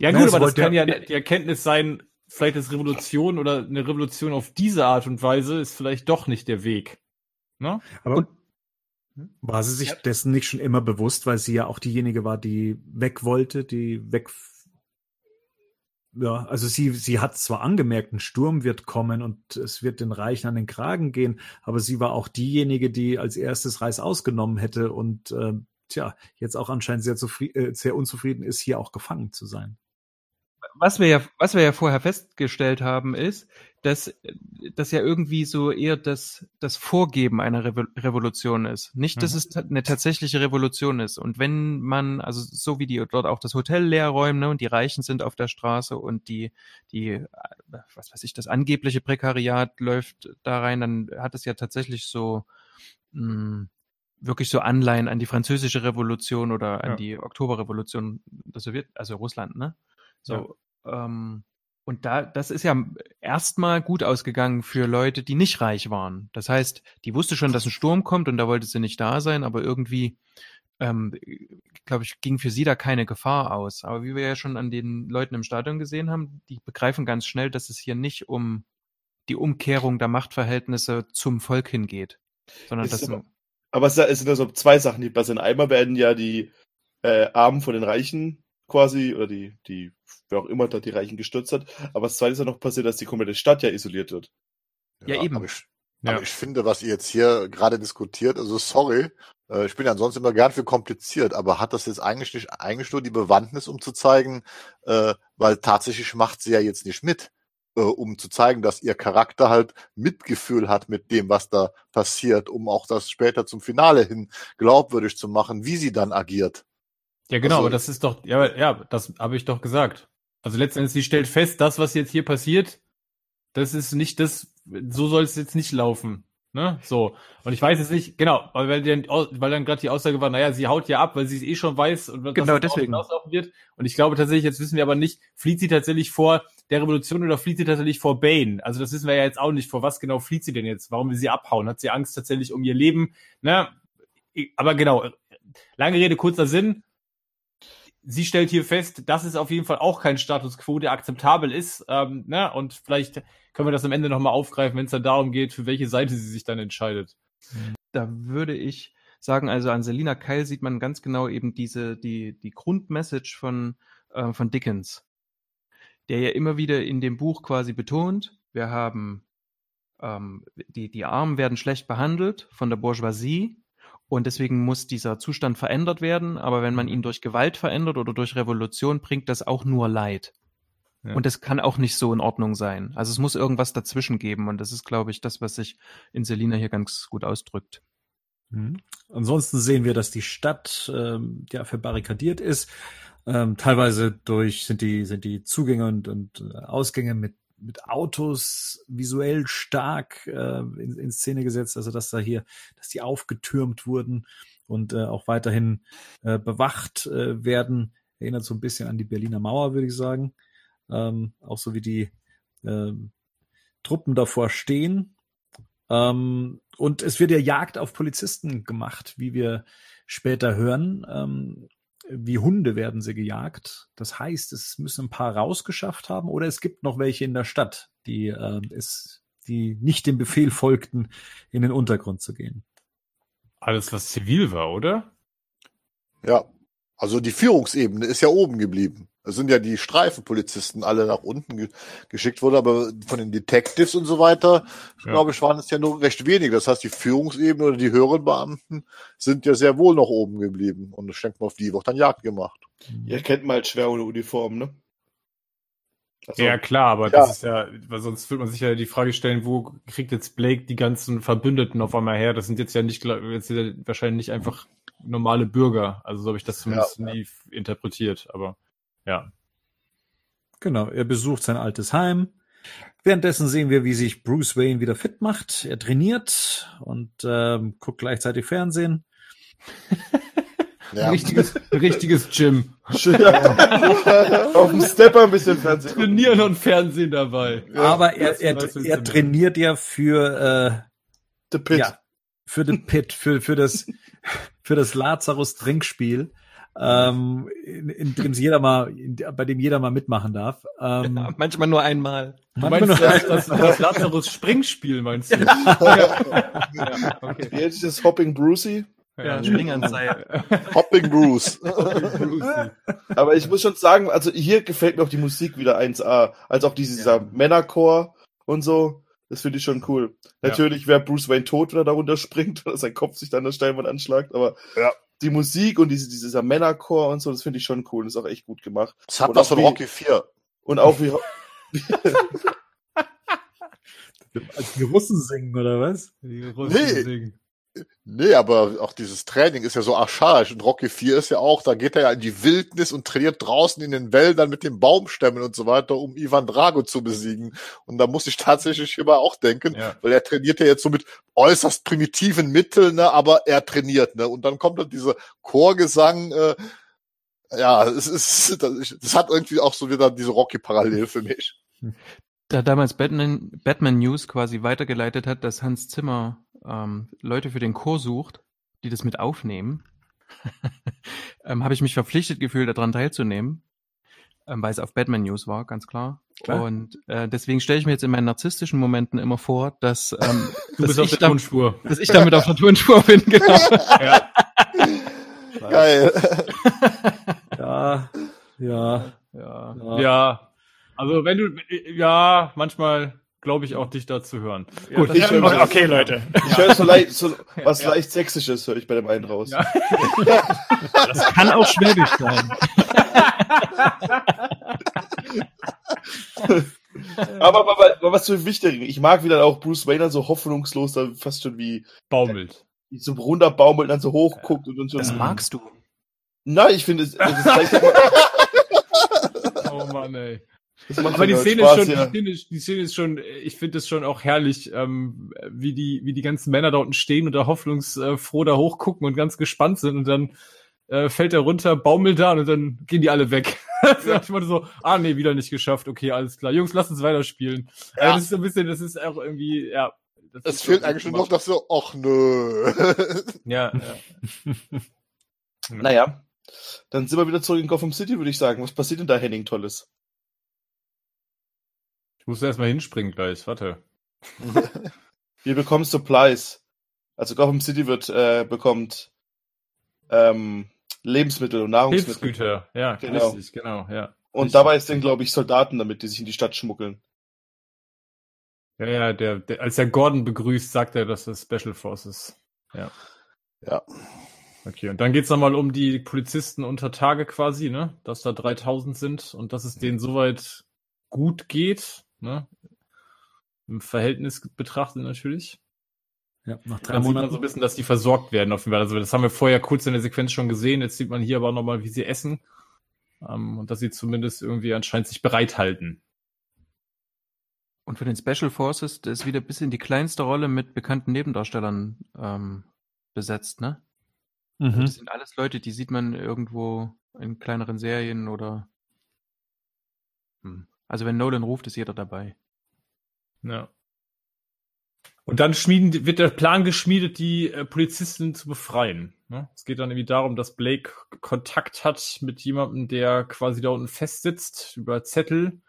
Ja Nein, gut, sie aber das kann ja- ja die Erkenntnis sein, vielleicht ist Revolution oder eine Revolution auf diese Art und Weise ist vielleicht doch nicht der Weg. Ne? Aber Und- war sie sich dessen nicht schon immer bewusst, weil sie ja auch diejenige war, die weg wollte, die weg. Ja, also sie, sie hat zwar angemerkt, ein Sturm wird kommen und es wird den Reichen an den Kragen gehen, aber sie war auch diejenige, die als erstes Reis ausgenommen hätte und ähm, tja, jetzt auch anscheinend sehr, zufri- äh, sehr unzufrieden ist, hier auch gefangen zu sein. Was wir ja, was wir ja vorher festgestellt haben, ist, dass das ja irgendwie so eher das, das Vorgeben einer Revo Revolution ist. Nicht, dass Mhm. es eine tatsächliche Revolution ist. Und wenn man, also so wie die dort auch das Hotel leer räumen, ne, und die Reichen sind auf der Straße und die, die, was weiß ich, das angebliche Prekariat läuft da rein, dann hat es ja tatsächlich so, mh, wirklich so Anleihen an die französische Revolution oder an Ja. die Oktoberrevolution der Sowjet, also Russland, ne? So, ähm, und da, das ist ja erstmal gut ausgegangen für Leute, die nicht reich waren. Das heißt, die wusste schon, dass ein Sturm kommt und da wollte sie nicht da sein, aber irgendwie, ähm, glaube ich, ging für sie da keine Gefahr aus. Aber wie wir ja schon an den Leuten im Stadion gesehen haben, die begreifen ganz schnell, dass es hier nicht um die Umkehrung der Machtverhältnisse zum Volk hingeht. Sondern Ist das aber- Aber es sind ja so zwei Sachen, die passieren. Einmal werden ja die äh, Armen von den Reichen quasi, oder die, die, wer auch immer da die Reichen gestürzt hat. Aber das zweite ist ja noch passiert, dass die komplette Stadt ja isoliert wird. Ja, eben. Aber ich, Ja. aber ich finde, was ihr jetzt hier gerade diskutiert, also sorry, äh, ich bin ja ansonsten immer gern für kompliziert, aber hat das jetzt eigentlich nicht eigentlich nur die Bewandtnis, um zu zeigen, äh, weil tatsächlich macht sie ja jetzt nicht mit, äh, um zu zeigen, dass ihr Charakter halt Mitgefühl hat mit dem, was da passiert, um auch das später zum Finale hin glaubwürdig zu machen, wie sie dann agiert. Ja, genau, Also- aber das ist doch, ja, ja, das habe ich doch gesagt. Also letztendlich, sie stellt fest, das, was jetzt hier passiert, das ist nicht das, so soll es jetzt nicht laufen. Ne? So. Und ich weiß es nicht, genau, weil, weil dann, weil dann gerade die Aussage war, naja, sie haut ja ab, weil sie es eh schon weiß und was Genau, deswegen. hinauslaufen wird. Und ich glaube tatsächlich, jetzt wissen wir aber nicht, flieht sie tatsächlich vor der Revolution oder flieht sie tatsächlich vor Bane? Also das wissen wir ja jetzt auch nicht. Vor was genau flieht sie denn jetzt? Warum will sie abhauen? Hat sie Angst tatsächlich um ihr Leben? Ne? Aber genau, lange Rede, kurzer Sinn. Sie stellt hier fest, das ist auf jeden Fall auch kein Status quo, der akzeptabel ist. Ähm, ne? Und vielleicht können wir das am Ende nochmal aufgreifen, wenn es dann darum geht, für welche Seite sie sich dann entscheidet. da würde ich sagen, also an Selina Kyle sieht man ganz genau eben diese, die, die Grundmessage von, äh, von Dickens, der ja immer wieder in dem Buch quasi betont, wir haben, ähm, die, die Armen werden schlecht behandelt von der Bourgeoisie und deswegen muss dieser Zustand verändert werden, aber wenn man ihn durch Gewalt verändert oder durch Revolution, bringt das auch nur Leid. Ja. Und das kann auch nicht so in Ordnung sein. Also es muss irgendwas dazwischen geben und das ist, glaube ich, das, was sich in Selina hier ganz gut ausdrückt. Mhm. Ansonsten sehen wir, dass die Stadt ähm, ja verbarrikadiert ist. Ähm, teilweise durch sind die sind die Zugänge und, und äh, Ausgänge mit mit Autos visuell stark äh, in, in Szene gesetzt, also dass da hier, dass die aufgetürmt wurden und äh, auch weiterhin äh, bewacht äh, werden. Erinnert so ein bisschen an die Berliner Mauer, würde ich sagen. Ähm, auch so wie die ähm, Truppen davor stehen. Ähm, und es wird ja Jagd auf Polizisten gemacht, wie wir später hören. Ähm, wie Hunde werden sie gejagt. Das heißt, es müssen ein paar rausgeschafft haben oder es gibt noch welche in der Stadt, die äh, es, die nicht dem Befehl folgten, in den Untergrund zu gehen. Alles, was zivil war, oder? Ja, also die Führungsebene ist ja oben geblieben. Es sind ja die Streifenpolizisten alle nach unten ge geschickt worden, aber von den Detectives und so weiter, Ja. glaube ich, waren es ja nur recht wenige. Das heißt, die Führungsebene oder die höheren Beamten sind ja sehr wohl noch oben geblieben. Und ich denke mal, auf die wird dann Jagd gemacht. Ihr kennt mal halt schwer ohne Uniform, ne? Also, Ja, klar, aber Ja. das ist ja, weil sonst würde man sich ja die Frage stellen, wo kriegt jetzt Blake die ganzen Verbündeten auf einmal her? Das sind jetzt ja nicht, jetzt ja wahrscheinlich nicht einfach normale Bürger. Also so habe ich das zumindest nie interpretiert, aber ja. Genau, er besucht sein altes Heim. Währenddessen sehen wir, wie sich Bruce Wayne wieder fit macht. Er trainiert und ähm, guckt gleichzeitig Fernsehen. Ja. richtiges, richtiges Gym. Auf dem Stepper ein bisschen Fernsehen. Trainieren und Fernsehen dabei. Aber er, er, er trainiert ja für The äh, Pit. ja, für den Pit, für, für das für das Lazarus Trinkspiel, ähm, in, in dem jeder mal, in, bei dem jeder mal mitmachen darf. Ähm, manchmal nur einmal. Du manchmal meinst nur- das, das, das Lazarus Springspiel, meinst du? ja, okay. Wie nennt sich das Hopping Brucey? Ja, Springanzeige. Hopping Bruce. Brucey. Aber ich muss schon sagen, also hier gefällt mir auch die Musik wieder 1A. Als auch dieser Männerchor und so. Das finde ich schon cool. Ja. Natürlich wäre Bruce Wayne tot, wenn er darunter springt, oder sein Kopf sich dann an der Steinwand anschlagt, aber Ja. Die Musik und diese, dieser Männerchor und so, das finde ich schon cool. Das ist auch echt gut gemacht. Das hat Und was auch von wie- Rocky 4. Und auch wie, als die Russen singen, oder was? Die Russen Nee. singen. Nee, aber auch dieses Training ist ja so archaisch. Und Rocky 4 ist ja auch, da geht er ja in die Wildnis und trainiert draußen in den Wäldern mit den Baumstämmen und so weiter, um Ivan Drago zu besiegen. Und da muss ich tatsächlich hierbei auch denken, Ja. weil er trainiert ja jetzt so mit äußerst primitiven Mitteln, ne, aber er trainiert, ne. Und dann kommt dann dieser Chorgesang, äh, ja, es ist, das, das hat irgendwie auch so wieder diese Rocky-Parallel für mich. Da damals Batman, Batman News quasi weitergeleitet hat, dass Hans Zimmer ähm, Leute für den Chor sucht, die das mit aufnehmen, ähm, habe ich mich verpflichtet gefühlt, daran teilzunehmen. ähm, weil es auf Batman News war, ganz klar. Klar. Und äh, deswegen stelle ich mir jetzt in meinen narzisstischen Momenten immer vor, dass, ähm, Du dass, bist auf ich der da, Tonspur. dass ich damit auf der Tonspur bin, genau. Ja. Geil. Ja. Ja. Ja. ja. Also wenn du, ja, manchmal glaube ich auch dich da zu hören. Gut, das- ich höre ja, okay, Leute. Ich höre so, leicht, so was leicht Sächsisches, höre ich bei dem einen raus. Ja. Das kann auch schwäbisch sein. Aber, aber, aber, aber was für wichtig, ich mag wieder auch Bruce Wayne dann so hoffnungslos, da fast schon wie, baumelt. wie so runterbaumelt und dann so hochguckt und, und so. Das magst du. Nein, ich finde, es Oh Mann, ey. Aber die Szene, Spaß, ist schon, ja. die, Szene, ist- die Szene ist schon, ich finde es schon auch herrlich, ähm, wie die, wie die ganzen Männer da unten stehen und da hoffnungsfroh da hochgucken und ganz gespannt sind und dann äh, fällt er runter, baumelt da und dann gehen die alle weg. Also ich meine so, ah nee, wieder nicht geschafft, okay, alles klar. Jungs, lasst uns weiterspielen. Ja. Ja. das ist so ein bisschen, das ist auch irgendwie, ja. das Es fehlt eigentlich nur noch, dass so, ach nö. Ja, ja. Naja, dann sind wir wieder zurück in Gotham City, würde ich sagen. Was passiert denn da, Henning, Tolles? Muss erst mal hinspringen gleich, warte. Wir bekommen Supplies. Also Gotham City wird, äh, bekommt ähm, Lebensmittel und Nahrungsmittel. Hilfsgüter, ja, Genau. richtig, genau, ja. Und Richtig. dabei sind, glaube ich, Soldaten damit, die sich in die Stadt schmuggeln. Ja, ja, der, der, als er Gordon begrüßt, sagt er, dass das Special Forces. Ja. Ja. Okay, und dann geht's nochmal um die Polizisten unter Tage quasi, ne? Dass da 3000 sind und dass es denen soweit gut geht, ne? Im Verhältnis betrachtet natürlich. Ja, nach drei Dann sieht man Monaten. so ein bisschen, dass die versorgt werden auf jeden Fall. Also das haben wir vorher kurz in der Sequenz schon gesehen. Jetzt sieht man hier aber nochmal, wie sie essen. Ähm, und dass sie zumindest irgendwie anscheinend sich bereithalten. Und für den Special Forces, der ist wieder bis in die kleinste Rolle mit bekannten Nebendarstellern ähm, besetzt, ne? Mhm. Das sind alles Leute, die sieht man irgendwo in kleineren Serien oder. Hm. Also wenn Nolan ruft, ist jeder dabei. Ja. Und dann schmieden, wird der Plan geschmiedet, die äh, Polizisten zu befreien. Ne? Es geht dann irgendwie darum, dass Blake Kontakt hat mit jemandem, der quasi da unten festsitzt über Zettel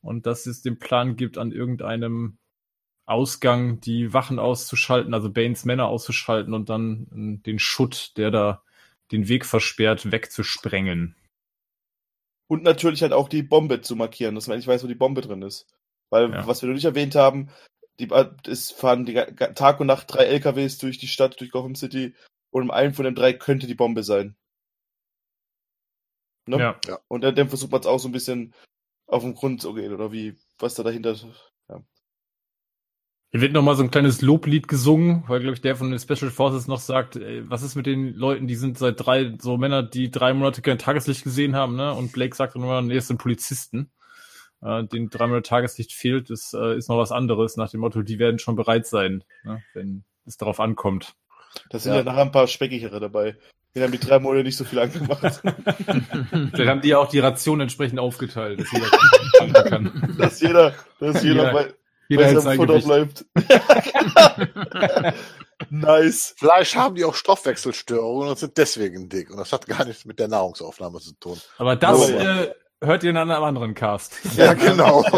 und dass es den Plan gibt, an irgendeinem Ausgang die Wachen auszuschalten, also Banes Männer auszuschalten und dann äh, den Schutt, der da den Weg versperrt, wegzusprengen. Und natürlich halt auch die Bombe zu markieren, dass man nicht weiß, wo die Bombe drin ist. Weil, Ja. was wir noch nicht erwähnt haben, die, es fahren die, Tag und Nacht drei LKWs durch die Stadt, durch Gotham City und in einem von den drei könnte die Bombe sein. Ne? Ja. Und dann, dann versucht man es auch so ein bisschen auf den Grund zu gehen, oder wie, was da dahinter. Hier wird nochmal so ein kleines Loblied gesungen, weil, glaube ich, der von den Special Forces noch sagt, ey, was ist mit den Leuten, die sind seit drei, so Männer, die drei Monate kein Tageslicht gesehen haben, ne? Und Blake sagt dann immer, nee, es sind Polizisten. Äh, den drei Monate Tageslicht fehlt, das äh, ist noch was anderes, nach dem Motto, die werden schon bereit sein, ne? wenn es darauf ankommt. Da sind ja. Ja. nachher ein paar Speckigere dabei. Die haben die drei Monate nicht so viel angemacht. Dann haben die ja auch die Ration entsprechend aufgeteilt, dass jeder dass jeder, dass jeder Ja. bei, Jeder hält sein Futter Gewicht. bleibt. nice. Vielleicht haben die auch Stoffwechselstörungen und sind deswegen dick. Und das hat gar nichts mit der Nahrungsaufnahme zu tun. Aber das äh, hört ihr in einem anderen Cast. Ja, genau.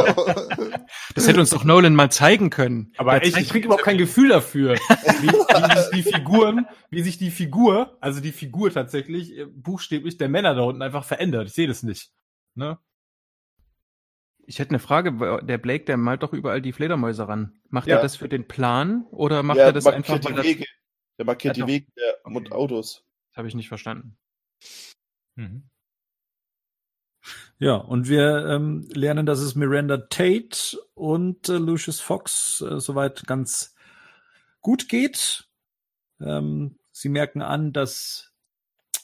Das hätte uns doch Nolan mal zeigen können. Aber Der ich, kriege überhaupt kein Gefühl dafür, wie, wie sich die Figuren, wie sich die Figur, also die Figur tatsächlich, äh, buchstäblich der Männer da unten einfach verändert. Ich sehe das nicht. Ne? Ich hätte eine Frage, weil der Blake, der malt doch überall die Fledermäuse ran. Macht Ja. er das für den Plan oder macht Der er das einfach, die weil das, Wege. Der markiert Ja, die. Wege der Okay. Autos. das habe ich nicht verstanden. Mhm. Ja, und wir ähm, lernen, dass es Miranda Tate und äh, Lucius Fox äh, soweit ganz gut geht. Ähm, sie merken an, dass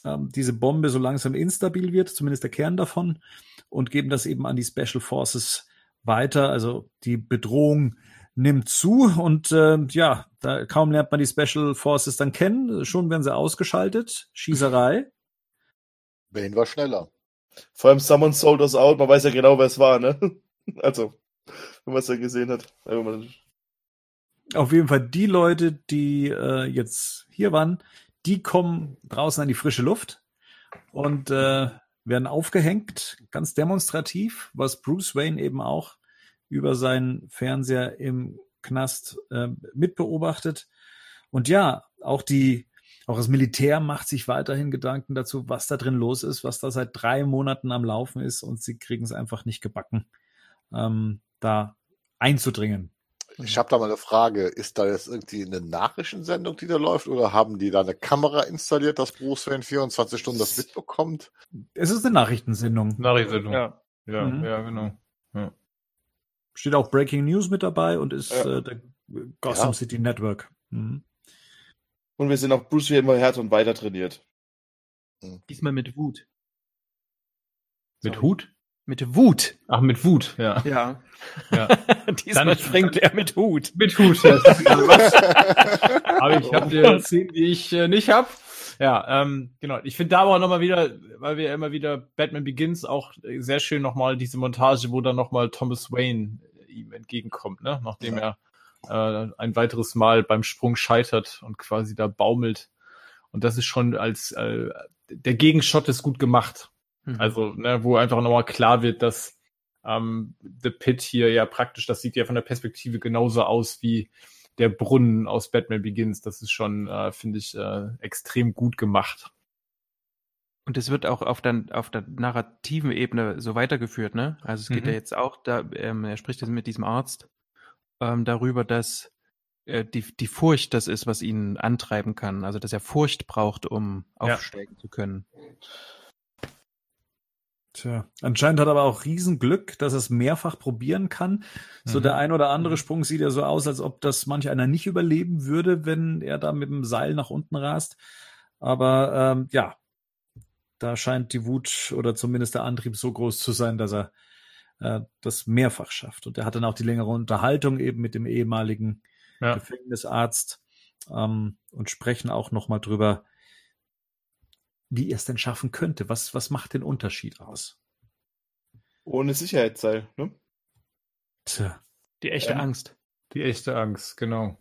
ähm, diese Bombe so langsam instabil wird, zumindest der Kern davon, und geben das eben an die Special Forces weiter. Also die Bedrohung nimmt zu und äh, ja, da kaum lernt man die Special Forces dann kennen, schon werden sie ausgeschaltet. Schießerei. Bane war schneller. Vor allem Someone Sold Us Out, man weiß ja genau, wer es war, ne? Also, wenn man es ja gesehen hat. Auf jeden Fall die Leute, die äh, jetzt hier waren, die kommen draußen an die frische Luft und äh, werden aufgehängt, ganz demonstrativ, was Bruce Wayne eben auch über seinen Fernseher im Knast äh, mitbeobachtet. Und ja, auch die, auch das Militär macht sich weiterhin Gedanken dazu, was da drin los ist, was da seit drei Monaten am Laufen ist und sie kriegen es einfach nicht gebacken, ähm, da einzudringen. Ich habe da mal eine Frage. Ist da jetzt irgendwie eine Nachrichtensendung, die da läuft, oder haben die da eine Kamera installiert, dass Bruce Wayne 24 Stunden das mitbekommt? Es ist eine Nachrichtensendung. Nachrichtensendung. Ja. Ja, Mhm. ja, genau. Ja. Steht auch Breaking News mit dabei und ist Ja. äh, der Gotham Ja. City Network. Mhm. Und wir sehen auch Bruce wie immer härter und weiter trainiert. Diesmal mit Wut. Mit Sorry. Hut? Mit Wut. Ach, mit Wut, ja. Ja. ja. Diesmal Dann- springt er mit Hut. mit Hut, ja. Aber ich habe dir Szenen, die ich äh, nicht hab. Ja, ähm, genau. Ich finde da aber nochmal wieder, weil wir immer wieder Batman Begins auch äh, sehr schön nochmal diese Montage, wo dann nochmal Thomas Wayne äh, ihm entgegenkommt, ne? Nachdem er äh, ein weiteres Mal beim Sprung scheitert und quasi da baumelt. Und das ist schon als äh, der Gegenshot ist gut gemacht. Mhm. Also, ne, wo einfach nochmal klar wird, dass ähm, The Pit hier ja praktisch, das sieht ja von der Perspektive genauso aus wie der Brunnen aus Batman Begins. Das ist schon, äh, finde ich, äh, extrem gut gemacht. Und es wird auch auf der, auf der narrativen Ebene so weitergeführt, ne? Also es geht Mhm. ja jetzt auch, da, ähm, er spricht jetzt mit diesem Arzt ähm, darüber, dass äh, die, die Furcht das ist, was ihn antreiben kann. Also dass er Furcht braucht, um Ja. aufsteigen zu können. Tja, anscheinend hat er aber auch Riesenglück, dass er es mehrfach probieren kann. So Mhm. der ein oder andere Sprung sieht ja so aus, als ob das manch einer nicht überleben würde, wenn er da mit dem Seil nach unten rast. Aber ähm, ja, da scheint die Wut oder zumindest der Antrieb so groß zu sein, dass er äh, das mehrfach schafft. Und er hat dann auch die längere Unterhaltung eben mit dem ehemaligen Ja. Gefängnisarzt ähm, und sprechen auch noch mal drüber, wie er es denn schaffen könnte. Was, was macht den Unterschied aus? Ohne Sicherheitsseil, ne? Tja. Die echte Ähm, Angst. Die echte Angst, genau.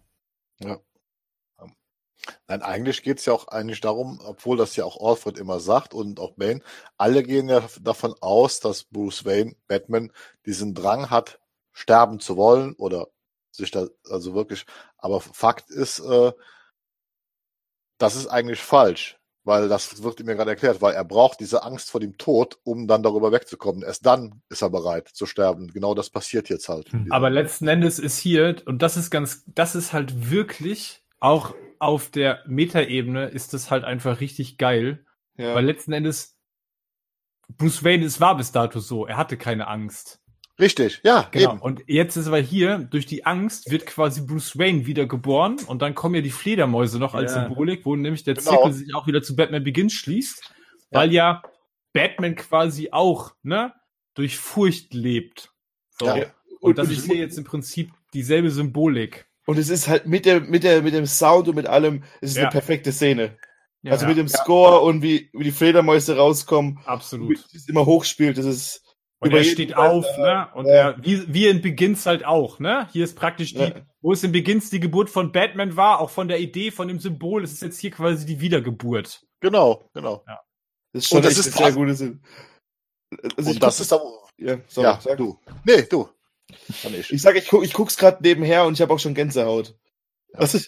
Nein, eigentlich geht's ja auch eigentlich darum, obwohl das ja auch Alfred immer sagt und auch Bane, alle gehen ja davon aus, dass Bruce Wayne, Batman, diesen Drang hat, sterben zu wollen oder sich da, also wirklich, aber Fakt ist, äh, das ist eigentlich falsch, weil das wird mir gerade erklärt, weil er braucht diese Angst vor dem Tod, um dann darüber wegzukommen. Erst dann ist er bereit zu sterben. Genau das passiert jetzt halt. Hm. Aber letzten Endes ist hier, und das ist ganz, das ist halt wirklich auch auf der Metaebene ist das halt einfach richtig geil, Ja. weil letzten Endes Bruce Wayne, es war bis dato so, er hatte keine Angst. Richtig, ja, Genau. eben. Und jetzt ist aber hier, durch die Angst wird quasi Bruce Wayne wieder geboren und dann kommen ja die Fledermäuse noch als Ja. Symbolik, wo nämlich der Genau. Zirkel sich auch wieder zu Batman Begins schließt, weil ja Batman quasi auch, ne, durch Furcht lebt. So. Ja. Und, Und- das ist hier jetzt im Prinzip dieselbe Symbolik. Und es ist halt mit der, mit der, mit dem Sound und mit allem, es ist eine perfekte Szene. Also mit dem Score und wie, wie die Fledermäuse rauskommen, wie Absolut. es immer hochspielt, das ist, Und über er steht Fall, auf, äh, ne? Und ja. er, wie, wie in Begins halt auch, ne? Hier ist praktisch die, Ja. wo es in Begins die Geburt von Batman war, auch von der Idee, von dem Symbol, es ist jetzt hier quasi die Wiedergeburt. Genau, genau. das ist schon Und das ist sehr gute Szene. Also ich Und das ist aber, ja, sorry, ja, sag. du. Nee, du. Ich. Ich sag, ich, guck, ich guck's gerade nebenher und ich habe auch schon Gänsehaut. Ich,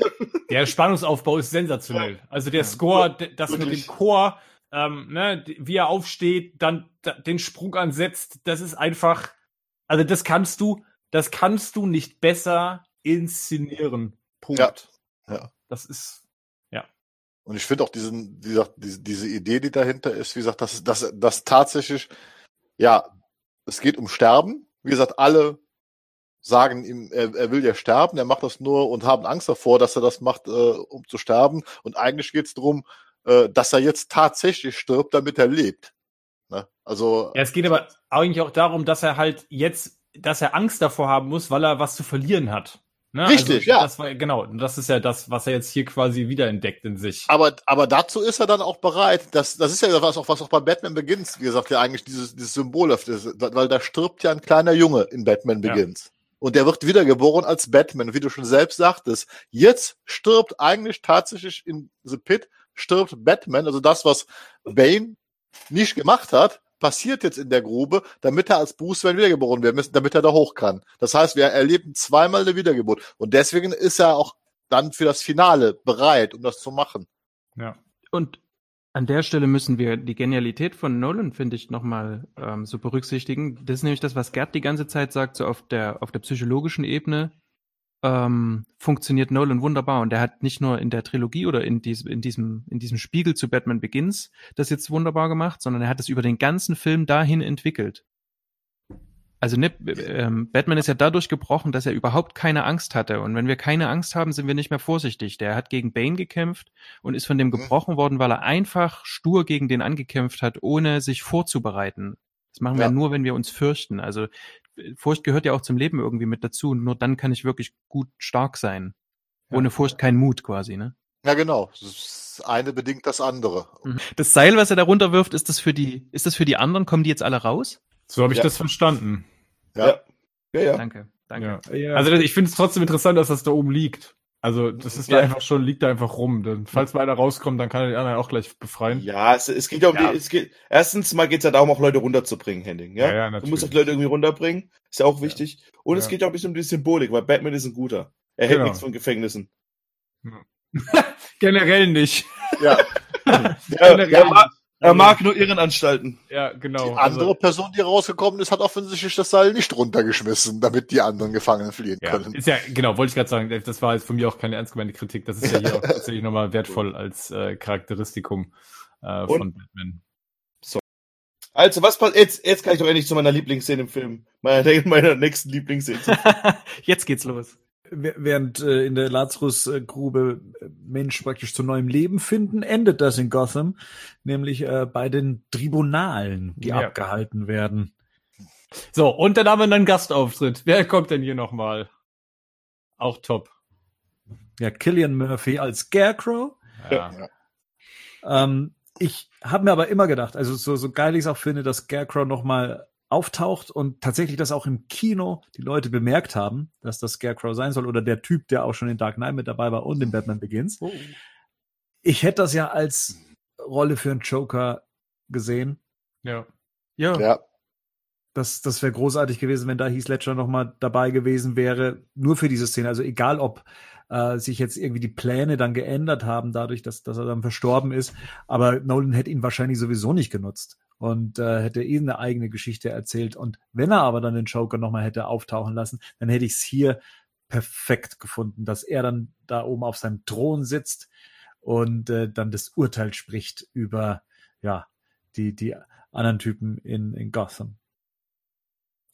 Der Spannungsaufbau ist sensationell. Also der Score, das mit Wirklich. dem Chor, ähm, ne, wie er aufsteht, dann da, den Sprung ansetzt, das ist einfach, also das kannst du, das kannst du nicht besser inszenieren. Punkt. Ja. Ja. Das ist, Und ich finde auch diesen, wie gesagt, diese, diese Idee, die dahinter ist, wie gesagt, dass das, das tatsächlich, ja, es geht um Sterben. Wie gesagt, alle sagen ihm, er, er will ja sterben, er macht das nur und haben Angst davor, dass er das macht, äh, um zu sterben. Und eigentlich geht es darum, äh, dass er jetzt tatsächlich stirbt, damit er lebt. Ne? Also Ja, es geht aber eigentlich auch darum, dass er halt jetzt, dass er Angst davor haben muss, weil er was zu verlieren hat. Ne? Richtig, ja. Das war, genau, und das ist ja das, was er jetzt hier quasi wiederentdeckt in sich. Aber, aber dazu ist er dann auch bereit. Das, das ist ja was auch, was auch bei Batman Begins, wie gesagt, ja eigentlich dieses, dieses Symbol auf das, weil da stirbt ja ein kleiner Junge in Batman Ja. Begins. Und der wird wiedergeboren als Batman, wie du schon selbst sagtest. Jetzt stirbt eigentlich tatsächlich in The Pit, stirbt Batman, also das, was Bane nicht gemacht hat, passiert jetzt in der Grube, damit er als Bruce Wayne wiedergeboren werden muss, damit er da hoch kann. Das heißt, wir erleben zweimal eine Wiedergeburt. Und deswegen ist er auch dann für das Finale bereit, um das zu machen. Ja. Und an der Stelle müssen wir die Genialität von Nolan, finde ich, nochmal ähm, so berücksichtigen. Das ist nämlich das, was Gerd die ganze Zeit sagt, so auf der, auf der psychologischen Ebene ähm, funktioniert Nolan wunderbar. Und er hat nicht nur in der Trilogie oder in, diesem in, diesem, in diesem Spiegel zu Batman Begins das jetzt wunderbar gemacht, sondern er hat es über den ganzen Film dahin entwickelt. Also ne, ähm, Batman ist ja dadurch gebrochen, dass er überhaupt keine Angst hatte. Und wenn wir keine Angst haben, sind wir nicht mehr vorsichtig. Der hat gegen Bane gekämpft und ist von dem gebrochen worden, weil er einfach stur gegen den angekämpft hat, ohne sich vorzubereiten. Das machen wir Ja. nur, wenn wir uns fürchten. Also Furcht gehört ja auch zum Leben irgendwie mit dazu. Und nur dann kann ich wirklich gut stark sein. Ohne Furcht kein Mut quasi, ne? Ja, genau. Das eine bedingt das andere. Das Seil, was er da runterwirft, ist das für die, ist das für die anderen? Kommen die jetzt alle raus? So habe ich Ja. das verstanden. Ja. Ja, ja. Danke, danke. Ja. Also ich finde es trotzdem interessant, dass das da oben liegt. Also das ist da Ja. einfach schon, liegt da einfach rum. Dann, falls mal einer rauskommt, dann kann er den anderen auch gleich befreien. Ja, es, es geht ja um Ja. die, es geht, erstens mal geht's ja darum, auch Leute runterzubringen, Henning, ja? Ja, ja, du natürlich. musst auch Leute irgendwie runterbringen, ist ja auch wichtig. Und es geht ja auch ein bisschen um die Symbolik, weil Batman ist ein guter. Er hält Genau. nichts von Gefängnissen. Generell nicht. Ja. Ja, Generell er, mag, er Also- mag nur Irrenanstalten. Ja, genau. Die andere Person, die rausgekommen ist, hat offensichtlich das Seil nicht runtergeschmissen, damit die anderen Gefangenen fliehen Ja, können. ist ja, genau, wollte ich gerade sagen, das war jetzt von mir auch keine ernst gemeinte Kritik. Das ist ja hier auch tatsächlich nochmal wertvoll als äh, Charakteristikum äh, von Batman. Also, was passiert, jetzt, jetzt kann ich doch endlich zu meiner Lieblingsszene im Film. Meiner, meiner nächsten Lieblingsszene. Jetzt geht's los. Während äh, in der Lazarus-Grube äh, Menschen praktisch zu neuem Leben finden, endet das in Gotham, nämlich äh, bei den Tribunalen, die Ja. abgehalten werden. So, und dann haben wir einen Gastauftritt. Wer kommt denn hier nochmal? Auch top. Ja, Killian Murphy als Scarecrow. Ja. Ähm, ich habe mir aber immer gedacht, also so, so geil ich es auch finde, dass Scarecrow nochmal auftaucht und tatsächlich das auch im Kino die Leute bemerkt haben, dass das Scarecrow sein soll oder der Typ, der auch schon in Dark Knight mit dabei war und in Batman Begins. Ich hätte das ja als Rolle für einen Joker gesehen. ja. Ja. Ja. Das, das wäre großartig gewesen, wenn da Heath Ledger nochmal dabei gewesen wäre, nur für diese Szene. Also egal, ob äh, sich jetzt irgendwie die Pläne dann geändert haben, dadurch, dass, dass er dann verstorben ist. Aber Nolan hätte ihn wahrscheinlich sowieso nicht genutzt und äh, hätte eh eine eigene Geschichte erzählt. Und wenn er aber dann den Joker nochmal hätte auftauchen lassen, dann hätte ich es hier perfekt gefunden, dass er dann da oben auf seinem Thron sitzt und äh, dann das Urteil spricht über ja die die anderen Typen in in Gotham.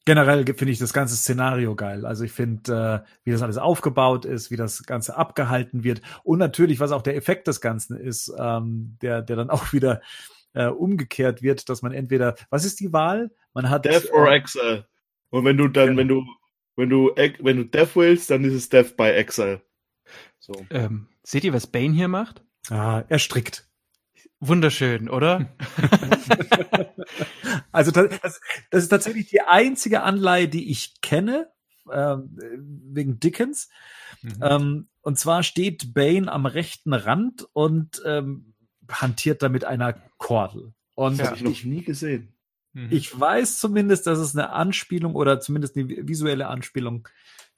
Generell ge- finde ich das ganze Szenario geil. Also ich finde, äh, wie das alles aufgebaut ist, wie das Ganze abgehalten wird und natürlich, was auch der Effekt des Ganzen ist, ähm, der der dann auch wieder äh, umgekehrt wird, dass man entweder, was ist die Wahl? Man hat Death or äh, Exile. Und wenn du dann, Genau. wenn du, wenn du, wenn du Death willst, dann ist es Death by Exile. So. Ähm, seht ihr, was Bane hier macht? ah, er strickt. Wunderschön, oder? Also das, das ist tatsächlich die einzige Anleihe, die ich kenne, ähm, wegen Dickens. Mhm. Ähm, und zwar steht Bane am rechten Rand und ähm, hantiert da mit einer Kordel. Und Das habe ich noch nie gesehen. Mhm. ich weiß zumindest, dass es eine Anspielung oder zumindest eine visuelle Anspielung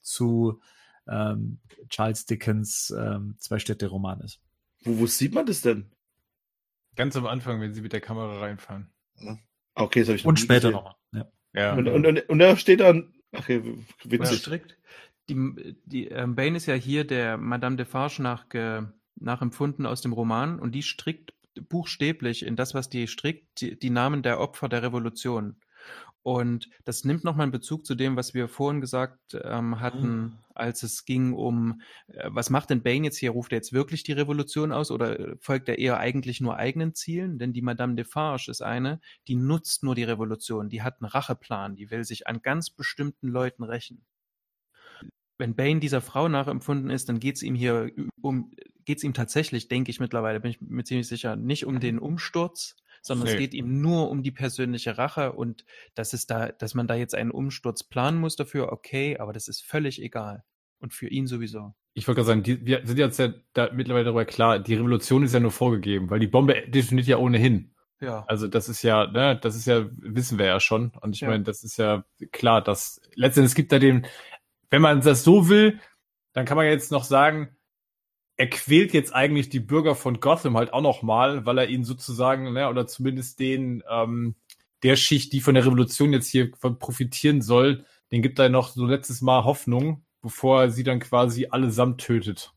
zu ähm, Charles Dickens ähm, Zwei-Städte-Roman ist. Wo, wo sieht man das denn? Ganz am Anfang, wenn sie mit der Kamera reinfahren. Ah, Okay, das habe ich noch Und nie später nochmal. Ja. Ja. Und, und, und, und da steht dann, okay, witzig. Strikt. Die, die ähm, Bane ist ja hier der Madame Defarge nach, nachempfunden aus dem Roman und die strickt buchstäblich in das, was die strickt, die, die Namen der Opfer der Revolution. Und das nimmt nochmal einen Bezug zu dem, was wir vorhin gesagt ähm, hatten, als es ging um, äh, was macht denn Bane jetzt hier? Ruft er jetzt wirklich die Revolution aus oder äh, folgt er eher eigentlich nur eigenen Zielen? Denn die Madame Defarge ist eine, die nutzt nur die Revolution, die hat einen Racheplan, die will sich an ganz bestimmten Leuten rächen. Wenn Bane dieser Frau nachempfunden ist, dann geht es ihm hier um, geht es ihm tatsächlich, denke ich mittlerweile, bin ich mir ziemlich sicher, nicht um den Umsturz, sondern Nee. es geht ihm nur um die persönliche Rache und dass es da, dass man da jetzt einen Umsturz planen muss dafür, okay, aber das ist völlig egal. Und für ihn sowieso. Ich wollte gerade sagen, die, wir sind jetzt ja da mittlerweile darüber klar, die Revolution ist ja nur vorgegeben, weil die Bombe detoniert ja ohnehin. Ja. Also das ist ja, ne, das ist ja, wissen wir ja schon. Und ich Ja. meine, das ist ja klar, dass letztendlich es gibt da den, wenn man das so will, dann kann man jetzt noch sagen, er quält jetzt eigentlich die Bürger von Gotham halt auch noch mal, weil er ihnen sozusagen, ne, oder zumindest den ähm, der Schicht, die von der Revolution jetzt hier profitieren soll, den gibt er noch so letztes Mal Hoffnung, bevor er sie dann quasi allesamt tötet.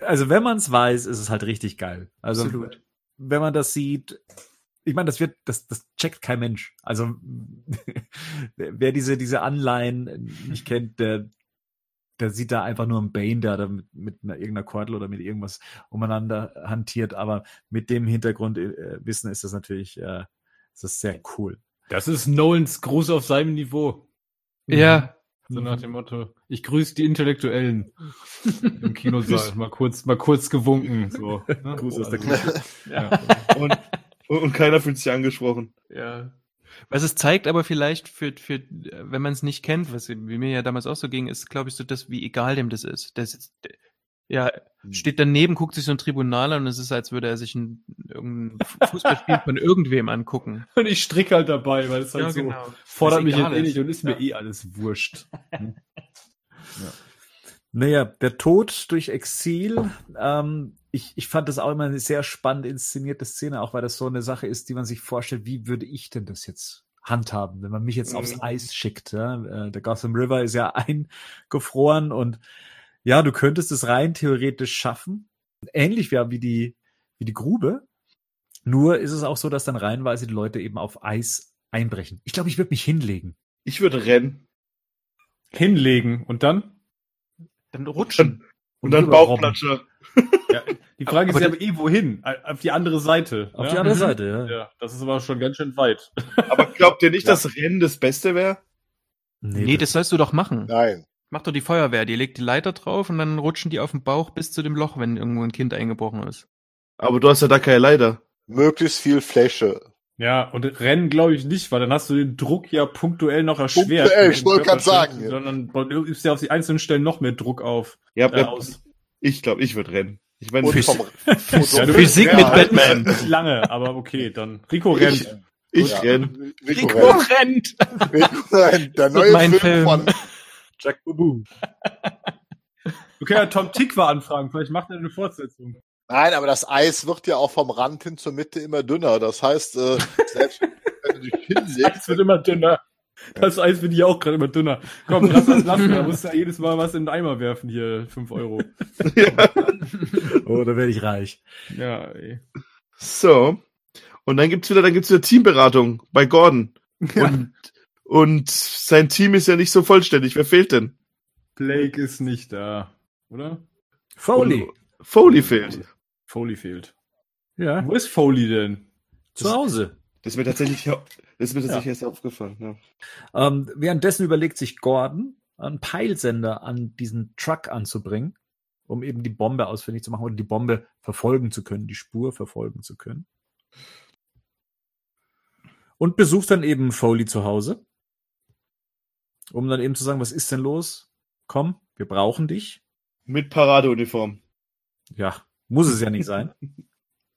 Also wenn man es weiß, ist es halt richtig geil. Also Absolut. wenn man das sieht, ich meine, das wird, das, das checkt kein Mensch. Also wer wer diese, diese Anleihen nicht kennt, der, der sieht da einfach nur einen Bane, der da mit, mit einer, irgendeiner Kordel oder mit irgendwas umeinander hantiert. Aber mit dem Hintergrundwissen äh, Wissen ist das natürlich, äh, ist das sehr cool. Das ist Nolans Gruß auf seinem Niveau. Ja. So nach dem Motto, ich grüße die Intellektuellen im Kinosaal. Mal kurz, mal kurz gewunken. So, ne? Gruß aus der Also, ja. Und, und, und keiner fühlt sich angesprochen. Ja. Was es zeigt aber vielleicht für, für wenn man es nicht kennt, was wie mir ja damals auch so ging, ist, glaube ich, so das, wie egal dem das ist. Das ist ja, steht daneben, guckt sich so ein Tribunal an und es ist, als würde er sich ein, irgendein Fußballspiel von irgendwem angucken. Und ich stricke halt dabei, weil es halt so fordert Ist mich jetzt eh nicht ist. und ist mir Ja. eh alles wurscht. Naja, der Tod durch Exil, ähm, ich, ich fand das auch immer eine sehr spannend inszenierte Szene, auch weil das so eine Sache ist, die man sich vorstellt, wie würde ich denn das jetzt handhaben, wenn man mich jetzt Mhm. aufs Eis schickt. Ja? Äh, Der Gotham River ist ja eingefroren und ja, du könntest es rein theoretisch schaffen, ähnlich wie, wie die wie die Grube. Nur ist es auch so, dass dann reihenweise die Leute eben auf Eis einbrechen. Ich glaube, ich würde mich hinlegen. Ich würde rennen Hinlegen und dann? Dann rutschen. und dann rüberrobben. Ja, die Frage Aber ist ja aber eh wohin? Auf die andere Seite. Auf ja? die andere Mhm. Seite, ja. Ja, das ist aber schon ganz schön weit. Aber glaubt ihr nicht, dass Rennen das Beste wäre? Nee, das sollst du doch machen. Nein. Mach doch die Feuerwehr, die legt die Leiter drauf und dann rutschen die auf den Bauch bis zu dem Loch, wenn irgendwo ein Kind eingebrochen ist. Aber du hast ja da keine Leiter. Möglichst viel Fläche. Ja, und Rennen glaube ich nicht, weil dann hast du den Druck ja punktuell noch erschwert. Punktuell, ich wollte grad Körperstand, sagen. Sondern du übst ja auf die einzelnen Stellen noch mehr Druck auf. Ja, Äh, ja, aus. Ich glaube, ich würde rennen. Ich meine, ich, Physik bist- mit ja, Batman. Nicht lange, aber okay, dann. Rico rennt. ich Ja. renn. Rico rennt. rennt! Rico rennt. Der neue mein Film, Film. von Jack Babu. Du kannst ja Tom Tikva anfragen, vielleicht macht er eine Fortsetzung. Nein, aber das Eis wird ja auch vom Rand hin zur Mitte immer dünner. Das heißt, äh, selbst wenn du dich hinlegst, Es wird immer dünner. Das Eis wird hier auch gerade immer dünner. Komm, lass das lassen. Da musst du ja jedes Mal was in den Eimer werfen hier. 5 Euro. Oh, da werde ich reich. Ja, ey. So. Und dann gibt's wieder, dann gibt's wieder Teamberatung bei Gordon. Und, und sein Team ist ja nicht so vollständig. Wer fehlt denn? Blake ist nicht da. Oder? Foley. Und Foley fehlt. Foley fehlt. Ja, Wo ist Foley denn? zu Hause. Das mir tatsächlich, ist mir tatsächlich erst aufgefallen. Ja. Ähm, währenddessen überlegt sich Gordon, einen Peilsender an diesen Truck anzubringen, um eben die Bombe ausfindig zu machen oder die Bombe verfolgen zu können, die Spur verfolgen zu können. Und besucht dann eben Foley zu Hause, um dann eben zu sagen, was ist denn los? Komm, wir brauchen dich. Mit Paradeuniform. Ja, muss es ja nicht sein.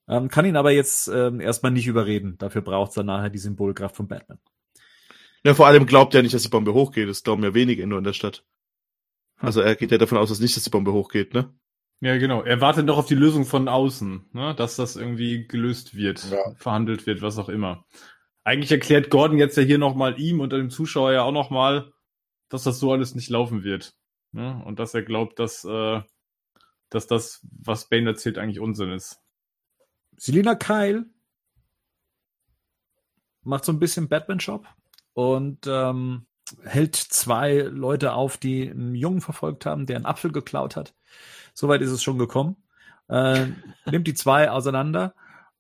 ähm, kann ihn aber jetzt ähm, erstmal nicht überreden. Dafür braucht es dann nachher die Symbolkraft von Batman. Ja, vor allem glaubt er nicht, dass die Bombe hochgeht. Das glauben ja wenige nur in der Stadt. Also er geht ja davon aus, dass nicht, dass die Bombe hochgeht, ne? Ja, genau. Er wartet noch auf die Lösung von außen, ne? dass das irgendwie gelöst wird, Ja. verhandelt wird, was auch immer. Eigentlich erklärt Gordon jetzt ja hier nochmal ihm und dem Zuschauer ja auch nochmal, dass das so alles nicht laufen wird. Ne? Und dass er glaubt, dass, äh, dass das, was Bane erzählt, eigentlich Unsinn ist. Selina Kyle macht so ein bisschen Batman-Shop und ähm, hält zwei Leute auf, die einen Jungen verfolgt haben, der einen Apfel geklaut hat. Soweit ist es schon gekommen. Äh, nimmt die zwei auseinander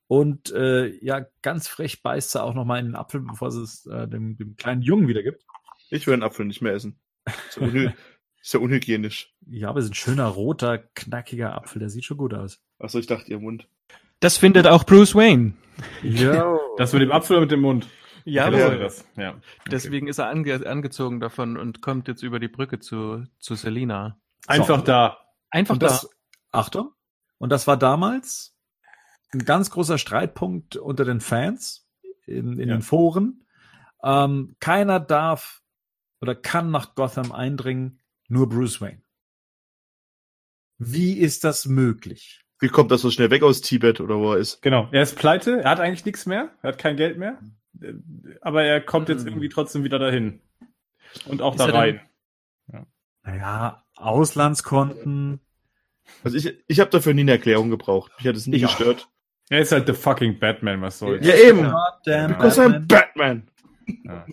und äh, ja, ganz frech beißt sie auch noch mal in den Apfel, bevor sie es äh, dem, dem kleinen Jungen wiedergibt. Ich will einen Apfel nicht mehr essen. Ist ja, unhy ist ja unhygienisch. Ja, aber es ist ein schöner, roter, knackiger Apfel, der sieht schon gut aus. Achso, ich dachte, ihr Mund. Das findet auch Bruce Wayne. Ja. Das mit dem Apfel oder mit dem Mund? Ja, das ja. das. Ja. Okay. deswegen ist er ange angezogen davon und kommt jetzt über die Brücke zu, zu Selina. Einfach So. da. Einfach Und das, Achtung, und das war damals ein ganz großer Streitpunkt unter den Fans in, in Ja. den Foren. Ähm, keiner darf oder kann nach Gotham eindringen, nur Bruce Wayne. Wie ist das möglich? Wie kommt das so schnell weg aus Tibet oder wo er ist? Genau, er ist pleite, er hat eigentlich nichts mehr, er hat kein Geld mehr, aber er kommt jetzt Hm. irgendwie trotzdem wieder dahin. Und auch Ist da denn- rein. Naja, Auslandskonten. Also ich, ich habe dafür nie eine Erklärung gebraucht. Mich hat es nie Ja. gestört. Er ist halt the fucking Batman, was soll's. Ja, eben. Goddamn Because I'm Batman.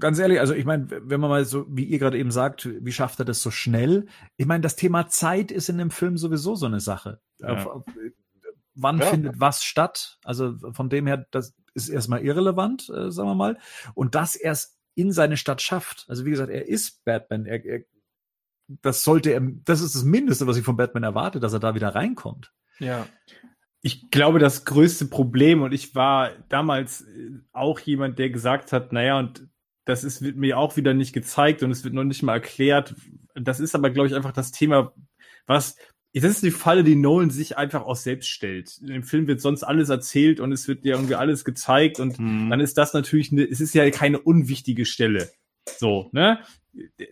Ganz ehrlich, also ich meine, wenn man mal so, wie ihr gerade eben sagt, wie schafft er das so schnell? Ich meine, das Thema Zeit ist in dem Film sowieso so eine Sache. Ja. Auf, auf, wann Ja. findet was statt? Also von dem her, das ist erstmal irrelevant, äh, sagen wir mal. Und dass er es in seine Stadt schafft. Also wie gesagt, er ist Batman. Er, er, das sollte er, das ist das Mindeste, was ich von Batman erwarte, dass er da wieder reinkommt. Ja. Ich glaube, das größte Problem, und ich war damals äh, auch jemand, der gesagt hat, naja, und das ist, wird mir auch wieder nicht gezeigt und es wird noch nicht mal erklärt. Das ist aber, glaube ich, einfach das Thema, was, das ist die Falle, die Nolan sich einfach auch selbst stellt. Dem Film wird sonst alles erzählt und es wird dir irgendwie alles gezeigt und Hm. dann ist das natürlich, eine, es ist ja keine unwichtige Stelle. So, ne?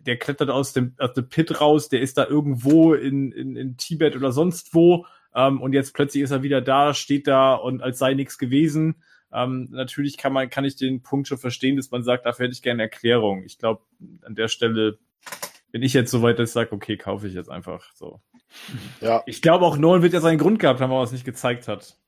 Der, klettert aus dem, aus dem Pit raus, der ist da irgendwo in, in, in Tibet oder sonst wo. Ähm, und jetzt plötzlich ist er wieder da, steht da und als sei nichts gewesen. Ähm, natürlich kann man, kann ich den Punkt schon verstehen, dass man sagt, dafür hätte ich gerne eine Erklärung. Ich glaube, an der Stelle bin ich jetzt so weit, dass ich sage, okay, kaufe ich jetzt einfach so. Ja, Ich glaube auch Nolan wird ja seinen Grund gehabt haben, warum er es nicht gezeigt hat.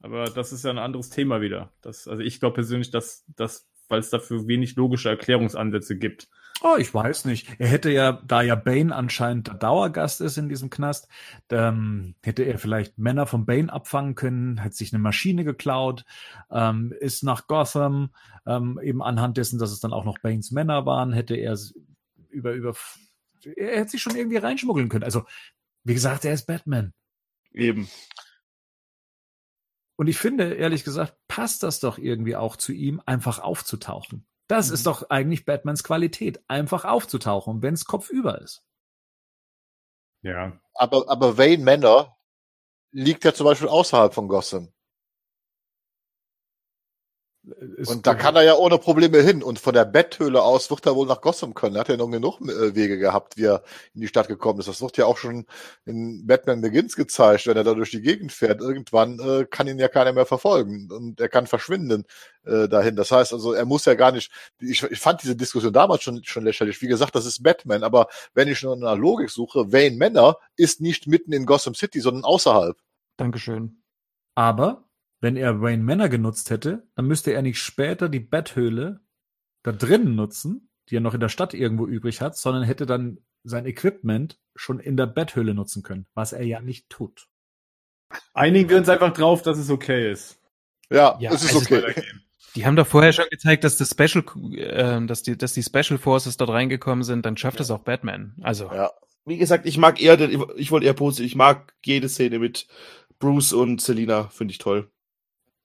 Aber das ist ja ein anderes Thema wieder. Das, also ich glaube persönlich, dass, dass weil es dafür wenig logische Erklärungsansätze gibt. Oh, ich weiß nicht. Er hätte ja, da ja Bane anscheinend der Dauergast ist in diesem Knast, ähm, hätte er vielleicht Männer von Bane abfangen können, hat sich eine Maschine geklaut, ähm, ist nach Gotham, ähm, eben anhand dessen, dass es dann auch noch Banes Männer waren, hätte er über, über, er hätte sich schon irgendwie reinschmuggeln können. Also, wie gesagt, er ist Batman. Eben. Und ich finde, ehrlich gesagt, passt das doch irgendwie auch zu ihm, einfach aufzutauchen. Das ist doch eigentlich Batmans Qualität, einfach aufzutauchen, wenn es kopfüber ist. Ja. aber, aber Wayne Manor liegt ja zum Beispiel außerhalb von Gotham. Und da kann er ja ohne Probleme hin. Und von der Betthöhle aus wird er wohl nach Gotham können. Er hat ja noch genug äh, Wege gehabt, wie er in die Stadt gekommen ist. Das wird ja auch schon in Batman Begins gezeigt, wenn er da durch die Gegend fährt. Irgendwann äh, kann ihn ja keiner mehr verfolgen und er kann verschwinden äh, dahin. Das heißt also, er muss ja gar nicht. Ich, ich fand diese Diskussion damals schon schon lächerlich. Wie gesagt, das ist Batman. Aber wenn ich nur nach Logik suche, Wayne Manor ist nicht mitten in Gotham City, sondern außerhalb. Dankeschön. Aber wenn er Wayne Manor genutzt hätte, dann müsste er nicht später die Betthöhle da drinnen nutzen, die er noch in der Stadt irgendwo übrig hat, sondern hätte dann sein Equipment schon in der Betthöhle nutzen können, was er ja nicht tut. Einigen wir uns einfach drauf, dass es okay ist. Ja, Ja, es ist also okay. Die haben doch vorher schon gezeigt, dass das Special, äh, dass die, dass die Special Forces dort reingekommen sind, dann schafft es auch Batman. Also, Ja. Wie gesagt, ich mag eher, ich wollte eher positiv, ich mag jede Szene mit Bruce und Selina, finde ich toll.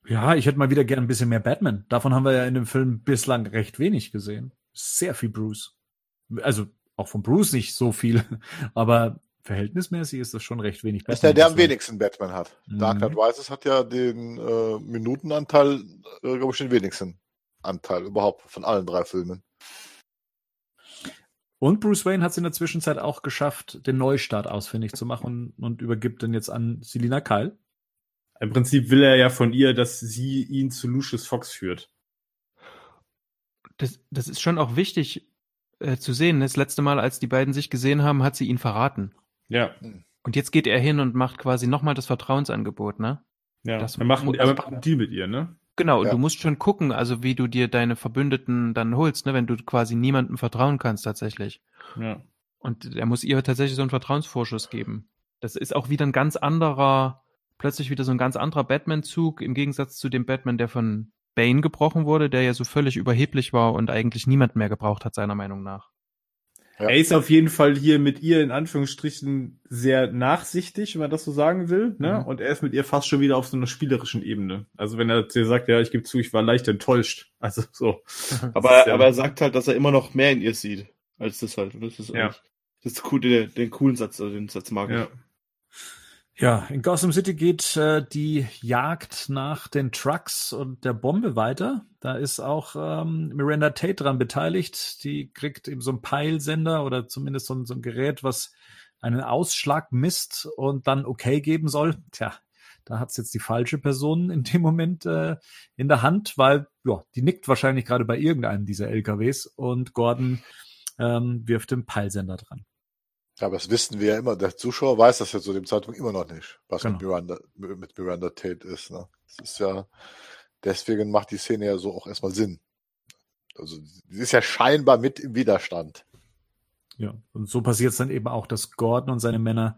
Ja, ich hätte mal wieder gern ein bisschen mehr Batman. Davon haben wir ja in dem Film bislang recht wenig gesehen. Sehr viel Bruce. Also auch von Bruce nicht so viel, aber verhältnismäßig ist das schon recht wenig ist der, der am wenigsten Batman hat. Mhm. Dark Knight Rises hat ja den äh, Minutenanteil, äh, glaube ich, den wenigsten Anteil überhaupt von allen drei Filmen. Und Bruce Wayne hat es in der Zwischenzeit auch geschafft, den Neustart ausfindig zu machen und, und übergibt den jetzt an Selina Kyle. Im Prinzip will er ja von ihr, dass sie ihn zu Lucius Fox führt. das, das ist schon auch wichtig äh, zu sehen. Das letzte Mal, als die beiden sich gesehen haben, hat sie ihn verraten. Ja. Und jetzt geht er hin und macht quasi nochmal das Vertrauensangebot, ne? Ja. Das er macht, er macht einen Deal mit ihr, ne? Genau, und Ja. du musst schon gucken, also wie du dir deine Verbündeten dann holst, ne, wenn du quasi niemandem vertrauen kannst tatsächlich. Ja. Und er muss ihr tatsächlich so einen Vertrauensvorschuss geben. Das ist auch wieder ein ganz anderer, plötzlich wieder so ein ganz anderer Batman-Zug im Gegensatz zu dem Batman, der von Bane gebrochen wurde, der ja so völlig überheblich war und eigentlich niemand mehr gebraucht hat, seiner Meinung nach. Ja. Er ist auf jeden Fall hier mit ihr in Anführungsstrichen sehr nachsichtig, wenn man das so sagen will. Ne? Mhm. Und er ist mit ihr fast schon wieder auf so einer spielerischen Ebene. Also wenn er zu ihr sagt, ja, ich gebe zu, ich war leicht enttäuscht. Also so. Aber, Das ist ja- aber er sagt halt, dass er immer noch mehr in ihr sieht, als das halt. Und das ist Ja. eigentlich- das ist cool, den, den coolen Satz, also den Satz mag ich. Ja. Ja, in Gotham City geht äh, die Jagd nach den Trucks und der Bombe weiter. Da ist auch ähm, Miranda Tate dran beteiligt. Die kriegt eben so einen Peilsender oder zumindest so ein, so ein Gerät, was einen Ausschlag misst und dann okay geben soll. Tja, da hat's jetzt die falsche Person in dem Moment äh, in der Hand, weil ja, die nickt wahrscheinlich gerade bei irgendeinem dieser LKWs und Gordon ähm, wirft den Peilsender dran. Ja, aber das wissen wir ja immer. Der Zuschauer weiß das ja zu dem Zeitpunkt immer noch nicht, was Genau. mit, Miranda, mit Miranda Tate ist. Ne? Das ist ja, deswegen macht die Szene ja so auch erstmal Sinn. Also, sie ist ja scheinbar mit im Widerstand. Ja, und so passiert es dann eben auch, dass Gordon und seine Männer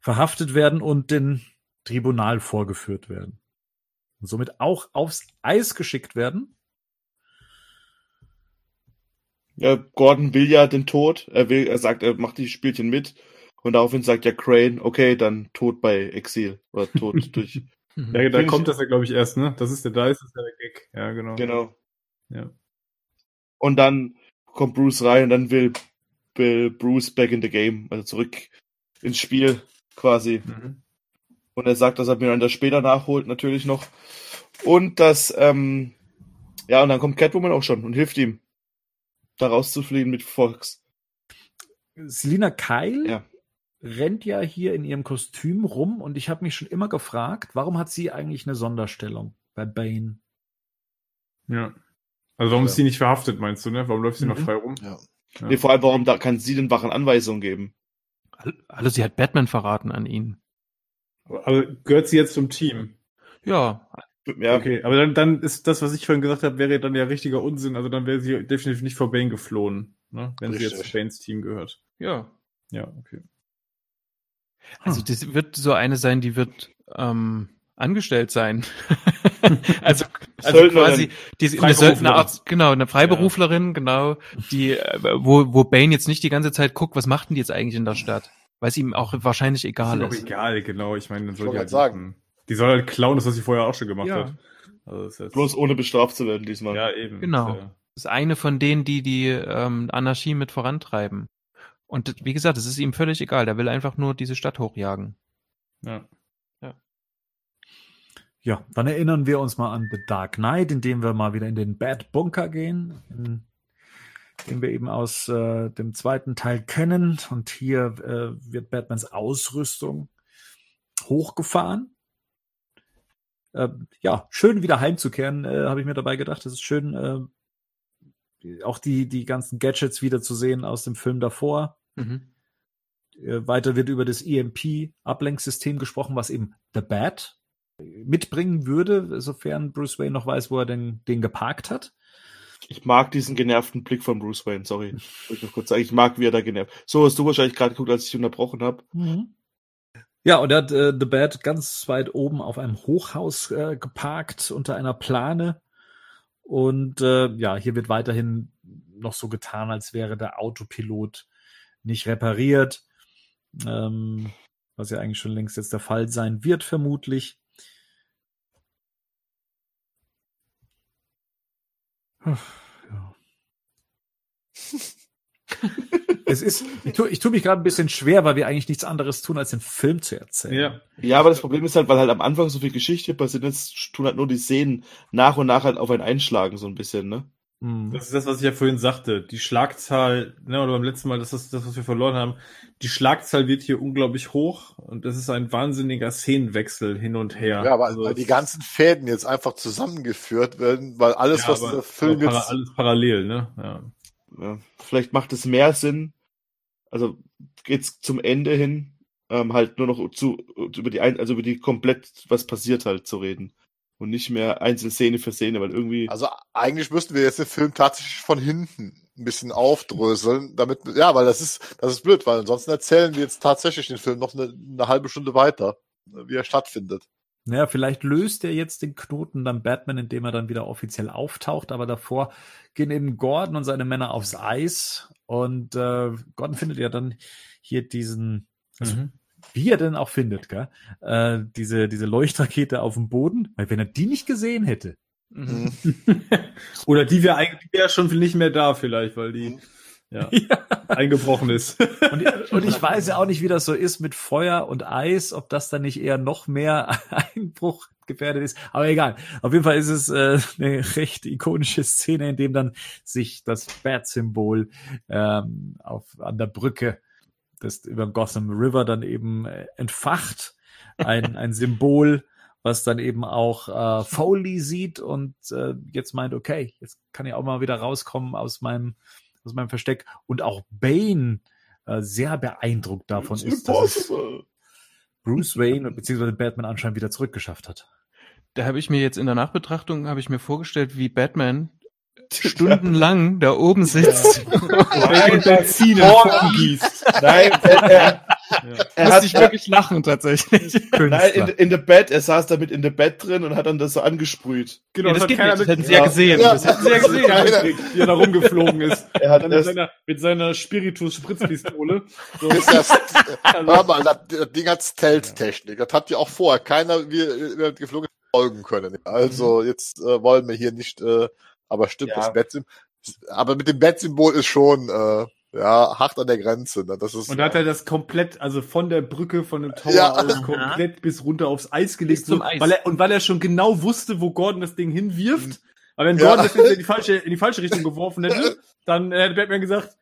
verhaftet werden und dem Tribunal vorgeführt werden. Und somit auch aufs Eis geschickt werden. Ja, Gordon will ja den Tod. Er will, er sagt, er macht die Spielchen mit. Und daraufhin sagt ja Crane, okay, dann Tod bei Exil. Oder Tod durch. Mhm. Ja, da kommt ich- das ja, glaube ich, erst, ne? Das ist der, da ist es ja der Gag. Ja, genau. Genau. Ja. Und dann kommt Bruce rein und dann will, will Bruce back in the game, also zurück ins Spiel quasi. Mhm. Und er sagt, dass er Miranda später nachholt, natürlich noch. Und dass, ähm, ja, und dann kommt Catwoman auch schon und hilft ihm, da rauszufliehen mit Fox. Selina Kyle Ja. rennt ja hier in ihrem Kostüm rum und ich habe mich schon immer gefragt, warum hat sie eigentlich eine Sonderstellung bei Bane? Ja. Also warum Ja. ist sie nicht verhaftet, meinst du, ne? Warum läuft sie noch Mhm. frei rum? Ja. Ja. Nee, vor allem, warum da kann sie den wachen Anweisungen geben? Also sie hat Batman verraten an ihn. Aber gehört sie jetzt zum Team? Ja, Ja, Okay, aber dann, dann ist das, was ich vorhin gesagt habe, wäre dann ja richtiger Unsinn. Also dann wäre sie definitiv nicht vor Bane geflohen, ne? wenn sie jetzt Richtig. zu Banes Team gehört. ja. Ja, okay. Also das wird so eine sein, die wird ähm, angestellt sein. also, also quasi die eine Freiberuflerin. Söldnerart, genau, eine Freiberuflerin, genau, die äh, wo wo Bane jetzt nicht die ganze Zeit guckt, was macht denn die jetzt eigentlich in der Stadt? Weil es ihm auch wahrscheinlich egal ist auch ist. egal, genau. Ich meine, dann soll die halt sagen. machen. Die soll halt klauen, das was sie vorher auch schon gemacht Ja. hat. Also das ist jetzt, bloß ohne bestraft zu werden diesmal. ja, eben. Genau. Ist ja- Das ist eine von denen, die die ähm, Anarchie mit vorantreiben. Und wie gesagt, es ist ihm völlig egal. Der will einfach nur diese Stadt hochjagen. Ja. Ja, dann erinnern wir uns mal an The Dark Knight, indem wir mal wieder in den Bad Bunker gehen, in, den wir eben aus äh, dem zweiten Teil kennen. Und hier äh, wird Batmans Ausrüstung hochgefahren. Äh, ja, schön wieder heimzukehren, äh, habe ich mir dabei gedacht. Es ist schön, äh, auch die, die ganzen Gadgets wieder zu sehen aus dem Film davor. Mhm. Äh, Weiter wird über das EMP-Ablenksystem gesprochen, was eben The Bat mitbringen würde, sofern Bruce Wayne noch weiß, wo er denn den geparkt hat. Ich mag diesen genervten Blick von Bruce Wayne, sorry. Ich noch kurz sagen, ich mag, wie er da genervt. So hast du wahrscheinlich gerade geguckt, als ich unterbrochen habe. Ja, und er hat äh, The Bat ganz weit oben auf einem Hochhaus äh, geparkt unter einer Plane. Und äh, ja, hier wird weiterhin noch so getan, als wäre der Autopilot nicht repariert. Ähm, was ja eigentlich schon längst jetzt der Fall sein wird, vermutlich. Ja. es ist, ich tue, ich tue mich gerade ein bisschen schwer, weil wir eigentlich nichts anderes tun, als den Film zu erzählen. ja. Ja, aber das Problem ist halt, weil halt am Anfang so viel Geschichte passiert ist, tun halt nur die Szenen nach und nach halt auf einen einschlagen, so ein bisschen, ne? Mhm. Das ist das, was ich ja vorhin sagte. Die Schlagzahl, ne, oder beim letzten Mal, das ist das, was wir verloren haben. Die Schlagzahl wird hier unglaublich hoch und das ist ein wahnsinniger Szenenwechsel hin und her. Ja, aber Also weil die ganzen Fäden jetzt einfach zusammengeführt werden, weil alles, ja, was aber- der Film aber para jetzt alles parallel, ne? Ja. Ja, vielleicht macht es mehr Sinn, also geht's zum Ende hin, ähm, halt nur noch zu, über die, ein, also über die komplett, was passiert halt zu reden. Und nicht mehr einzelne Szene für Szene, weil irgendwie, Also eigentlich müssten wir jetzt den Film tatsächlich von hinten ein bisschen aufdröseln, damit, ja, weil das ist, das ist blöd, weil ansonsten erzählen wir jetzt tatsächlich den Film noch eine, eine halbe Stunde weiter, wie er stattfindet. Naja, vielleicht löst er jetzt den Knoten dann Batman, indem er dann wieder offiziell auftaucht, aber davor gehen eben Gordon und seine Männer aufs Eis und äh, Gordon findet ja dann hier diesen, also Mhm. wie er denn auch findet, gell? Äh, diese, diese Leuchtrakete auf dem Boden, weil wenn er die nicht gesehen hätte, Mhm. Oder die wäre eigentlich wär schon nicht mehr da vielleicht, weil die, ja, eingebrochen ist. Und, und ich weiß ja auch nicht, wie das so ist mit Feuer und Eis, ob das dann nicht eher noch mehr Einbruch gefährdet ist. Aber egal. Auf jeden Fall ist es äh, eine recht ikonische Szene, in dem dann sich das Bat-Symbol ähm, auf an der Brücke das über Gotham River dann eben äh, entfacht. Ein, ein Symbol, was dann eben auch äh, Foley sieht und äh, jetzt meint, okay, jetzt kann ich auch mal wieder rauskommen aus meinem, aus meinem Versteck. Und auch Bane äh, sehr beeindruckt davon ist, dass es Bruce Wayne bzw. Batman anscheinend wieder zurückgeschafft hat. Da habe ich mir jetzt in der Nachbetrachtung habe ich mir vorgestellt, wie Batman stundenlang da oben sitzt Nein, Benzin in Form gießt. Nein, er, er, er Muss hat, ich wirklich lachen tatsächlich. nein in, in the Bed, er saß da mit in the Bed drin und hat dann das so angesprüht. Genau, Ja, das hat geht nicht, das mit- hätten sie ja gesehen. Ja. Das hätten sie ja gesehen. Wie er da rumgeflogen ist. Er hat mit das, seiner, mit seiner Spiritus-Spritzpistole. So, das, hör mal, das, das Ding hat Stealth-Technik. Das hat ja auch vorher keiner, wie, wie geflogen folgen können. Also, jetzt äh, wollen wir hier nicht, äh, aber stimmt, Ja. das Bat-Symbol, aber mit dem Bat-Symbol ist schon, äh, ja, hart an der Grenze. Ne? Das ist, Und da hat er das komplett, also von der Brücke, von dem Tower Ja. aus, komplett bis runter aufs Eis gelegt. So, Eis. Weil er, und weil er schon genau wusste, wo Gordon das Ding hinwirft. Weil wenn Ja. Gordon das jetzt in die falsche, in die falsche Richtung geworfen hätte, dann äh, hätte Batman gesagt,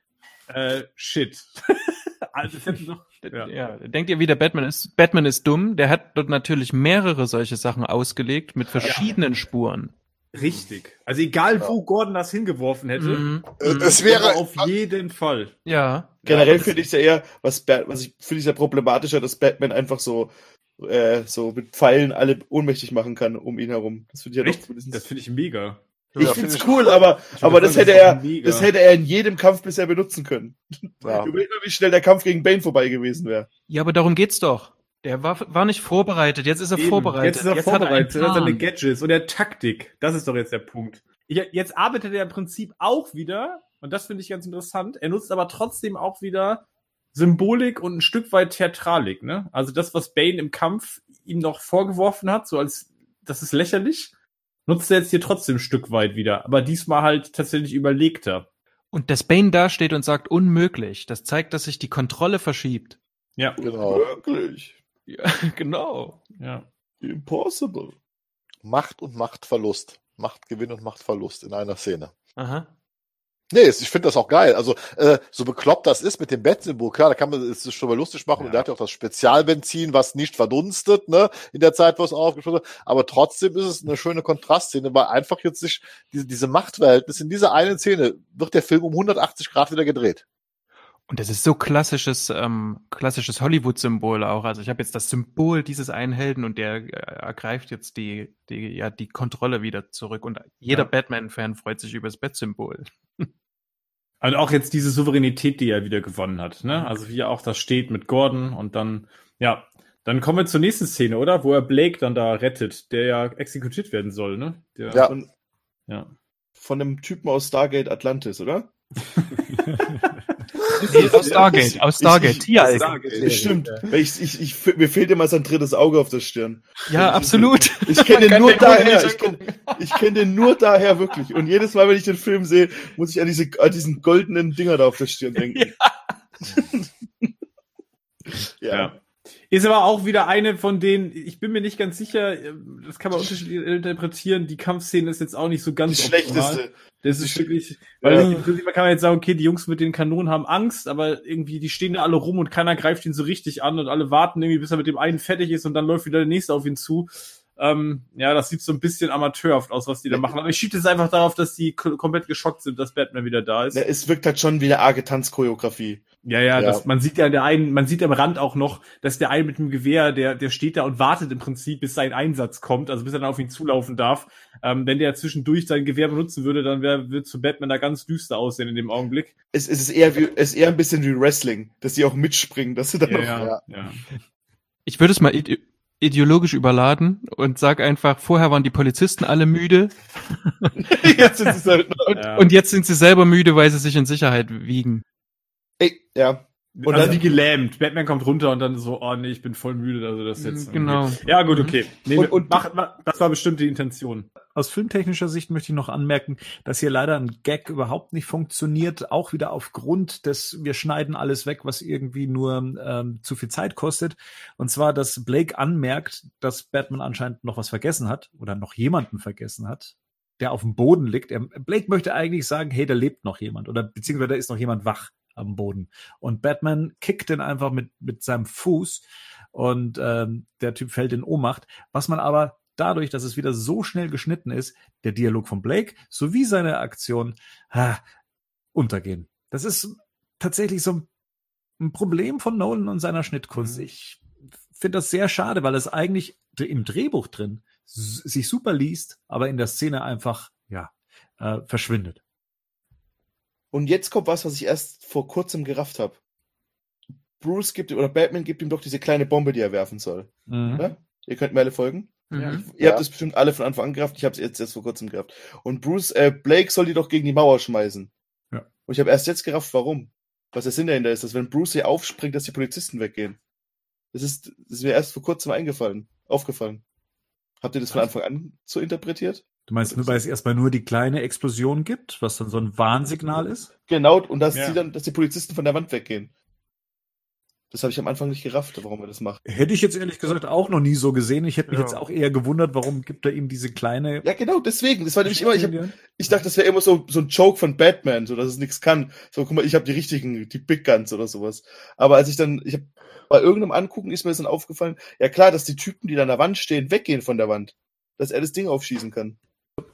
äh, shit. also, doch, ja. Ja. denkt ihr wieder, Batman ist, Batman ist dumm. Der hat dort natürlich mehrere solche Sachen ausgelegt mit verschiedenen Spuren. Richtig. Also egal, wo Gordon das hingeworfen hätte, Mhm. äh, es wäre auf jeden Fall. Ja. generell finde ich es ja eher, was, was ich finde ich ja problematischer, dass Batman einfach so, äh, so mit Pfeilen alle ohnmächtig machen kann um ihn herum. Das finde ich ja doch Echt? zumindest. Das finde ich mega. ich Ja, finde es cool, aber, aber das hätte er, mega. das hätte er in jedem Kampf bisher benutzen können. ja. Überleg mal, wie schnell der Kampf gegen Bane vorbei gewesen wäre. Ja, aber darum geht's doch. Der war, war nicht vorbereitet. Jetzt ist er Eben. vorbereitet. Jetzt ist er hat vorbereitet. einen Er hat seine. Gadgets und der Taktik. Das ist doch jetzt der Punkt. Ich, jetzt arbeitet er im Prinzip auch wieder, und das finde ich ganz interessant, er nutzt aber trotzdem auch wieder Symbolik und ein Stück weit Theatralik, ne? Also das, was Bane im Kampf ihm noch vorgeworfen hat, so als, das ist lächerlich, nutzt er jetzt hier trotzdem ein Stück weit wieder. Aber diesmal halt tatsächlich überlegter. Und dass Bane dasteht und sagt, unmöglich, das zeigt, dass sich die Kontrolle verschiebt. Ja. Genau. Wirklich. Ja, genau. Ja. Impossible. Macht und Machtverlust. Machtgewinn und Machtverlust in einer Szene. Aha. Nee, ich finde das auch geil. Also, äh, so bekloppt das ist mit dem Bat-Symbol, klar, da kann man es schon mal lustig machen. Ja. Und der hat ja auch das Spezialbenzin, was nicht verdunstet, ne, in der Zeit, wo es aufgeschlossen wird. Aber trotzdem ist es eine schöne Kontrastszene, weil einfach jetzt sich diese, diese Machtverhältnisse in dieser einen Szene wird der Film um 180 Grad wieder gedreht. Und das ist so klassisches, ähm, klassisches Hollywood-Symbol auch. Also ich habe jetzt das Symbol dieses einen Helden und der äh, ergreift jetzt die, die, ja, die Kontrolle wieder zurück. Und jeder Ja. Batman-Fan freut sich über das Bat-Symbol. Also auch jetzt diese Souveränität, die er wieder gewonnen hat, ne? Also wie er auch da steht mit Gordon und dann, ja, dann kommen wir zur nächsten Szene, oder? Wo er Blake dann da rettet, der ja exekutiert werden soll, ne? Der, Ja. Von, ja. von einem Typen aus Stargate Atlantis, oder? aus Stargate, aus Stargate, Ich- ich- Tieralk. Stimmt. Weil Ich, ich, ich, mir fehlt immer sein drittes Auge auf der Stirn. Ja, absolut. Ich kenne den nur den daher. Ich kenne kenn den nur daher wirklich. Und jedes Mal, wenn ich den Film sehe, muss ich an diese an diesen goldenen Dinger da auf der Stirn denken. ja. Ja. Ist aber auch wieder eine von denen, ich bin mir nicht ganz sicher, das kann man unterschiedlich interpretieren, die Kampfszene ist jetzt auch nicht so Die ganz optimal. schlechteste. Das ist wirklich, weil Ja. Prinzip kann man jetzt sagen, okay, die Jungs mit den Kanonen haben Angst, aber irgendwie, die stehen da alle rum und keiner greift ihn so richtig an und alle warten irgendwie, bis er mit dem einen fertig ist und dann läuft wieder der nächste auf ihn zu. Ähm, ja, das sieht so ein bisschen amateurhaft aus, was die da machen. Aber ich schiebe es einfach darauf, dass die ko- komplett geschockt sind, dass Batman wieder da ist. Ja, es wirkt halt schon wie eine arge Tanzchoreografie. Ja, ja, Ja. Das, man sieht ja der einen, man sieht am Rand auch noch, dass der eine mit dem Gewehr, der, der steht da und wartet im Prinzip, bis sein Einsatz kommt, also bis er dann auf ihn zulaufen darf. Ähm, wenn der zwischendurch sein Gewehr benutzen würde, dann wäre, wird zu Batman da ganz düster aussehen in dem Augenblick. Es, es ist eher wie, es ist eher ein bisschen wie Wrestling, dass die auch mitspringen, dass sie dann noch, Ja. ja. Ich würde es mal ide ideologisch überladen und sag einfach, vorher waren die Polizisten alle müde jetzt es halt noch, und, Ja. und jetzt sind sie selber müde, weil sie sich in Sicherheit wiegen. Ey, ja. Und also dann- wie gelähmt. Batman kommt runter und dann so, oh nee, ich bin voll müde, also das jetzt. Genau. irgendwie- Ja, gut, okay. Nee, Und- und- mach, mach, das war bestimmt die Intention. aus filmtechnischer Sicht möchte ich noch anmerken, dass hier leider ein Gag überhaupt nicht funktioniert, auch wieder aufgrund des, wir schneiden alles weg, was irgendwie nur ähm, zu viel Zeit kostet. Und zwar, dass Blake anmerkt, dass Batman anscheinend noch was vergessen hat oder noch jemanden vergessen hat, der auf dem Boden liegt. Er, Blake möchte eigentlich sagen, hey, da lebt noch jemand oder beziehungsweise da ist noch jemand wach am Boden. Und Batman kickt den einfach mit, mit seinem Fuß und ähm, der Typ fällt in Ohnmacht. Was man aber dadurch, dass es wieder so schnell geschnitten ist, der Dialog von Blake sowie seine Aktion ha, untergehen. Das ist tatsächlich so ein Problem von Nolan und seiner Schnittkunst. Mhm. Ich finde das sehr schade, weil es eigentlich im Drehbuch drin sich super liest, aber in der Szene einfach ja äh, verschwindet. Und jetzt kommt was, was ich erst vor kurzem gerafft habe. Bruce gibt oder Batman gibt ihm doch diese kleine Bombe, die er werfen soll. Mhm. Ja? Ihr könnt mir alle folgen. Mhm. Ihr habt es bestimmt alle von Anfang an gerafft. Ich habe es jetzt erst vor kurzem gerafft. Und Bruce, äh, Blake soll die doch gegen die Mauer schmeißen. Ja. Und ich habe erst jetzt gerafft, warum. Was der Sinn dahinter ist, dass wenn Bruce hier aufspringt, dass die Polizisten weggehen. Das ist, das ist mir erst vor kurzem eingefallen, aufgefallen. Habt ihr das von Anfang an so interpretiert? Du meinst nur, weil es erstmal nur die kleine Explosion gibt, was dann so ein Warnsignal ist? Genau, und dass ja. die dann, dass die Polizisten von der Wand weggehen. Das habe ich am Anfang nicht gerafft, warum er das macht. Hätte ich jetzt ehrlich gesagt auch noch nie so gesehen. Ich hätte mich ja. jetzt auch eher gewundert, warum gibt er ihm diese kleine. Ja, genau, deswegen. Das war nämlich immer, ich, hab, ich dachte, das wäre immer so, so ein Joke von Batman, so dass es nichts kann. So, guck mal, ich habe die richtigen, die Big Guns oder sowas. Aber als ich dann, ich habe bei irgendeinem Angucken ist mir das dann aufgefallen, ja klar, dass die Typen, die da an der Wand stehen, weggehen von der Wand. Dass er das Ding aufschießen kann.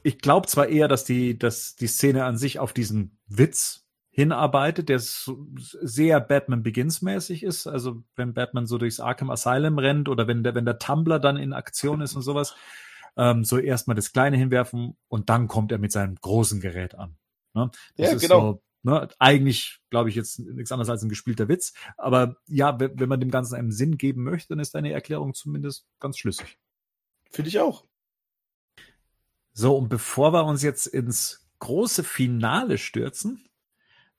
Ich glaube zwar eher, dass die, dass die Szene an sich auf diesen Witz hinarbeitet, der sehr Batman Begins mäßig ist. Also wenn Batman so durchs Arkham Asylum rennt oder wenn der, wenn der Tumblr dann in Aktion ist und sowas, ähm, so erstmal das Kleine hinwerfen und dann kommt er mit seinem großen Gerät an. Ne? Das ja, ist genau. So, ne, eigentlich, glaube ich, jetzt nichts anderes als ein gespielter Witz. Aber ja, wenn man dem Ganzen einen Sinn geben möchte, dann ist deine Erklärung zumindest ganz schlüssig. Finde ich auch. So, und bevor wir uns jetzt ins große Finale stürzen,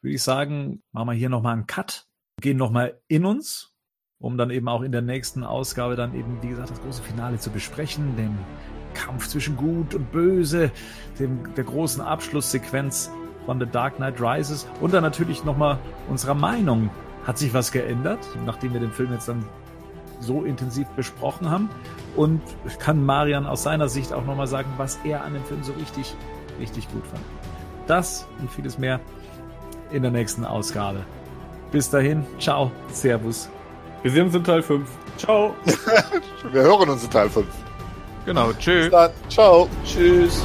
würde ich sagen, machen wir hier nochmal einen Cut, gehen nochmal in uns, um dann eben auch in der nächsten Ausgabe dann eben, wie gesagt, das große Finale zu besprechen, den Kampf zwischen Gut und Böse, dem, der großen Abschlusssequenz von The Dark Knight Rises und dann natürlich nochmal unserer Meinung. Hat sich was geändert, nachdem wir den Film jetzt dann so intensiv besprochen haben? Und kann Marian aus seiner Sicht auch nochmal sagen, was er an dem Film so richtig, richtig gut fand. Das und vieles mehr in der nächsten Ausgabe. Bis dahin, ciao, Servus. Wir sehen uns in Teil 5. Ciao. Wir hören uns in Teil 5. Genau, tschüss. Ciao. Tschüss.